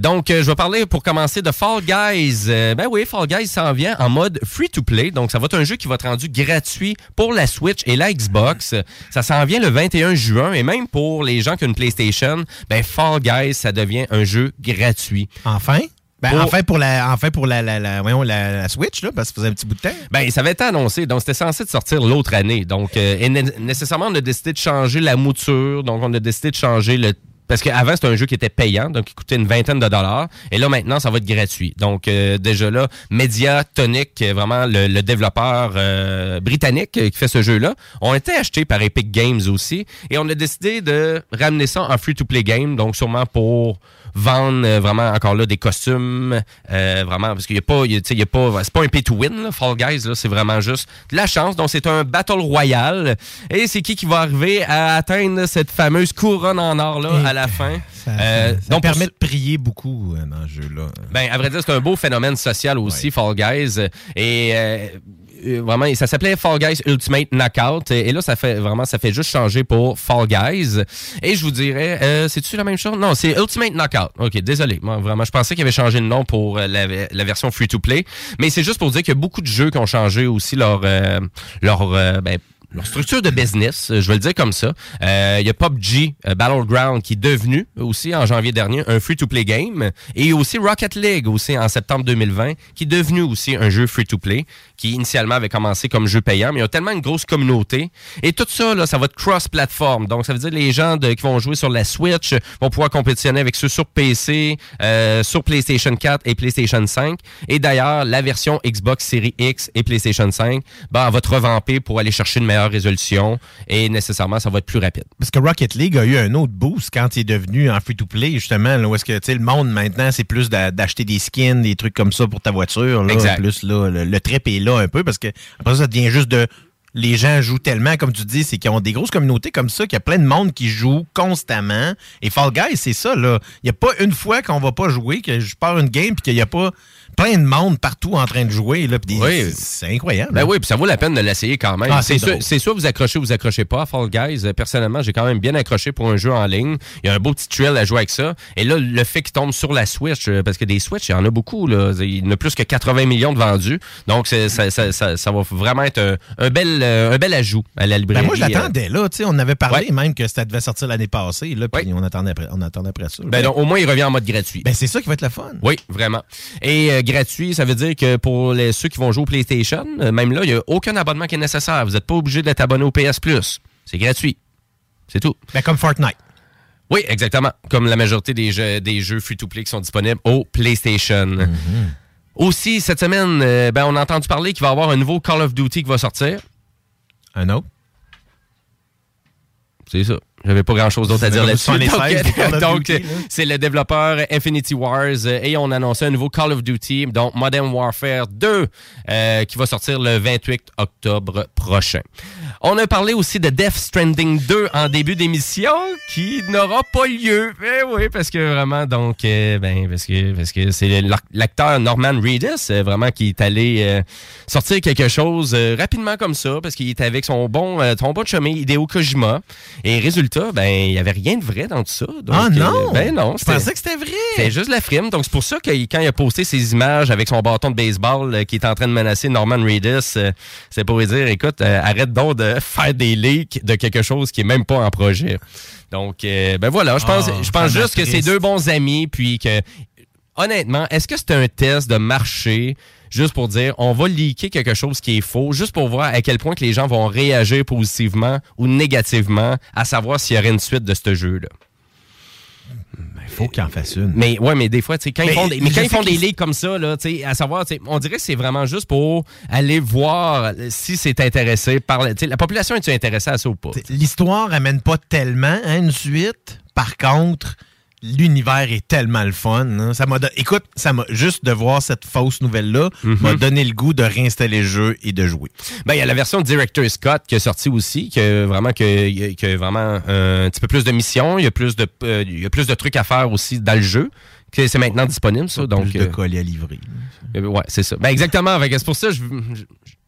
Donc, euh, je vais parler pour commencer de Fall Guys. Euh, ben oui, Fall Guys s'en vient en mode free-to-play. Donc, ça va être un jeu qui va être rendu gratuit pour la Switch et la Xbox. Ça s'en vient le 21 juin et même pour les gens qui ont une PlayStation, ben Fall Guys, ça devient un jeu gratuit. Enfin? Ben, Pour- enfin pour la, enfin pour la, la, la- voyons, la, la Switch, là, parce que ça faisait un petit bout de temps. Ben, ça avait été annoncé, donc c'était censé de sortir l'autre année. Donc, euh, et né- nécessairement, on a décidé de changer la mouture, donc on a décidé de changer le... Parce qu'avant, c'était un jeu qui était payant, donc qui coûtait une vingtaine de dollars. Et là, maintenant, ça va être gratuit. Donc, euh, déjà là, Mediatonic, vraiment le, le développeur euh, britannique qui fait ce jeu-là, ont été achetés par Epic Games aussi. Et on a décidé de ramener ça en free-to-play game, donc sûrement pour vendre euh, vraiment encore là des costumes euh, vraiment parce qu'il y a pas il y a, tu sais, il y a pas c'est pas un pay to win là, Fall Guys là c'est vraiment juste de la chance donc c'est un battle royal et c'est qui qui va arriver à atteindre cette fameuse couronne en or là à la fin? Euh, Ça donc, pour permet de prier beaucoup euh, dans ce jeu-là. ben, à vrai dire, c'est un beau phénomène social aussi, Fall Guys. Et euh, vraiment, ça s'appelait Fall Guys Ultimate Knockout. Et, là, ça fait vraiment, ça fait juste changer pour Fall Guys. Et je vous dirais, euh, c'est-tu la même chose? Non, c'est Ultimate Knockout. OK, désolé. Moi, vraiment, je pensais qu'il avait changé de nom pour euh, la version free-to-play. Mais c'est juste pour dire qu'il y a beaucoup de jeux qui ont changé aussi leur, euh, leur, euh, ben, leur structure de business, euh, je vais le dire comme ça. Euh, Il y a PUBG euh, Battleground qui est devenu aussi en janvier dernier un free-to-play game et aussi Rocket League aussi en septembre 2020 qui est devenu aussi un jeu free-to-play qui initialement avait commencé comme jeu payant mais il y a tellement une grosse communauté et tout ça là, ça va être cross-platform. Donc ça veut dire les gens qui vont jouer sur la Switch vont pouvoir compétitionner avec ceux sur PC, euh, sur PlayStation 4 et PlayStation 5 et d'ailleurs la version Xbox Series X et PlayStation 5 ben, va te revamper pour aller chercher une meilleure résolution et nécessairement ça va être plus rapide. Parce que Rocket League a eu un autre boost quand il est devenu en free-to-play, justement, là, où est-ce que, tu sais, le monde, maintenant, c'est plus d'a- d'acheter des skins, des trucs comme ça pour ta voiture, là. Exact. Plus, là, le, le trip est là un peu, parce que après ça, ça devient juste de... Les gens jouent tellement, comme tu dis, c'est qu'ils ont des grosses communautés comme ça, qu'il y a plein de monde qui joue constamment. Et Fall Guys, c'est ça, là. Il n'y a pas une fois qu'on va pas jouer, que je pars une game, puis qu'il n'y a pas plein de monde partout en train de jouer, là. des- Oui. C'est incroyable. Ben oui, puis ça vaut la peine de l'essayer quand même. Ah, c'est sûr, vous accrochez ou vous accrochez pas Fall Guys. Euh, Personnellement, j'ai quand même bien accroché pour un jeu en ligne. Il y a un beau petit thrill à jouer avec ça. Et là, le fait qu'il tombe sur la Switch, euh, parce que des Switch, il y en a beaucoup. Là. Il y en a plus que 80 millions de vendus. Donc, ça, ça, ça, ça va vraiment être un, un bel, euh, un bel ajout à la librairie. Ben moi, je l'attendais, là. Tu sais, on avait parlé Ouais. même que ça devait sortir l'année passée, là, puis on, attendait après, on attendait après ça. Ben donc, au moins, il revient en mode gratuit. Ben, c'est ça qui va être le fun. Oui, vraiment. Et euh, gratuit, ça veut dire que pour les, ceux qui vont jouer au PlayStation, euh, même là, il n'y a aucun abonnement qui est nécessaire. Vous n'êtes pas obligé d'être abonné au PS Plus. C'est gratuit. C'est tout. Ben, comme Fortnite. Oui, exactement. Comme la majorité des jeux, des jeux free-to-play qui sont disponibles au PlayStation. Mm-hmm. Aussi, cette semaine, euh, ben, on a entendu parler qu'il va y avoir un nouveau Call of Duty qui va sortir. Un autre? C'est ça. J'avais pas grand chose d'autre à dire là-dessus. 76 des Call Donc, c'est le développeur Infinity Wars euh, et on a annoncé un nouveau Call of Duty, donc Modern Warfare 2, euh, qui va sortir le 28 octobre prochain. On a parlé aussi de Death Stranding 2 en début d'émission, qui n'aura pas lieu. Eh oui, parce que vraiment, donc, euh, ben, parce que parce que c'est l'ac- l'acteur Norman Reedus, euh, vraiment, qui est allé euh, sortir quelque chose euh, rapidement comme ça, parce qu'il était avec son bon, son bon chumé Hideo Kojima. Et résultat, ben, il y avait rien de vrai dans tout ça. Donc, Ah non? euh, ben non. Je pensais que c'était vrai. C'était juste la frime. Donc, c'est pour ça que quand il a posté ses images avec son bâton de baseball euh, qui est en train de menacer Norman Reedus, euh, c'est pour lui dire, écoute, euh, arrête donc de faire des leaks de quelque chose qui est même pas en projet. Donc, ben voilà, je pense, Ah, je pense juste que c'est deux bons amis, puis que, honnêtement, est-ce que c'est un test de marché juste pour dire, on va leaker quelque chose qui est faux, juste pour voir à quel point que les gens vont réagir positivement ou négativement, à savoir s'il y aurait une suite de ce jeu-là. Il faut qu'il en fasse une. Mais ouais, mais des fois, tu sais, quand, Mais ils font des, mais quand ils font des qu'ils- leaks comme ça, là, tu sais, à savoir, tu sais, on dirait que c'est vraiment juste pour aller voir si c'est intéressé par la, tu sais, la population est-tu intéressée à ça ou pas? L'histoire amène pas tellement à une suite. Par contre, l'univers est tellement le fun. hein. Ça m'a don- Écoute, ça m'a juste de voir cette fausse nouvelle-là m'a donné le goût de réinstaller le jeu et de jouer. Ben, il y a la version Director Scott qui est sortie aussi, qui a vraiment, que, qui a vraiment euh, un petit peu plus de missions, il y a plus de, euh, il y a plus de trucs à faire aussi dans le jeu. C'est maintenant disponible, ça. Donc, Plus de euh, colis à livrer. Euh, Ouais, c'est ça. Ben exactement. C'est pour ça que je, je-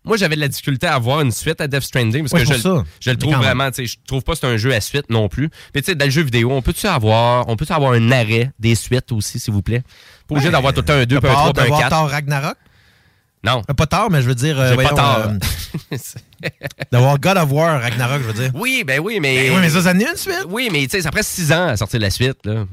moi j'avais de la difficulté à avoir une suite à Death Stranding parce Ouais, que je, le Mais trouve vraiment, tu sais, je trouve pas que c'est un jeu à suite non plus. Puis tu sais, dans le jeu vidéo, on peut-tu avoir, on peut avoir un arrêt des suites aussi, s'il vous plaît? Pas obligé Ouais, d'avoir tout un 2, T'as puis un pas 3, hâte puis de un voir 4. Thor Ragnarok? Non. Euh, Pas tard, mais je veux dire. euh, J'ai pas voyons, tard. euh, D'avoir God of War Ragnarok, je veux dire. Oui, ben oui, mais. Ben oui, mais ça, ça est une suite. Oui, mais tu sais, ça prend 6 ans à sortir la suite, là.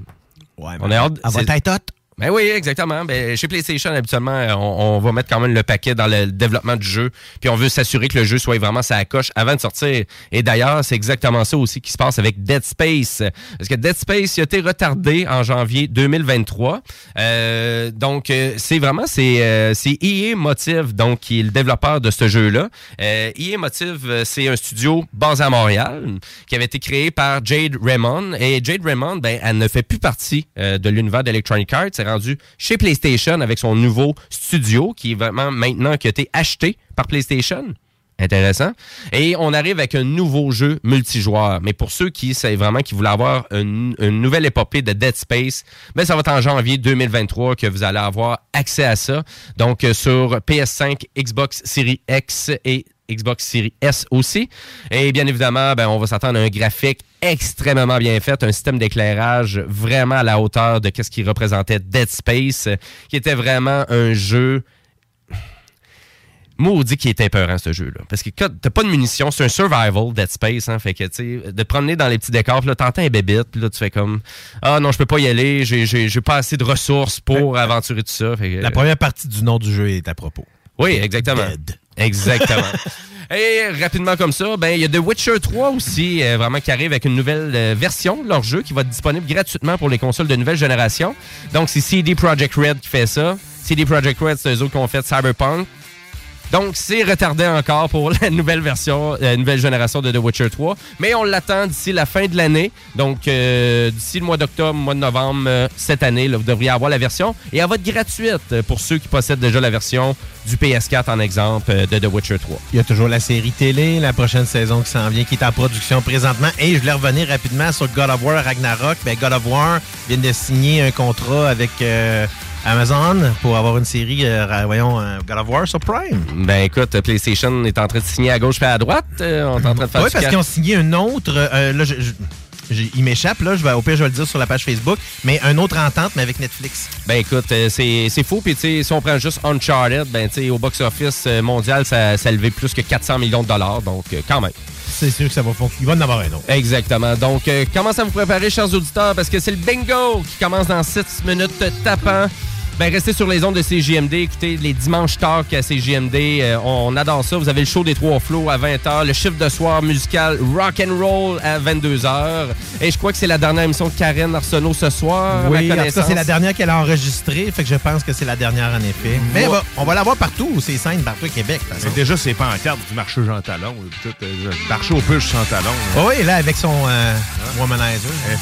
Ouais, on a hâte. Elle va être hot. Ben oui, exactement. Ben, chez PlayStation, habituellement, on, on va mettre quand même le paquet dans le développement du jeu. Puis on veut s'assurer que le jeu soit vraiment sa coche avant de sortir. Et d'ailleurs, c'est exactement ça aussi qui se passe avec Dead Space. Parce que Dead Space a été retardé en janvier 2023. Euh, donc, euh, c'est vraiment, c'est euh, c'est EA Motive, donc, qui est le développeur de ce jeu-là. Euh, EA Motive, euh, c'est un studio basé à Montréal qui avait été créé par Jade Raymond. Et Jade Raymond, ben, elle ne fait plus partie euh, de l'univers d'Electronic Arts. Chez PlayStation avec son nouveau studio qui est vraiment maintenant qui a été acheté par PlayStation. Intéressant. Et on arrive avec un nouveau jeu multijoueur. Mais pour ceux qui c'est vraiment qui voulaient avoir une, une nouvelle épopée de Dead Space, ben ça va être en janvier 2023 que vous allez avoir accès à ça. Donc euh, sur PS5, Xbox Series X et Xbox Series S aussi. Et bien évidemment, ben, on va s'attendre à un graphique extrêmement bien fait, un système d'éclairage vraiment à la hauteur de ce qui représentait Dead Space, qui était vraiment un jeu Maudit qui est épeurant, ce jeu-là. Parce que t'as pas de munitions, c'est un survival, Dead Space, hein. Fait que, tu sais, de promener dans les petits décors, puis là, t'entends un bébite, puis là, tu fais comme, ah non, je peux pas y aller, j'ai- pas assez de ressources pour aventurer tout ça. Fait que, La première partie du nom du jeu est à propos. oui, exactement. Exactement. Et rapidement comme ça, ben il y a The Witcher 3 aussi, euh, vraiment qui arrive avec une nouvelle euh, version de leur jeu qui va être disponible gratuitement pour les consoles de nouvelle génération. Donc c'est CD Projekt Red qui fait ça. CD Projekt Red, c'est eux autres qui ont fait Cyberpunk. Donc, c'est retardé encore pour la nouvelle version, la nouvelle génération de The Witcher 3. Mais on l'attend d'ici la fin de l'année. Donc, euh, d'ici le mois d'octobre, mois de novembre, euh, cette année, vous devriez avoir la version. Et elle va être gratuite euh, pour ceux qui possèdent déjà la version du PS4, en exemple, de The Witcher 3. Il y a toujours la série télé, la prochaine saison qui s'en vient, qui est en production présentement. Et je voulais revenir rapidement sur God of War Ragnarok. Ben, God of War vient de signer un contrat avec Amazon pour avoir une série, euh, voyons, euh, God of War sur Prime. Ben écoute, PlayStation est en train de signer à gauche et à droite. Euh, on est en train de faire Oui, parce qu'ils ont signé un autre. euh, là, je- il m'échappe, là. Je vais, au pire, je vais le dire sur la page Facebook. Mais un autre entente, mais avec Netflix. Ben écoute, euh, c'est fou. Puis si on prend juste Uncharted, ben tu sais, au box-office mondial, ça, ça a levé plus que 400 millions de dollars. Donc, euh, quand même. C'est sûr que ça va fonctionner. Il va en avoir un autre. Exactement. Donc, euh, commencez à vous préparer, chers auditeurs, parce que c'est le bingo qui commence dans 6 minutes tapant. Ben, restez sur les ondes de CJMD. Écoutez, les dimanches talk à CJMD, euh, on, on adore ça. Vous avez le show des trois flots à 20h, le chiffre de soir musical rock and roll à 22h. Et je crois que c'est la dernière émission de Karen Arsenault ce soir. à ma Oui, en tout cas, connaissance. c'est la dernière qu'elle a enregistrée. Fait que je pense que c'est la dernière, en effet. Mais Moi- bon, on va la voir partout, ces scènes, partout au Québec. Mais déjà, c'est pas en carte du marché Jean Talon. euh, marché aux puces sans talon. Oh oui, là, avec son euh, womanizer. Elle est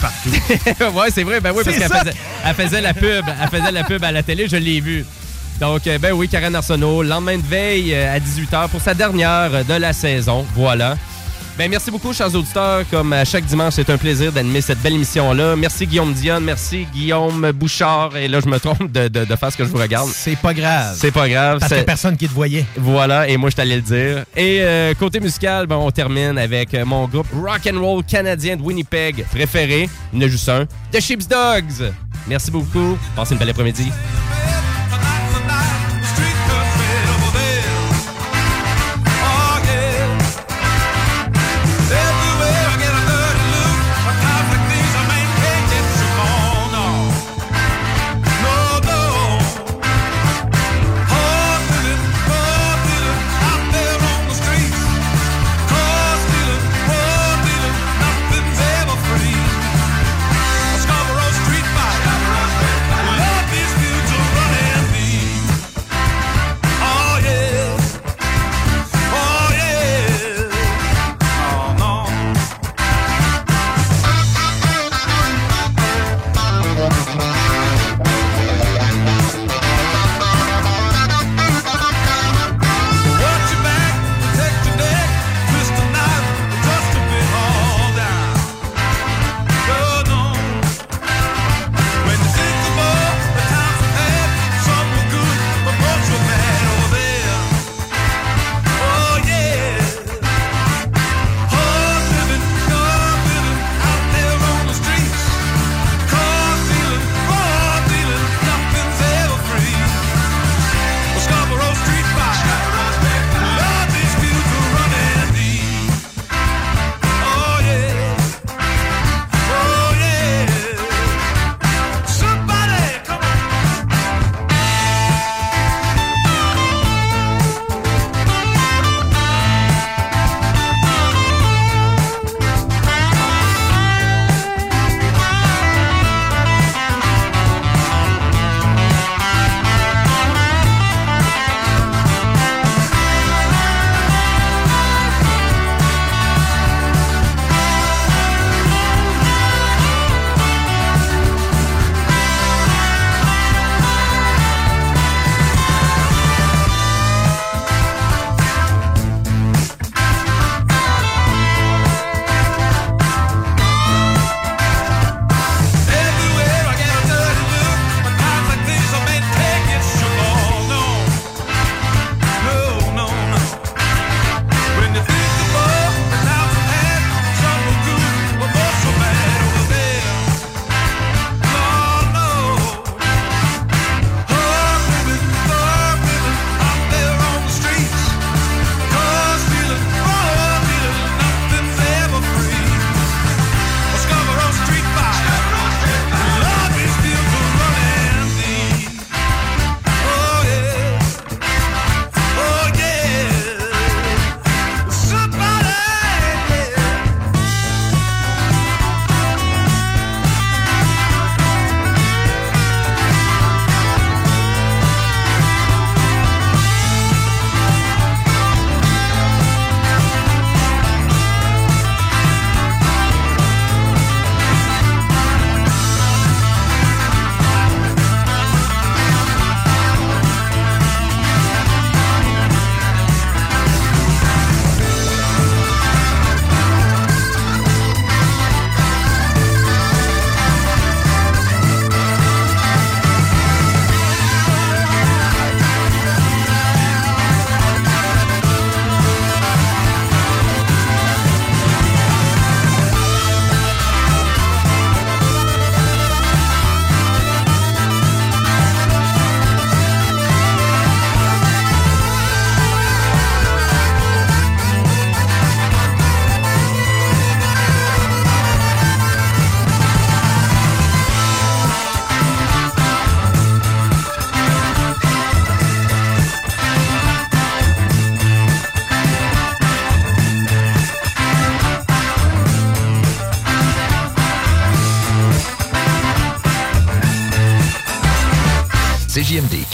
partout. ouais, c'est vrai. Ben oui, parce qu'elle faisait, elle faisait la pub. Elle faisait la pub à la télé, je l'ai vu. Donc, euh, ben oui, Karen Arsenault, lendemain de veille euh, à 18h pour sa dernière de la saison. Voilà. Ben merci beaucoup, chers auditeurs. Comme à chaque dimanche, c'est un plaisir d'animer cette belle émission-là. Merci Guillaume Dionne, merci Guillaume Bouchard. Et là, je me trompe de, de- de faire ce que je vous regarde. C'est pas grave. C'est pas grave. Parce qu'il personne qui te voyait. voilà, et moi je t'allais le dire. Et euh, côté musical, ben, on termine avec mon groupe rock and roll canadien de Winnipeg préféré, il y en a juste un, The Sheep's Dogs. Merci beaucoup. Passez une belle après-midi.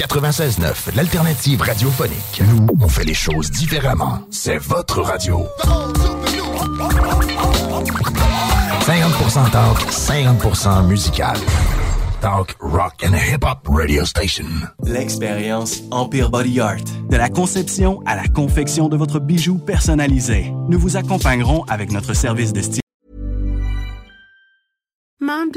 96.9, l'alternative radiophonique. Nous, on fait les choses différemment. C'est votre radio. 50% talk, 50% musical. Talk, rock and hip-hop radio station. L'expérience Empire Body Art. De la conception à la confection de votre bijou personnalisé. Nous vous accompagnerons avec notre service de style.